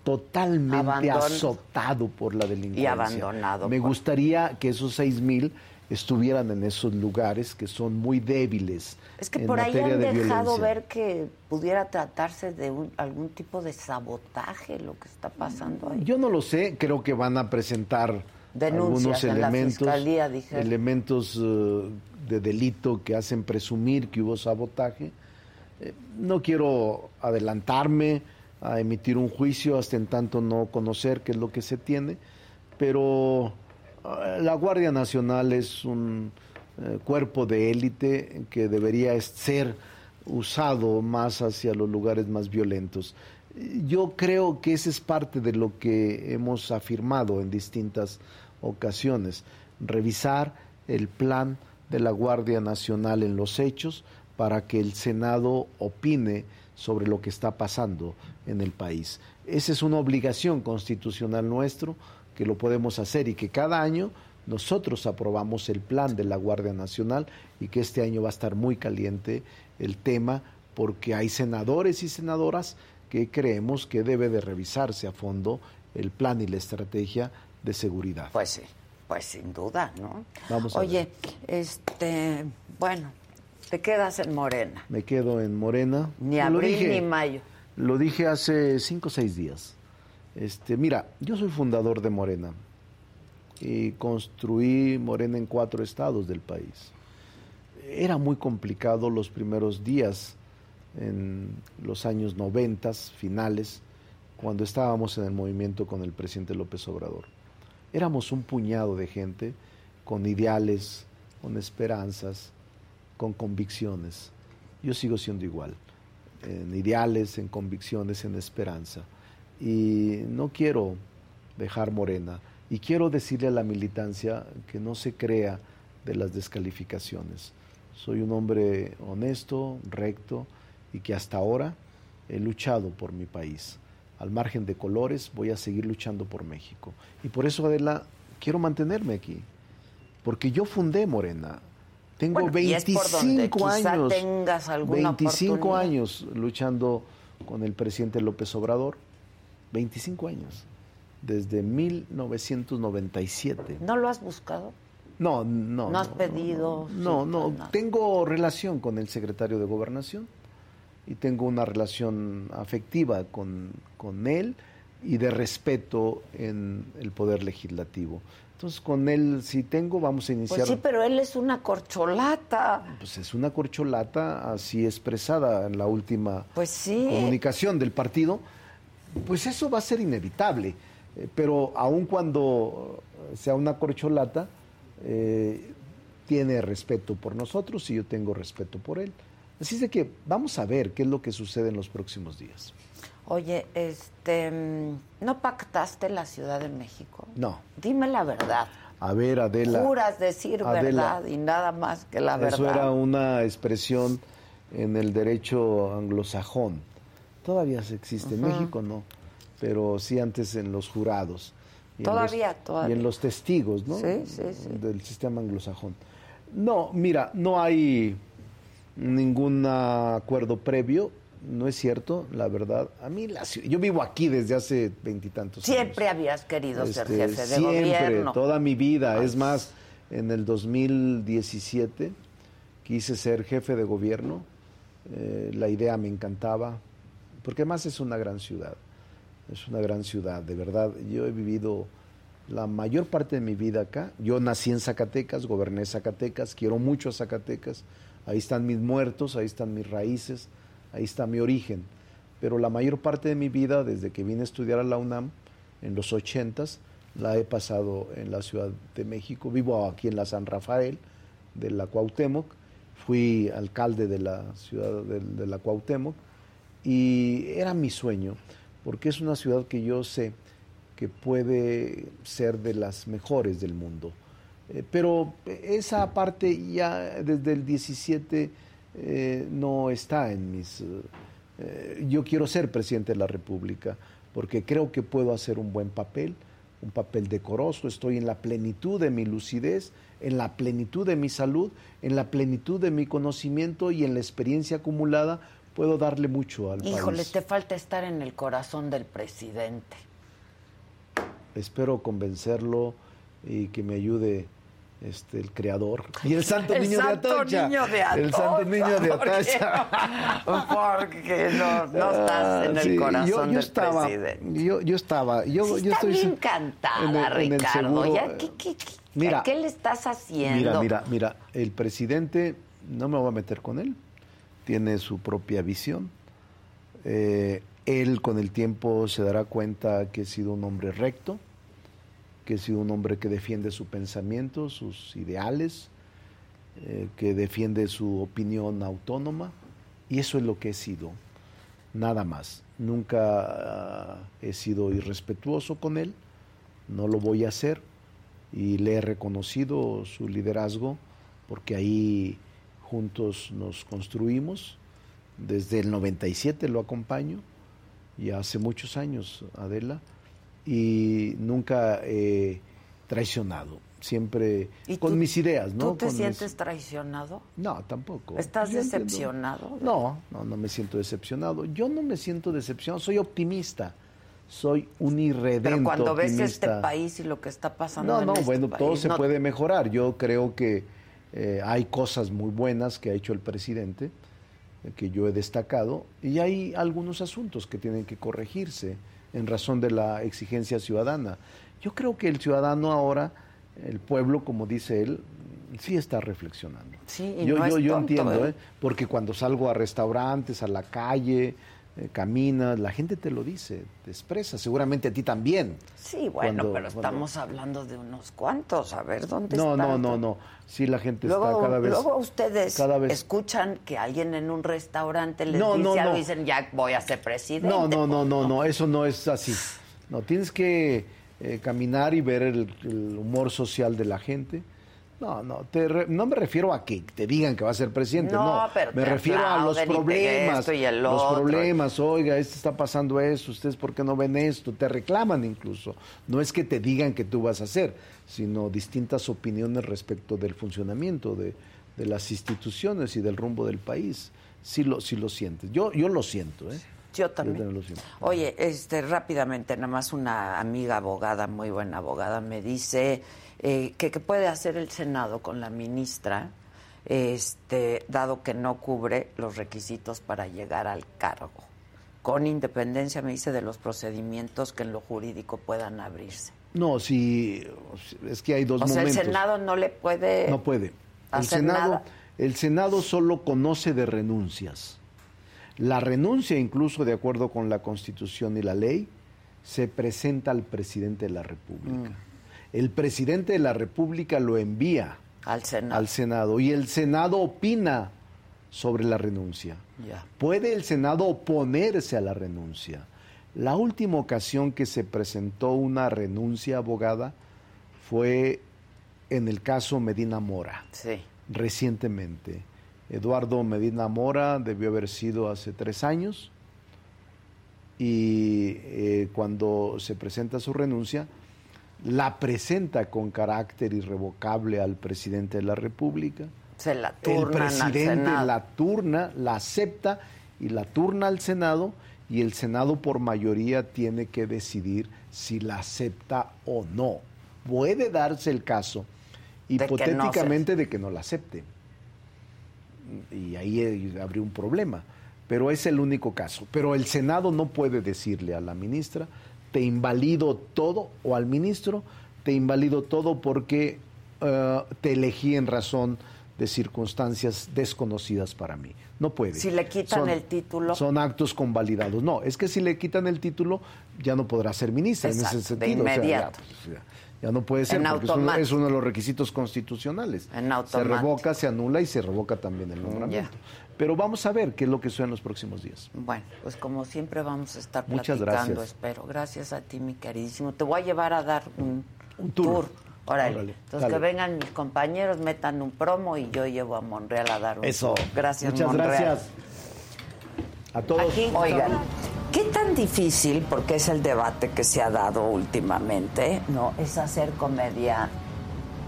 totalmente Abandon- azotado por la delincuencia. abandonado Me por- gustaría que esos seis mil estuvieran en esos lugares que son muy débiles. Es que en por ahí han de dejado violencia. ver que pudiera tratarse de un- algún tipo de sabotaje lo que está pasando ahí. Yo no lo sé, creo que van a presentar Denuncias algunos en la elementos, fiscalía, elementos eh, de delito que hacen presumir que hubo sabotaje. Eh, no quiero adelantarme a emitir un juicio hasta en tanto no conocer qué es lo que se tiene, pero la Guardia Nacional es un eh, cuerpo de élite que debería ser usado más hacia los lugares más violentos. Yo creo que esa es parte de lo que hemos afirmado en distintas ocasiones, revisar el plan de la Guardia Nacional en los hechos para que el Senado opine sobre lo que está pasando en el país. Esa es una obligación constitucional nuestro que lo podemos hacer y que cada año nosotros aprobamos el plan de la Guardia Nacional y que este año va a estar muy caliente el tema porque hay senadores y senadoras que creemos que debe de revisarse a fondo el plan y la estrategia de seguridad. Pues sí, pues sin duda, ¿no? Vamos a Oye, este, bueno, te quedas en Morena. Me quedo en Morena. Ni abril dije- ni mayo. Lo dije hace cinco o seis días. Este, mira, yo soy fundador de Morena y construí Morena en cuatro estados del país. Era muy complicado los primeros días en los años noventas, finales, cuando estábamos en el movimiento con el presidente López Obrador. Éramos un puñado de gente con ideales, con esperanzas, con convicciones. Yo sigo siendo igual, en ideales, en convicciones, en esperanza. Y no quiero dejar Morena. Y quiero decirle a la militancia que no se crea de las descalificaciones. Soy un hombre honesto, recto y que hasta ahora he luchado por mi país. Al margen de colores, voy a seguir luchando por México. Y por eso, Adela, quiero mantenerme aquí. Porque yo fundé Morena. Tengo Bueno, y es por donde 25 quizá años. tengas alguna 25 oportunidad. años luchando con el presidente López Obrador. 25 años. Desde 1997. ¿No lo has buscado? No, no. ¿No has pedido? No, no. Tengo relación con el secretario de Gobernación y tengo una relación afectiva con, con él y de respeto en el Poder Legislativo. Entonces, con él, si tengo, vamos a iniciar. Pues sí, pero él es una corcholata. Pues es una corcholata así expresada en la última Pues sí. comunicación del partido. Pues eso va a ser inevitable. Eh, pero aun cuando sea una corcholata, eh, tiene respeto por nosotros y yo tengo respeto por él. Así es de que vamos a ver qué es lo que sucede en los próximos días. Oye, este, mm, ¿no pactaste la Ciudad de México? No. Dime la verdad. A ver, Adela. Juras decir Adela, verdad y nada más que la verdad. Eso era una expresión en el derecho anglosajón. Todavía se existe. En. México no. Pero sí antes en los jurados. y en Todavía, los- todavía. Y en los testigos, ¿no? Sí, sí, sí. Del sistema anglosajón. No, mira, no hay ningún acuerdo previo. No es cierto, la verdad. A mí, la yo vivo aquí desde hace veintitantos años. Siempre habías querido ser Este, jefe de siempre, gobierno. toda mi vida. Es más, en el 2017 quise ser jefe de gobierno. Eh, la idea me encantaba, porque además es una gran ciudad. Es una gran ciudad, de verdad. Yo he vivido la mayor parte de mi vida acá. Yo nací en Zacatecas, goberné Zacatecas, quiero mucho a Zacatecas. Ahí están mis muertos, ahí están mis raíces, ahí está mi origen. Pero la mayor parte de mi vida, desde que vine a estudiar a la UNAM, en los ochentas, la he pasado en la Ciudad de México. Vivo aquí en la San Rafael, de la Cuauhtémoc. Fui alcalde de la ciudad de, de la Cuauhtémoc y era mi sueño, porque es una ciudad que yo sé que puede ser de las mejores del mundo. Eh, pero esa parte ya desde el 17 eh, no está en mis... eh, yo quiero ser presidente de la República porque creo que puedo hacer un buen papel, un papel decoroso, estoy en la plenitud de mi lucidez, en la plenitud de mi salud, en la plenitud de mi conocimiento y en la experiencia acumulada puedo darle mucho al Híjole, país. te falta estar en el corazón del presidente. Espero convencerlo y que me ayude este el creador y el santo El niño santo de Atocha. niño de El santo Atocha, niño de Atocha. Porque no, no estás en el Ah, Sí, corazón yo, yo del estaba, presidente. yo, yo estaba, yo, Sí yo está estoy bien cantada, en el- en el Ricardo. Ya, eh, ¿qué, qué, qué- Mira, ¿Qué le estás haciendo? Mira, mira, mira, el presidente, no me voy a meter con él, tiene su propia visión. Eh, él con el tiempo se dará cuenta que he sido un hombre recto, que he sido un hombre que defiende su pensamiento, sus ideales, eh, que defiende su opinión autónoma, y eso es lo que he sido, nada más. Nunca ah, he sido irrespetuoso con él, no lo voy a hacer y le he reconocido su liderazgo porque ahí juntos nos construimos. Desde el 97 lo acompaño y hace muchos años, Adela, y nunca he traicionado, siempre ¿Y con tú- mis ideas, ¿no? ¿Tú te Con mis- sientes traicionado? No, tampoco. ¿Estás Yo entiendo. decepcionado? No, no, no me siento decepcionado. Yo no me siento decepcionado, soy optimista. Soy un irredento Pero cuando ves este optimista. país y lo que está pasando No, en no, este bueno, todo país, se no- puede mejorar. Yo creo que eh, hay cosas muy buenas que ha hecho el presidente, eh, que yo he destacado, y hay algunos asuntos que tienen que corregirse en razón de la exigencia ciudadana. Yo creo que el ciudadano ahora, el pueblo, como dice él, sí está reflexionando. Sí, y yo no yo, es yo tonto, entiendo, ¿eh? ¿eh? porque cuando salgo a restaurantes, a la calle, eh, caminas, la gente te lo dice, te expresa, seguramente a ti también. Sí, bueno, Cuando- pero cuando- estamos hablando de unos cuantos. A ver, ¿dónde No, están? no, no, no. Sí, la gente Luego, está cada vez. luego ustedes cada vez- escuchan que alguien en un restaurante les No, dice no, algo y dicen, ya voy a ser presidente. No, no, no, no, no, eso no es así. No, tienes que eh, caminar y ver el, el humor social de la gente. No, no, te re- no me refiero a que te digan que va a ser presidente, No, no. pero me refiero a los problemas. esto y el los otro. problemas, oiga, este está pasando esto, ustedes por qué no ven esto, te reclaman incluso. No es que te digan que tú vas a hacer, sino distintas opiniones respecto del funcionamiento de, de las instituciones y del rumbo del país. Sí lo, sí lo sientes. Yo, yo lo siento, ¿eh? Yo también. también lo siento. Oye, este, rápidamente, nada más una amiga abogada, muy buena abogada, me dice eh, que, que puede hacer el Senado con la ministra, este, dado que no cubre los requisitos para llegar al cargo, con independencia, me dice, de los procedimientos que en lo jurídico puedan abrirse. No, sí, es que hay dos o sea, momentos. el Senado no le puede... No puede. El Senado, nada. el Senado solo conoce de renuncias. La renuncia, incluso de acuerdo con la Constitución y la ley, se presenta al presidente de la República. Mm. El presidente de la República lo envía al Senado. al Senado y el Senado opina sobre la renuncia. ¿Puede el Senado oponerse a la renuncia? La última ocasión que se presentó una renuncia abogada fue en el caso Medina Mora, Sí. recientemente. Eduardo Medina Mora debió haber sido hace tres años y eh, cuando se presenta su renuncia, la presenta con carácter irrevocable al presidente de la República. Se la el turnan al presidente la turna, la acepta y la turna al Senado y el Senado por mayoría tiene que decidir si la acepta o no. Puede darse el caso que no se- hipotéticamente de que no la acepte. Y ahí eh, habría un problema. Pero es el único caso. Pero el Senado no puede decirle a la ministra, te invalido todo, o al ministro, te invalido todo porque eh, te elegí en razón de circunstancias desconocidas para mí. No puede. Si le quitan el título. Son actos convalidados. No, es que si le quitan el título, ya no podrá ser ministra Exacto, en ese de sentido. O sea, ya, inmediato. pues, ya- ya no puede ser, En porque es uno, automático. es uno de los requisitos constitucionales. En se revoca, se anula y se revoca también el nombramiento. Pero vamos a ver qué es lo que sucede en los próximos días. Bueno, pues como siempre vamos a estar Muchas platicando, gracias. espero. Gracias a ti, mi queridísimo. Te voy a llevar a dar un, Un tour. Órale. Órale, Entonces dale. que vengan mis compañeros, metan un promo y yo llevo a Monreal a dar un Eso. tour. Gracias, Muchas Monreal. gracias. A todos. Aquí, oigan, ¿qué tan difícil, porque es el debate que se ha dado últimamente, no, es hacer comedia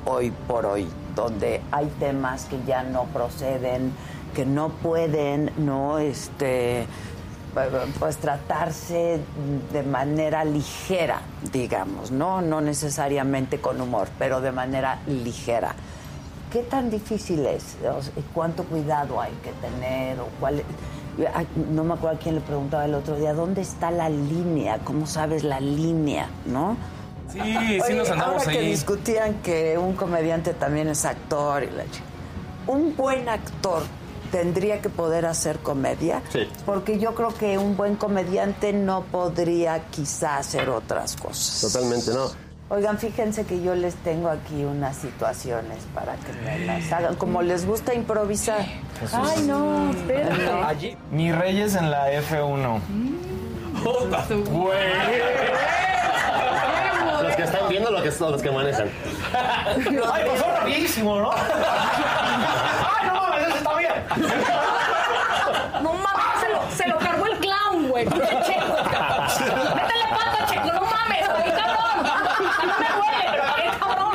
hoy por hoy, donde hay temas que ya no proceden, que no pueden, no, este, pues tratarse de manera ligera, digamos, no, no necesariamente con humor, pero de manera ligera. ¿Qué tan difícil es? ¿Cuánto cuidado hay que tener? ¿O cuál, no me acuerdo a quién le preguntaba el otro día, ¿dónde está la línea? ¿Cómo sabes la línea? ¿No? Sí, sí nos andamos ahora que discutían que un comediante también es actor y la un buen actor tendría que poder hacer comedia Sí. porque yo creo que un buen comediante no podría quizá hacer otras cosas Totalmente, no. Oigan, fíjense que yo les tengo aquí unas situaciones para que me las hagan. Como les gusta improvisar. Ay, no, espérate. Allí. Ni Reyes en la F1. Los que están viendo lo que son los que manejan. Ay, pasó rapidísimo, ¿no? Ay, no mames, eso está bien. No mames, se lo, se lo cargó el clown, güey. Pinche checo, cabrón. Métele pata, checo, no mames, güey, cabrón. No me duele, pero qué cabrón.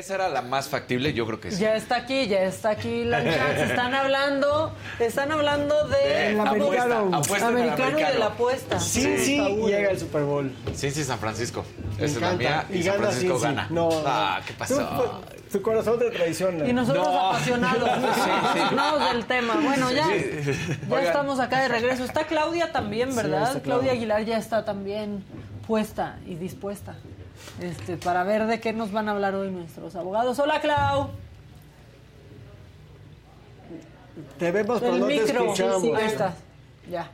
Esa era la más factible, yo creo que sí. Ya está aquí, ya está aquí la chance. Están hablando, están hablando de De la americano, apuesta, americano y de la apuesta. Sí, sí, llega el Super Bowl. Sí, sí, San Francisco. Me Esa es la mía y, Y San gana Francisco gana. No, ah, no. ¿qué pasó? Tu, corazón te traiciona. Y nosotros No. apasionados, apasionados del tema. Bueno, ya, Sí. ya estamos acá de regreso. Está Claudia también, Sí, ¿verdad? está Claudia. Claudia Aguilar ya está también puesta y dispuesta este, para ver de qué nos van a hablar hoy nuestros abogados. Hola, Clau. Te vemos, pero El no te micro. escuchamos. Ahí estás. Ya.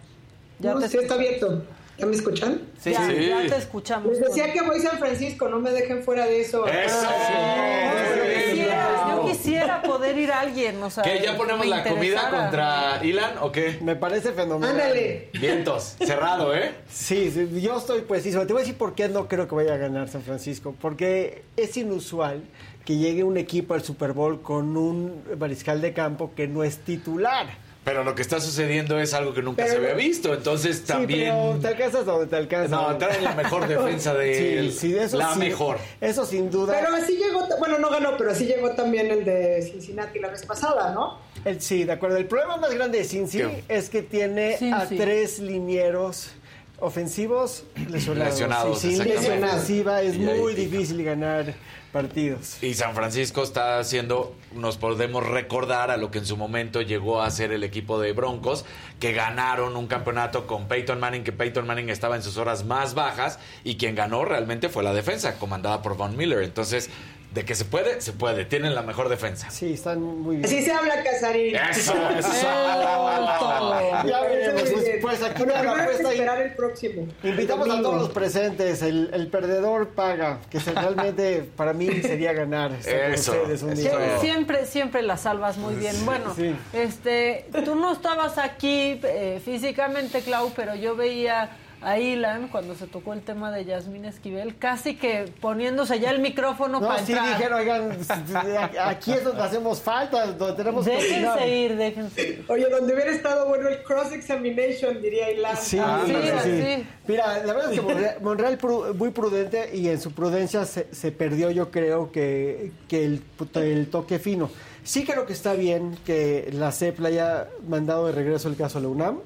Ya No, te sí está abierto. ¿Ya me escuchan? Sí, ya, ya te escuchamos. Les decía que voy a San Francisco, no me dejen fuera de eso. ¡Eso! Bien. quisiera, yo quisiera poder ir a alguien, o sea, ¿Qué? ¿Ya ponemos la comida contra Ilan o qué? Me parece fenomenal. Ándale. Vientos, cerrado, ¿eh? Sí, sí, yo estoy preciso. Te voy a decir por qué no creo que vaya a ganar San Francisco. Porque es inusual que llegue un equipo al Super Bowl con un mariscal de campo que no es titular. Pero lo que está sucediendo es algo que nunca Pero- se había visto, entonces también... Sí, pero te alcanzas donde te alcanzas. No, traen la mejor defensa de Sí, sí, eso la sí. mejor. Eso sin duda. Pero así llegó, bueno, no ganó, pero así llegó también el de Cincinnati la vez pasada, ¿no? El- sí, de acuerdo. El problema más grande de Cincy ¿Qué? es que tiene a tres linieros ofensivos lesionados. Lesionados, línea exactamente. ofensiva es muy difícil ganar partidos. Y San Francisco está haciendo, nos podemos recordar a lo que en su momento llegó a ser el equipo de Broncos, que ganaron un campeonato con Peyton Manning, que Peyton Manning estaba en sus horas más bajas, y quien ganó realmente fue la defensa, comandada por Von Miller. Entonces, de que se puede, se puede. Tienen la mejor defensa. Sí, están muy bien. Así se habla, Casarín. Eso, eso. Ya veremos. Pues, pues aquí la apuesta y- esperar el próximo. Invitamos el a todos los presentes. El, el perdedor paga, que se- realmente para mí sería ganar. Eso, ustedes un eso. día. Sie- Siempre, siempre la salvas muy bien. Bueno, este, tú no estabas aquí eh, físicamente, Clau, pero yo veía a Ilan cuando se tocó el tema de Yasmín Esquivel, casi que poniéndose ya el micrófono No, para sí entrar. dijeron, oigan, aquí es donde hacemos falta, donde tenemos que Déjense opinar. ir, déjense ir. Oye, donde hubiera estado bueno el cross-examination, diría Ilan. Sí, Ah, sí, sí. sí. Mira, la verdad es que Monreal, Monreal pru- muy prudente y en su prudencia se, se perdió, yo creo, que, que el, el toque fino. Sí creo que está bien que la CEP le haya mandado de regreso el caso a la UNAM.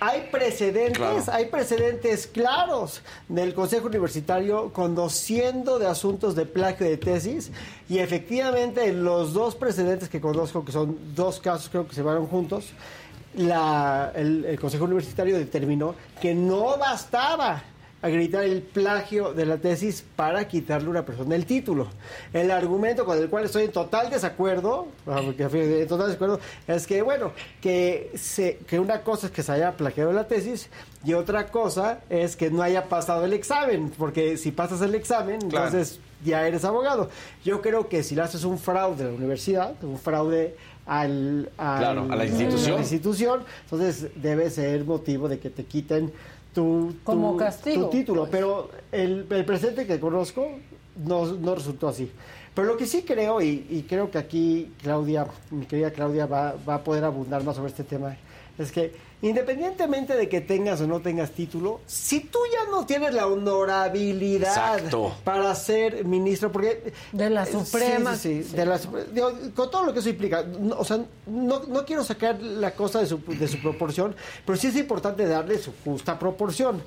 Hay precedentes, Claro. hay precedentes claros del Consejo Universitario conociendo de asuntos de plagio de tesis y efectivamente los dos precedentes que conozco, que son dos casos creo que se van juntos, la- el, el Consejo Universitario determinó que no bastaba acreditar el plagio de la tesis para quitarle a una persona el título. El argumento con el cual estoy en total desacuerdo, ah, en total desacuerdo, es que, bueno, que, se, que una cosa es que se haya plagiado la tesis y otra cosa es que no haya pasado el examen, porque si pasas el examen, Claro. entonces ya eres abogado. Yo creo que si le haces un fraude a la universidad, un fraude al, al- Claro, a la institución. a la institución, entonces debe ser motivo de que te quiten tu, tu- Como castigo, tu título. Pero el, el presente que conozco no, no resultó así. Pero lo que sí creo, y, y creo que aquí Claudia, mi querida Claudia, va, va a poder abundar más sobre este tema, es que independientemente de que tengas o no tengas título, si tú ya no tienes la honorabilidad Exacto. para ser ministro, porque... De la Sí, Suprema. sí, sí, de la Supre- digo, con todo lo que eso implica. no, o sea, no, no quiero sacar la cosa de su, de su proporción, pero sí es importante darle su justa proporción.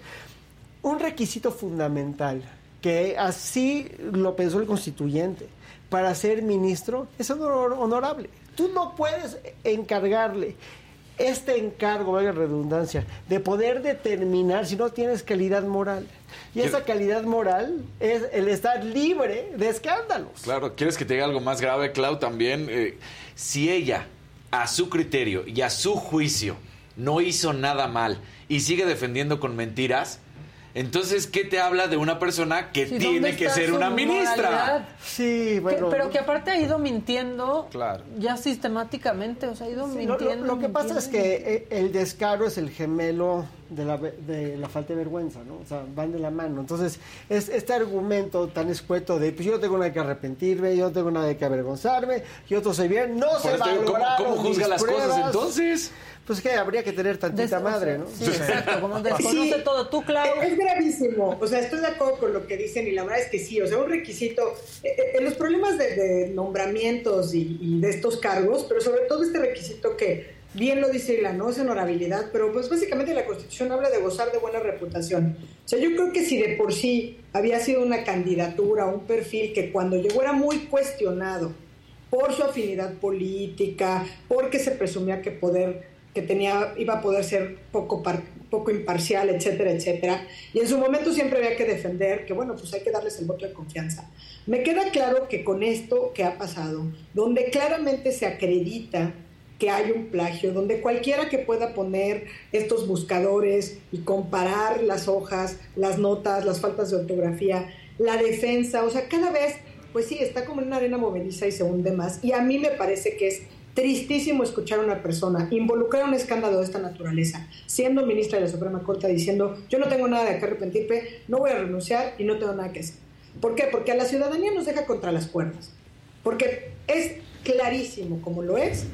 Un requisito fundamental, que así lo pensó el constituyente, para ser ministro es honor- honorable. Tú no puedes encargarle este encargo, valga la redundancia, de poder determinar si no tienes calidad moral. Y esa calidad moral es el estar libre de escándalos. Claro, ¿quieres que te diga algo más grave, Clau? También, eh, si ella, a su criterio y a su juicio, no hizo nada mal y sigue defendiendo con mentiras, entonces, ¿qué te habla de una persona que Sí, ¿dónde tiene que ser una ministra? moralidad? Sí, Que- bueno. pero que aparte ha ido mintiendo Claro. ya sistemáticamente, o sea, ha ido Sí, mintiendo. lo- lo que pasa es que eh, el descaro es el gemelo de la, de la falta de vergüenza, ¿no? O sea, van de la mano. Entonces, es este argumento tan escueto de, pues yo no tengo nada que arrepentirme, yo no tengo nada que avergonzarme, yo todo soy bien, no Por se te digo, ¿cómo- cómo juzga las cosas entonces? Pues que habría que tener tantita Des- madre, ¿no? Sí, exacto, como desconoce Sí. todo. Tú, Clau. Es gravísimo. O sea, estoy de acuerdo con lo que dicen y la verdad es que sí. O sea, un requisito. eh, eh, En los problemas de, de nombramientos y, y de estos cargos, pero sobre todo este requisito que bien lo dice la no es honorabilidad, pero pues básicamente la Constitución habla de gozar de buena reputación. O sea, yo creo que si de por sí había sido una candidatura, un perfil que cuando llegó era muy cuestionado por su afinidad política, porque se presumía que poder que tenía iba a poder ser poco par- poco imparcial, etcétera, etcétera. Y en su momento siempre había que defender que bueno, pues hay que darles el voto de confianza. Me queda claro que con esto que ha pasado, donde claramente se acredita que hay un plagio, donde cualquiera que pueda poner estos buscadores y comparar las hojas, las notas, las faltas de ortografía, la defensa, o sea, cada vez, pues sí, está como en una arena movediza y se hunde más. Y a mí me parece que es tristísimo escuchar a una persona involucrar un escándalo de esta naturaleza, siendo ministra de la Suprema Corte, diciendo, yo no tengo nada de qué arrepentirme, no voy a renunciar y no tengo nada que hacer. ¿Por qué? Porque a la ciudadanía nos deja contra las cuerdas. Porque es clarísimo, como lo es,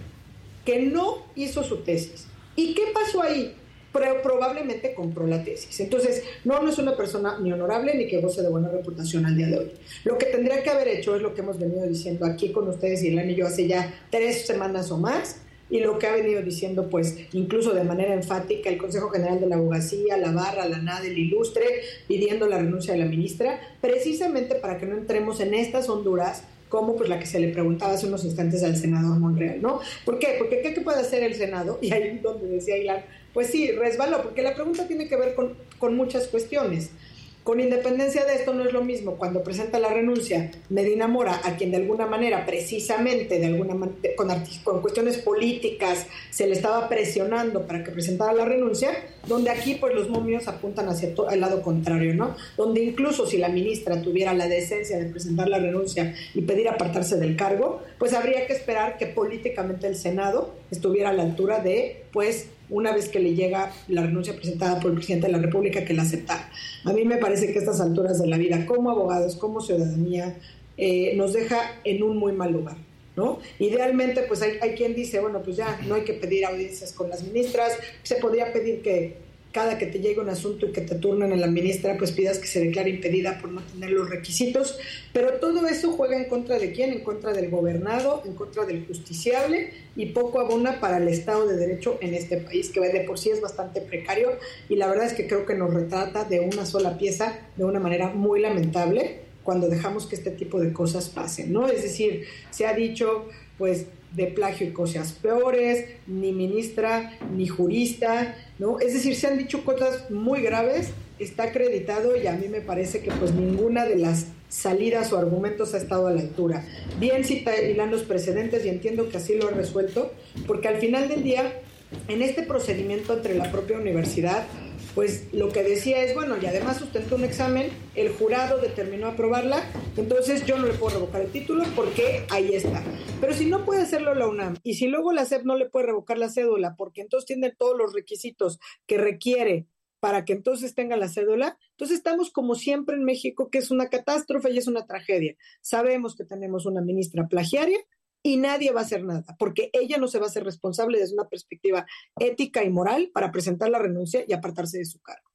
que no hizo su tesis. ¿Y qué pasó ahí? Pro- probablemente compró la tesis. Entonces, no, es una persona ni honorable ni que goce de buena reputación al día de hoy. Lo que tendría que haber hecho es lo que hemos venido diciendo aquí con ustedes el y yo hace ya tres semanas o más, y lo que ha venido diciendo, pues, incluso de manera enfática, el Consejo General de la Abogacía, la Barra, la NAD, el Ilustre, pidiendo la renuncia de la ministra, precisamente para que no entremos en estas honduras como pues la que se le preguntaba hace unos instantes al senador Monreal, ¿no? ¿Por qué? Porque ¿qué, qué puede hacer el Senado? Y ahí donde decía Ilan, pues sí, resbaló, porque la pregunta tiene que ver con, muchas cuestiones. Con independencia de esto no es lo mismo cuando presenta la renuncia Medina Mora, a quien de alguna manera, precisamente de alguna con, con cuestiones políticas se le estaba presionando para que presentara la renuncia, donde aquí pues los momios apuntan hacia el lado contrario, ¿no? Donde incluso si la ministra tuviera la decencia de presentar la renuncia y pedir apartarse del cargo, pues habría que esperar que políticamente el Senado estuviera a la altura de pues una vez que le llega la renuncia presentada por el presidente de la República que la aceptara. A mí me parece que a estas alturas de la vida, como abogados, como ciudadanía, eh, nos deja en un muy mal lugar. ¿No? Idealmente, pues hay, hay quien dice, bueno, pues ya no hay que pedir audiencias con las ministras, se podría pedir que cada que te llegue un asunto y que te turnen a la ministra, pues pidas que se declare impedida por no tener los requisitos, pero todo eso juega en contra de quién, en contra del gobernado, en contra del justiciable y poco abona para el Estado de Derecho en este país, que de por sí es bastante precario y la verdad es que creo que nos retrata de una sola pieza de una manera muy lamentable cuando dejamos que este tipo de cosas pasen, ¿no? Es decir, se ha dicho, pues, de plagio y cosas peores, ni ministra, ni jurista, ¿no? Es decir, se han dicho cosas muy graves, está acreditado y a mí me parece que pues ninguna de las salidas o argumentos ha estado a la altura. Bien cita los precedentes y entiendo que así lo ha resuelto, porque al final del día, en este procedimiento entre la propia universidad, pues lo que decía es, bueno, y además sustentó un examen, el jurado determinó aprobarla, entonces yo no le puedo revocar el título porque ahí está. Pero si no puede hacerlo la UNAM y si luego la SEP no le puede revocar la cédula porque entonces tiene todos los requisitos que requiere para que entonces tenga la cédula, entonces estamos como siempre en México, que es una catástrofe y es una tragedia. Sabemos que tenemos una ministra plagiaria, y nadie va a hacer nada, porque ella no se va a hacer responsable desde una perspectiva ética y moral para presentar la renuncia y apartarse de su cargo.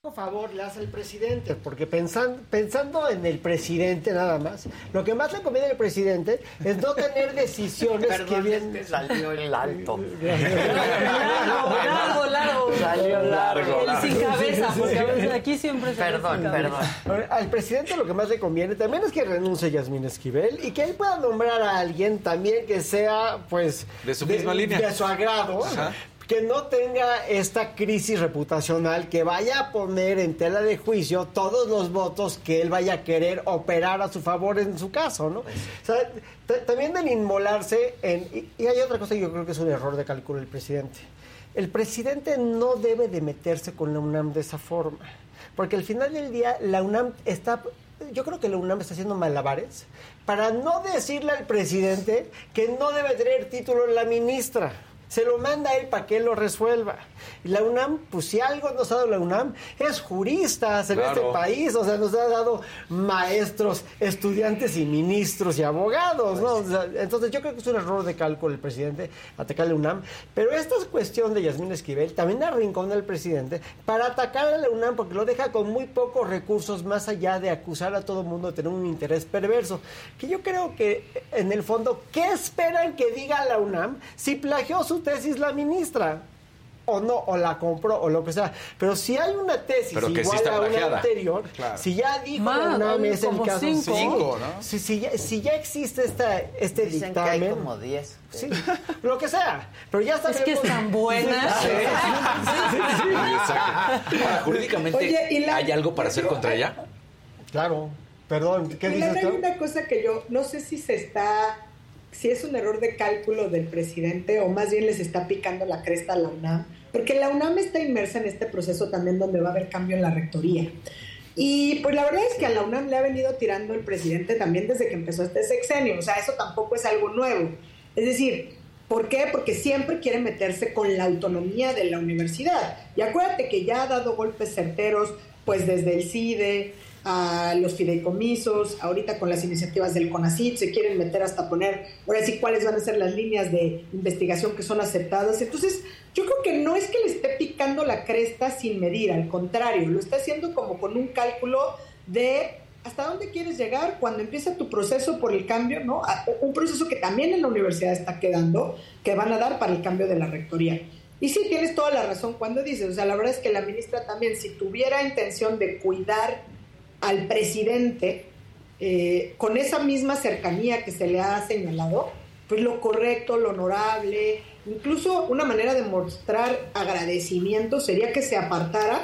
Por favor, le hace el presidente, porque pensando, pensando en el presidente nada más, lo que más le conviene al presidente es no tener decisiones que bien... salió el alto. largo, largo. Salió largo. El sin cabeza, porque a veces aquí siempre se Perdón, perdón. Al presidente lo que más le conviene también es que renuncie Yasmín Esquivel y que él pueda nombrar a alguien también que sea, pues... De su misma línea. De su agrado. Ajá que no tenga esta crisis reputacional, que vaya a poner en tela de juicio todos los votos que él vaya a querer operar a su favor en su caso, ¿no? O sea, también del inmolarse en... Y, hay otra cosa que yo creo que es un error de cálculo del presidente. El presidente no debe de meterse con la UNAM de esa forma, porque al final del día la UNAM está yo creo que la UNAM está haciendo malabares para no decirle al presidente que no debe tener título la ministra se lo manda a él para que él lo resuelva. Y la UNAM, pues si algo nos ha dado la UNAM, es juristas en este país, o sea, nos ha dado maestros, estudiantes y ministros y abogados, ¿no? entonces yo creo que es un error de cálculo el presidente atacar a la UNAM, pero esta es cuestión de Yasmín Esquivel, también arrincona al presidente para atacar a la UNAM porque lo deja con muy pocos recursos más allá de acusar a todo el mundo de tener un interés perverso, que yo creo que en el fondo, ¿qué esperan que diga la UNAM si plagió su tesis la ministra o no, o la compró, o lo que sea. Pero si hay una tesis igual a una anterior, si ya dijo Ma, la es el como caso cinco. Cinco, ¿no? si, si ya, si ya existe esta, este Dicen que dictamen, hay como 10. sí, lo que sea, pero ya está Es que están buenas. Sí. Ahora, jurídicamente, Oye, y la- ¿hay algo para hacer contra ella? Claro, perdón, ¿qué Mira, dices hay tú? una cosa que yo no sé si se está, si es un error de cálculo del presidente o más bien les está picando la cresta a la UNAM, porque la UNAM está inmersa en este proceso también donde va a haber cambio en la rectoría. Y pues la verdad es que a la UNAM le ha venido tirando el presidente también desde que empezó este sexenio, o sea, eso tampoco es algo nuevo. Es decir, ¿por qué? Porque siempre quiere meterse con la autonomía de la universidad. Y acuérdate que ya ha dado golpes certeros, pues desde el CIDE, a los fideicomisos, ahorita con las iniciativas del CONACYT, se quieren meter hasta poner, ahora sí, cuáles van a ser las líneas de investigación que son aceptadas. Entonces, yo creo que no es que le esté picando la cresta sin medir, al contrario, lo está haciendo como con un cálculo de hasta dónde quieres llegar cuando empieza tu proceso por el cambio, ¿no? Un proceso que también en la universidad está quedando, que van a dar para el cambio de la rectoría. Y sí, tienes toda la razón cuando dices, o sea, la verdad es que la ministra también, si tuviera intención de cuidar al presidente eh, con esa misma cercanía que se le ha señalado, pues lo correcto, lo honorable, incluso una manera de mostrar agradecimiento sería que se apartara.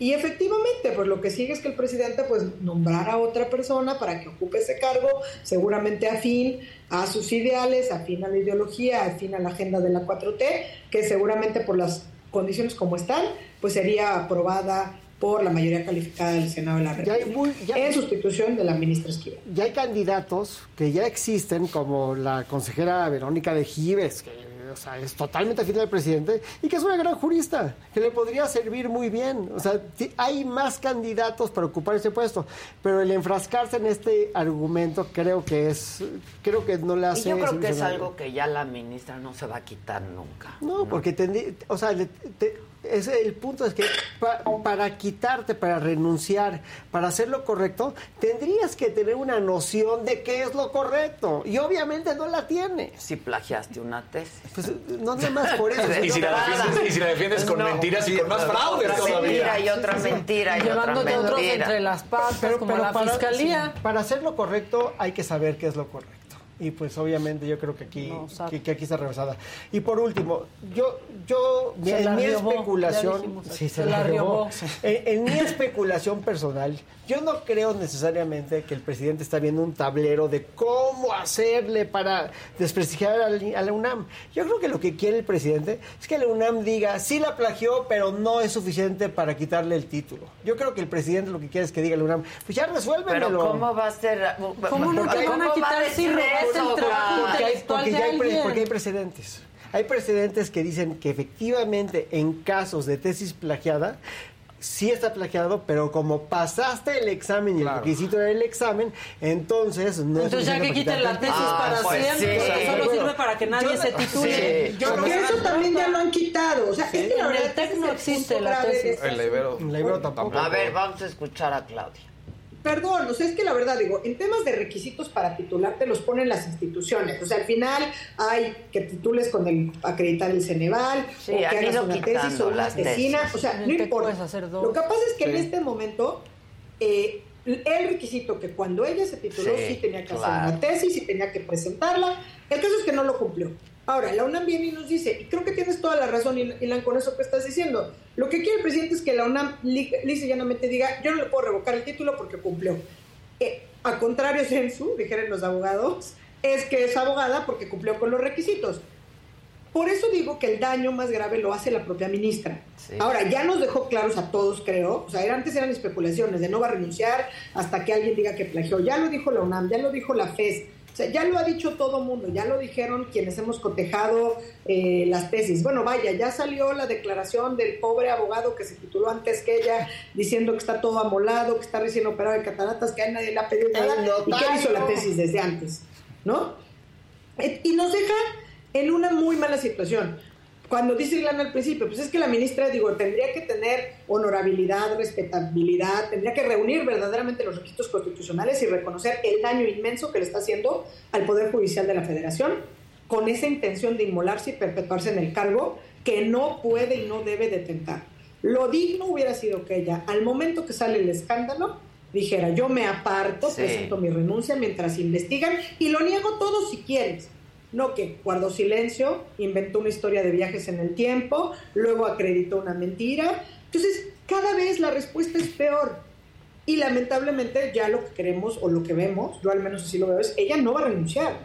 Y efectivamente, pues lo que sigue es que el presidente pues nombrara a otra persona para que ocupe ese cargo, seguramente afín a sus ideales, afín a la ideología, afín a la agenda de la 4T, que seguramente por las condiciones como están, pues sería aprobada por la mayoría calificada del Senado de la Ya hay República, muy- ya- en sustitución de la ministra Esquivel. Ya hay candidatos que ya existen, como la consejera Verónica de Gives, que o sea, es totalmente afín al presidente y que es una gran jurista, que le podría servir muy bien. O sea, hay más candidatos para ocupar ese puesto, pero el enfrascarse en este argumento creo que es, creo que no le Y hace. yo creo que es algo que ya la ministra no se va a quitar nunca. No, porque tendrí- o sea, le- te- es el punto es que pa- para quitarte, para renunciar, para hacer lo correcto, tendrías que tener una noción de qué es lo correcto y obviamente no la tienes. Si plagiaste una tesis. Pues no nada más por eso. Y si la defiendes, y si la defiendes con mentiras y con más fraudes Otra todavía. mentira y otra mentira y otra Llevándote a otros mentira. entre las patas, Pero- como pero la para- fiscalía. sí, para hacer lo correcto hay que saber qué es lo correcto. Y pues obviamente yo creo que aquí, que, que aquí está rebasada. Y por último, yo, yo Se en mi especulación, dijimos aquí. sí, se, Se la la riobó. riobó. En, en mi especulación personal, yo no creo necesariamente que el presidente está viendo un tablero de cómo hacerle para desprestigiar a la, a la UNAM. Yo creo que lo que quiere el presidente es que la UNAM diga, sí la plagió, pero no es suficiente para quitarle el título. Yo creo que el presidente lo que quiere es que diga la UNAM, pues ya resuélvemelo. Pero ¿cómo va a ser? ¿Cómo no te van a ¿Cómo quitar va a si el trabajo porque hay, intelectual porque de ya hay pre- alguien? porque hay precedentes. Hay precedentes que dicen que efectivamente en casos de tesis plagiada, sí está plagiado, pero como pasaste el examen y el requisito era el examen, entonces no es Entonces ya que quiten la tesis para título. siempre, sí. solo Bueno, sirve para que nadie yo- se titule. sí. Yo creo que eso también ya lo han quitado. O sea, es que la En el TEC no existe la tesis. El Ibero. asunto. La Ibero tampoco. A ver, vamos a escuchar a Claudia. Perdón, o sea, es que la verdad digo, en temas de requisitos para titularte los ponen las instituciones. O sea, al final hay que titules con el acreditar el Ceneval, Sí, o que hagas una tesis o una las tesina. O sea, no importa. puedes hacer dos. Lo que pasa es que en este momento eh, el requisito que cuando ella se tituló Sí, sí, tenía que claro. hacer una tesis y tenía que presentarla. El caso es que no lo cumplió. Ahora, la UNAM viene y nos dice, y creo que tienes toda la razón, Il- Ilan, con eso que estás diciendo. Lo que quiere el presidente es que la UNAM li- lisa y llanamente diga, yo no le puedo revocar el título porque cumplió. Eh, a contrario, Sensu, dijeron los abogados, es que es abogada porque cumplió con los requisitos. Por eso digo que el daño más grave lo hace la propia ministra. Sí. Ahora, ya nos dejó claros a todos, creo. O sea, antes eran especulaciones de no va a renunciar hasta que alguien diga que plagió. Ya lo dijo la UNAM, ya lo dijo la FES. Sea, ya lo ha dicho todo mundo, ya lo dijeron quienes hemos cotejado eh, las tesis. Bueno, vaya, ya salió la declaración del pobre abogado que se tituló antes que ella, diciendo que está todo amolado, que está recién operado de cataratas, que a nadie le ha pedido nada y que hizo la tesis desde antes, ¿no? Eh, Y nos deja en una muy mala situación. Cuando dice Ilana al principio, pues es que la ministra, digo, tendría que tener honorabilidad, respetabilidad, tendría que reunir verdaderamente los requisitos constitucionales y reconocer el daño inmenso que le está haciendo al Poder Judicial de la Federación, con esa intención de inmolarse y perpetuarse en el cargo que no puede y no debe detentar. Lo digno hubiera sido que ella, al momento que sale el escándalo, dijera, yo me aparto, Sí. presento mi renuncia mientras investigan y lo niego todo si quieres. No que guardó silencio, inventó una historia de viajes en el tiempo, luego acreditó una mentira. Entonces, cada vez la respuesta es peor. Y lamentablemente ya lo que queremos o lo que vemos, yo al menos así lo veo, es ella no va a renunciar.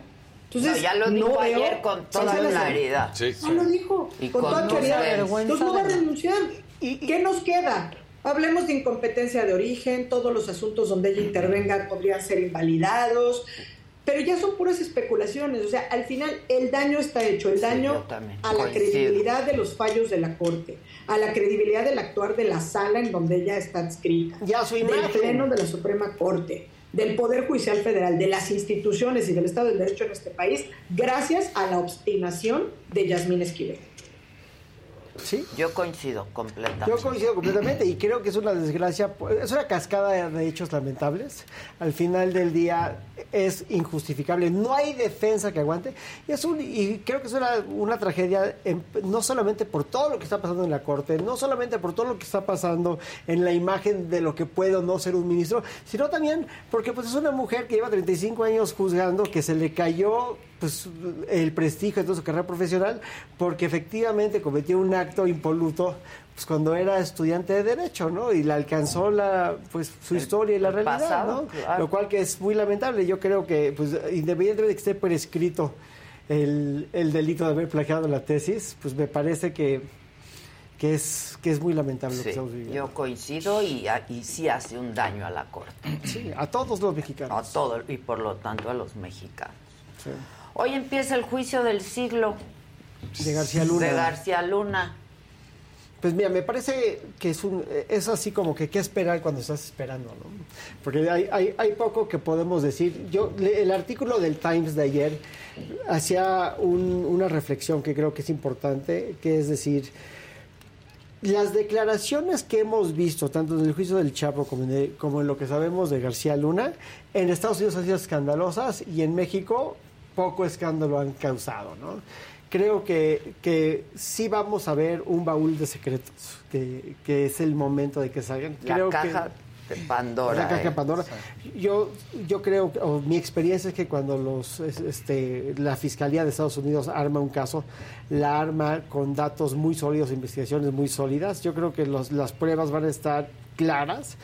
Entonces, No, ya lo dijo no veo- ayer con toda Sí, sí, sí. claridad. Ya lo dijo, Y con, con toda claridad. Entonces no va a renunciar. ¿Y qué nos queda? Hablemos de incompetencia de origen, todos los asuntos donde ella intervenga podrían ser invalidados, pero ya son puras especulaciones. O sea, al final el daño está hecho, el daño a la coincido. credibilidad de los fallos de la Corte, a la credibilidad del actuar de la sala en donde ella está adscrita, del. Pleno de la Suprema Corte, del Poder Judicial Federal, de las instituciones y del Estado del Derecho en este país, gracias a la obstinación de Yasmín Esquivel. Sí. Yo coincido completamente. Yo coincido completamente y creo que es una desgracia, es una cascada de hechos lamentables. Al final del día es injustificable, no hay defensa que aguante. Y, es un, y creo que es una, una tragedia en- no solamente por todo lo que está pasando en la Corte, no solamente por todo lo que está pasando en la imagen de lo que puede o no ser un ministro, sino también porque pues, es una mujer que lleva 35 años juzgando, que se le cayó pues el prestigio de toda su carrera profesional porque efectivamente cometió un acto impoluto pues cuando era estudiante de derecho, ¿no? Y le alcanzó la pues su historia y la realidad, pasado, ¿no? claro. Lo cual que es muy lamentable. Yo creo que pues independientemente de que esté prescrito el, el delito de haber plagiado la tesis, pues me parece que que es que es muy lamentable lo que Sí, estamos viviendo. yo coincido y, y sí hace un daño a la Corte. Sí, a todos los mexicanos. A todo, y por lo tanto a los mexicanos. Sí. Hoy empieza el juicio del siglo. de García Luna. De García Luna. Pues mira, me parece que es un es así como que qué esperar cuando estás esperando, ¿no? Porque hay, hay, hay poco que podemos decir. Yo el artículo del Times de ayer hacía un- una reflexión que creo que es importante, que es decir, las declaraciones que hemos visto, tanto en el juicio del Chapo como en, el- como en lo que sabemos de García Luna, en Estados Unidos han sido escandalosas y en México poco escándalo han causado, ¿no? Creo que, que sí vamos a ver un baúl de secretos, que, que es el momento de que salgan. La Creo que- caja de Pandora. la caja de eh. Pandora. Yo, yo creo, o mi experiencia es que cuando los, es- este, la Fiscalía de Estados Unidos arma un caso, la arma con datos muy sólidos, investigaciones muy sólidas. Yo creo que los, las pruebas van a estar claras.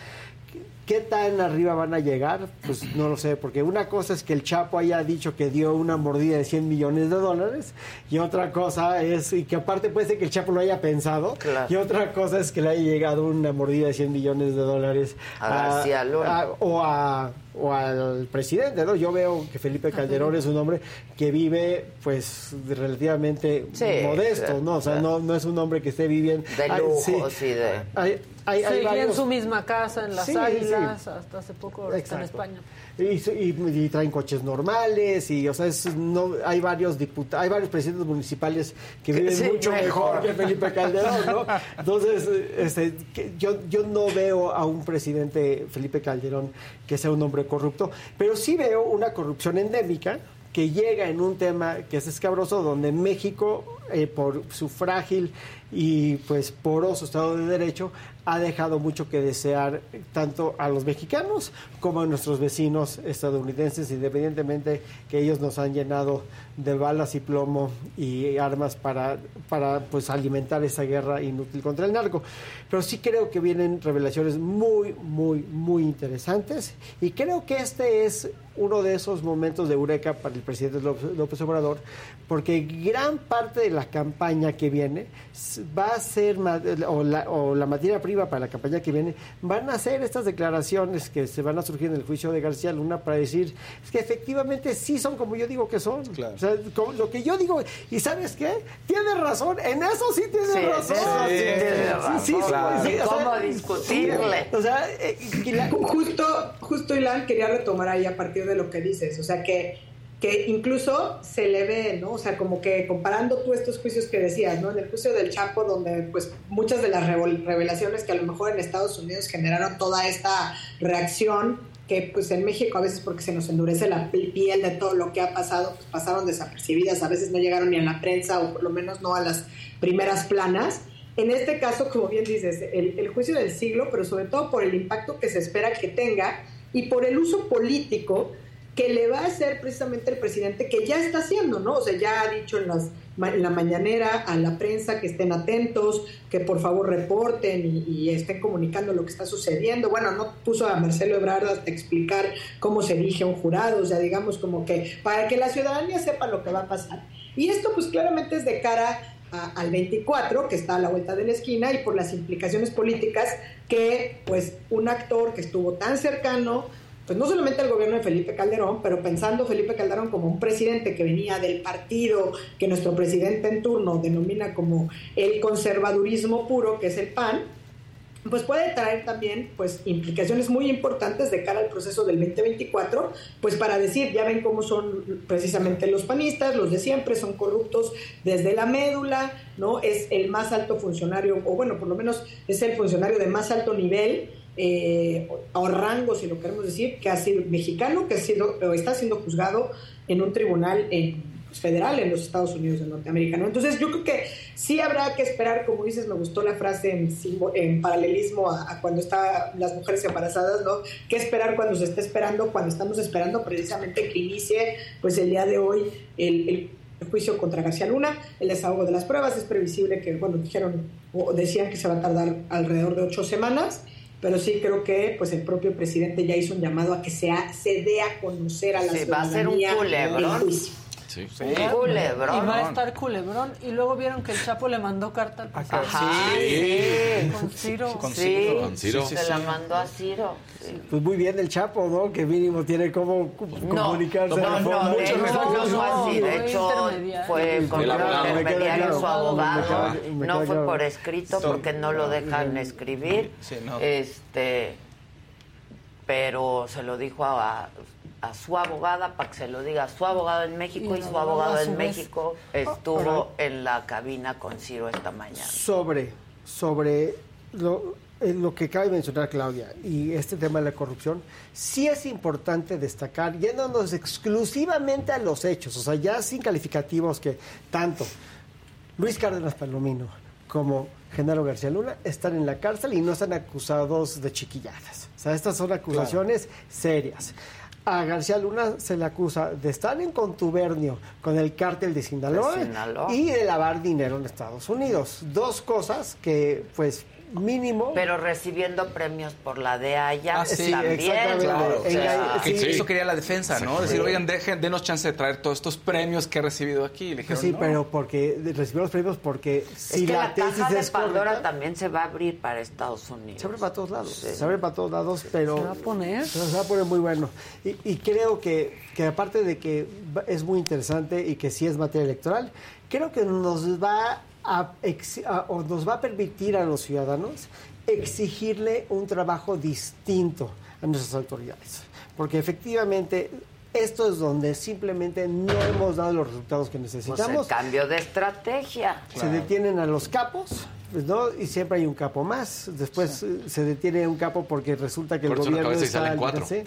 ¿Qué tan arriba van a llegar? Pues no lo sé, porque una cosa es que el Chapo haya dicho que dio una mordida de 100 millones de dólares y otra cosa es, y que aparte puede ser que el Chapo lo haya pensado, y otra cosa es que le haya llegado una mordida de 100 millones de dólares A García Luna. a- o, a, o al presidente, ¿no? Yo veo que Felipe Calderón es un hombre que vive, pues, relativamente Sí, modesto, ¿no? O sea, no, no es un hombre que esté viviendo... De lujos sí. y de... Hay, hay, hay Seguía en su misma casa, en las Sí, águilas, sí. hasta hace poco está en Exacto. España. Y, y- y traen coches normales y o sea es- no hay varios diputados hay varios presidentes municipales que viven sí, mucho mejor. mejor. que Felipe Calderón no entonces este, yo yo no veo a un presidente Felipe Calderón que sea un hombre corrupto pero sí veo una corrupción endémica que llega en un tema que es escabroso donde México eh, por su frágil y pues poroso Estado de Derecho ha dejado mucho que desear tanto a los mexicanos como a nuestros vecinos estadounidenses, independientemente que ellos nos han llenado de balas y plomo y armas para, para pues alimentar esa guerra inútil contra el narco. Pero sí creo que vienen revelaciones muy, muy, muy interesantes y creo que este es uno de esos momentos de eureka para el presidente López, Obrador, porque gran parte de la campaña que viene va a ser, o la, o la materia prima para la campaña que viene, van a ser estas declaraciones que se van a surgir en el juicio de García Luna para decir es que efectivamente sí son como yo digo que son. O sea, como lo que yo digo, y ¿sabes qué? Tienes razón, en eso sí tienes Sí, en razón. sí tienes razón, sí, claro. sí, o sea, ¿Cómo discutirle? sí, o sea, eh, y la- Justo, justo Ilan quería retomar ahí a partir de lo que dices, o sea que, que incluso se le ve, ¿no? O sea, como que comparando tú estos juicios que decías, ¿no? En el juicio del Chapo, donde pues muchas de las revelaciones que a lo mejor en Estados Unidos generaron toda esta reacción, que pues en México a veces porque se nos endurece la pi- piel de todo lo que ha pasado, pues pasaron desapercibidas, a veces no llegaron ni a la prensa o por lo menos no a las primeras planas. En este caso, como bien dices, el, el juicio del siglo, pero sobre todo por el impacto que se espera que tenga y por el uso político que le va a hacer precisamente el presidente, que ya está haciendo, ¿no? O sea, ya ha dicho en, las, la mañanera a la prensa que estén atentos, que por favor reporten y, y estén comunicando lo que está sucediendo. Bueno, no puso a Marcelo Ebrard hasta explicar cómo se elige un jurado, o sea, digamos como que para que la ciudadanía sepa lo que va a pasar. Y esto pues claramente es de cara a- al 24, que está a la vuelta de la esquina, y por las implicaciones políticas que pues un actor que estuvo tan cercano, pues no solamente al gobierno de Felipe Calderón, pero pensando Felipe Calderón como un presidente que venía del partido que nuestro presidente en turno denomina como el conservadurismo puro, que es el PAN, pues puede traer también pues implicaciones muy importantes de cara al proceso del 2024, pues para decir, ya ven cómo son precisamente los panistas, los de siempre son corruptos desde la médula, ¿no? Es el más alto funcionario, o bueno, por lo menos es el funcionario de más alto nivel eh, o rango, si lo queremos decir, que ha sido mexicano, que ha sido, o está siendo juzgado en un tribunal en, pues, federal en los Estados Unidos de Norteamérica. ¿no? Entonces yo creo que sí habrá que esperar, como dices, me gustó la frase en, en paralelismo a, cuando están las mujeres embarazadas, ¿no? ¿Qué esperar cuando se está esperando? Cuando estamos esperando precisamente que inicie, pues el día de hoy, el, el el juicio contra García Luna, el desahogo de las pruebas, es previsible que, bueno, dijeron o decían que se va a tardar alrededor de ocho semanas, pero sí creo que pues el propio presidente ya hizo un llamado a que se, se dé a conocer a la Sí, va a ser un ciudadanía culebrón. el juicio. Sí. Culebrón. Y va a estar culebrón. Y luego vieron que el Chapo le mandó carta al presidente. Ajá, sí. Con Ciro. Con Sí, Ciro. Con Ciro. se la mandó a Ciro. sí. Pues muy bien el Chapo, ¿no? Que mínimo tiene cómo No, comunicarse. no, no, no fue así, de hecho fue con intermediario su abogado, no fue claro. por escrito porque no lo dejan escribir, Sí, no. este, pero se lo dijo a, a su abogada para que se lo diga a su abogado en México Y su abogado, en vez. México estuvo en la cabina con Ciro esta mañana. sobre, sobre lo, eh, lo que acaba de mencionar Claudia y este tema de la corrupción, sí es importante destacar, yéndonos exclusivamente a los hechos, o sea, ya sin calificativos que tanto Luis Cárdenas Palomino como Genaro García Luna están en la cárcel y no están acusados de chiquilladas. O sea, estas son acusaciones serias. A García Luna se le acusa de estar en contubernio con el cártel de Sinaloa, De Sinaloa. y de lavar dinero en Estados Unidos. Dos cosas que, pues, mínimo... Pero recibiendo premios por la de allá Ah, sí, también. exactamente. Claro, o sea, Que Sí. Eso quería la defensa, ¿no? Sí. Decir, oigan, dejen, denos chance de traer todos estos premios que he recibido aquí. Y le dijeron, sí, no. pero porque recibió los premios porque si es que la, la, tesis caja de es Pandora correcta, también se va a abrir para Estados Unidos. se abre para todos lados, Sí. se abre para todos lados, pero ¿Se va a poner? se va a poner muy bueno. Y, y creo que, que aparte de que va- es muy interesante y que sí es materia electoral, creo que nos va o nos va a permitir a los ciudadanos exigirle un trabajo distinto a nuestras autoridades, porque efectivamente esto es donde simplemente no hemos dado los resultados que Pues necesitamos. el cambio de estrategia. Se detienen a los capos, pues, ¿no? Y siempre hay un capo más. Después eh, se detiene un capo porque resulta que el gobierno está al-. ¿sí?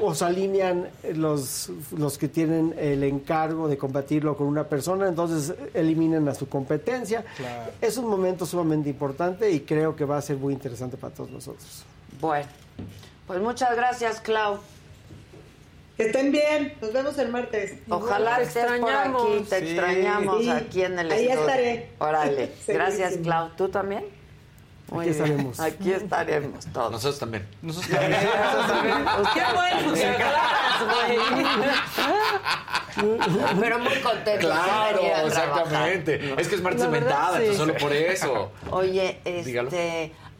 O, se alinean los, los que tienen el encargo de combatirlo con una persona, entonces eliminan a su competencia. Claro. Es un momento sumamente importante y creo que va a ser muy interesante para todos nosotros. Bueno, pues muchas gracias, Clau. Que estén bien. Nos vemos el martes. Ojalá Te estés por extrañamos. aquí, te Sí. extrañamos Sí. aquí en el Ahí estudio. estaré. Órale, gracias. Clau. ¿Tú también? Muy Aquí bien. estaremos. Aquí estaremos todos. Nosotros también. Nosotros también. Qué bueno que aclaras, güey. Pero muy contento. Claro, trabajar. exactamente. Es que es martes mentada, sí. entonces solo por eso. Oye, Dígalo.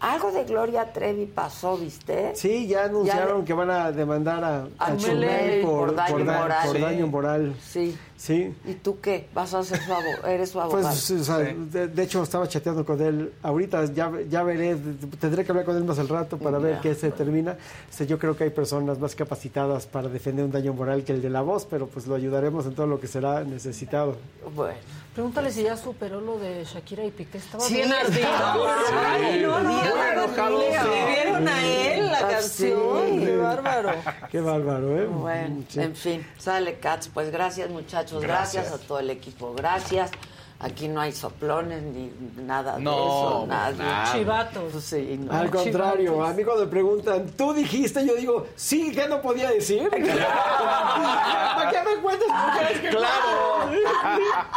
Algo de Gloria Trevi pasó, ¿viste? Sí, ya anunciaron Ya- que van a demandar a, A a Chumel por, por daño por moral. por daño moral. Sí. Sí. ¿Y tú qué? ¿Vas a ser su abogado? ¿Eres su abogado? Pues, o sea, de, de hecho, estaba chateando con él ahorita, ya, ya veré, tendré que hablar con él más al rato para ver qué se termina. O sea, yo creo que hay personas más capacitadas para defender un daño moral que el de la voz, pero pues lo ayudaremos en todo lo que será necesitado. Bueno. Pregúntale si ya superó lo de Shakira y Piqué. Estaba Sí, bien ardido. sí. Ay, no, no, enojado, Le escribieron a él la Ah, canción. sí. Qué bárbaro. Qué bárbaro, ¿eh? Bueno, Sí. en fin, sale Katz. Pues gracias, muchachos. Gracias. Gracias. a todo el equipo. Gracias. Aquí no hay soplones ni nada de No, eso. Nadie. nada. Chivatos. Sí, no. Al contrario, chivatos. a mí cuando me preguntan, ¿tú dijiste? Yo digo, sí, ¿qué no podía decir? ¿Para qué me cuentas? Claro.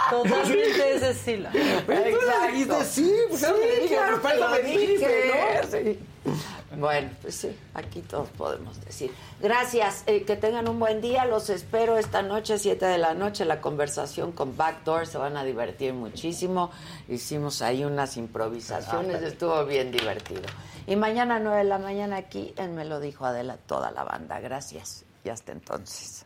Totalmente es Cecilia. Pero tú dijiste, sí, pues dije, claro me dijiste, ¿no? sí. Bueno, pues sí, aquí todos podemos decir. Gracias, eh, que tengan un buen día. Los espero esta noche, 7 de la noche, la conversación con Backdoor. Se van a divertir muchísimo. Hicimos ahí unas improvisaciones, estuvo bien divertido. Y mañana 9 de la mañana aquí en Me lo dijo Adela, toda la banda. Gracias y hasta entonces.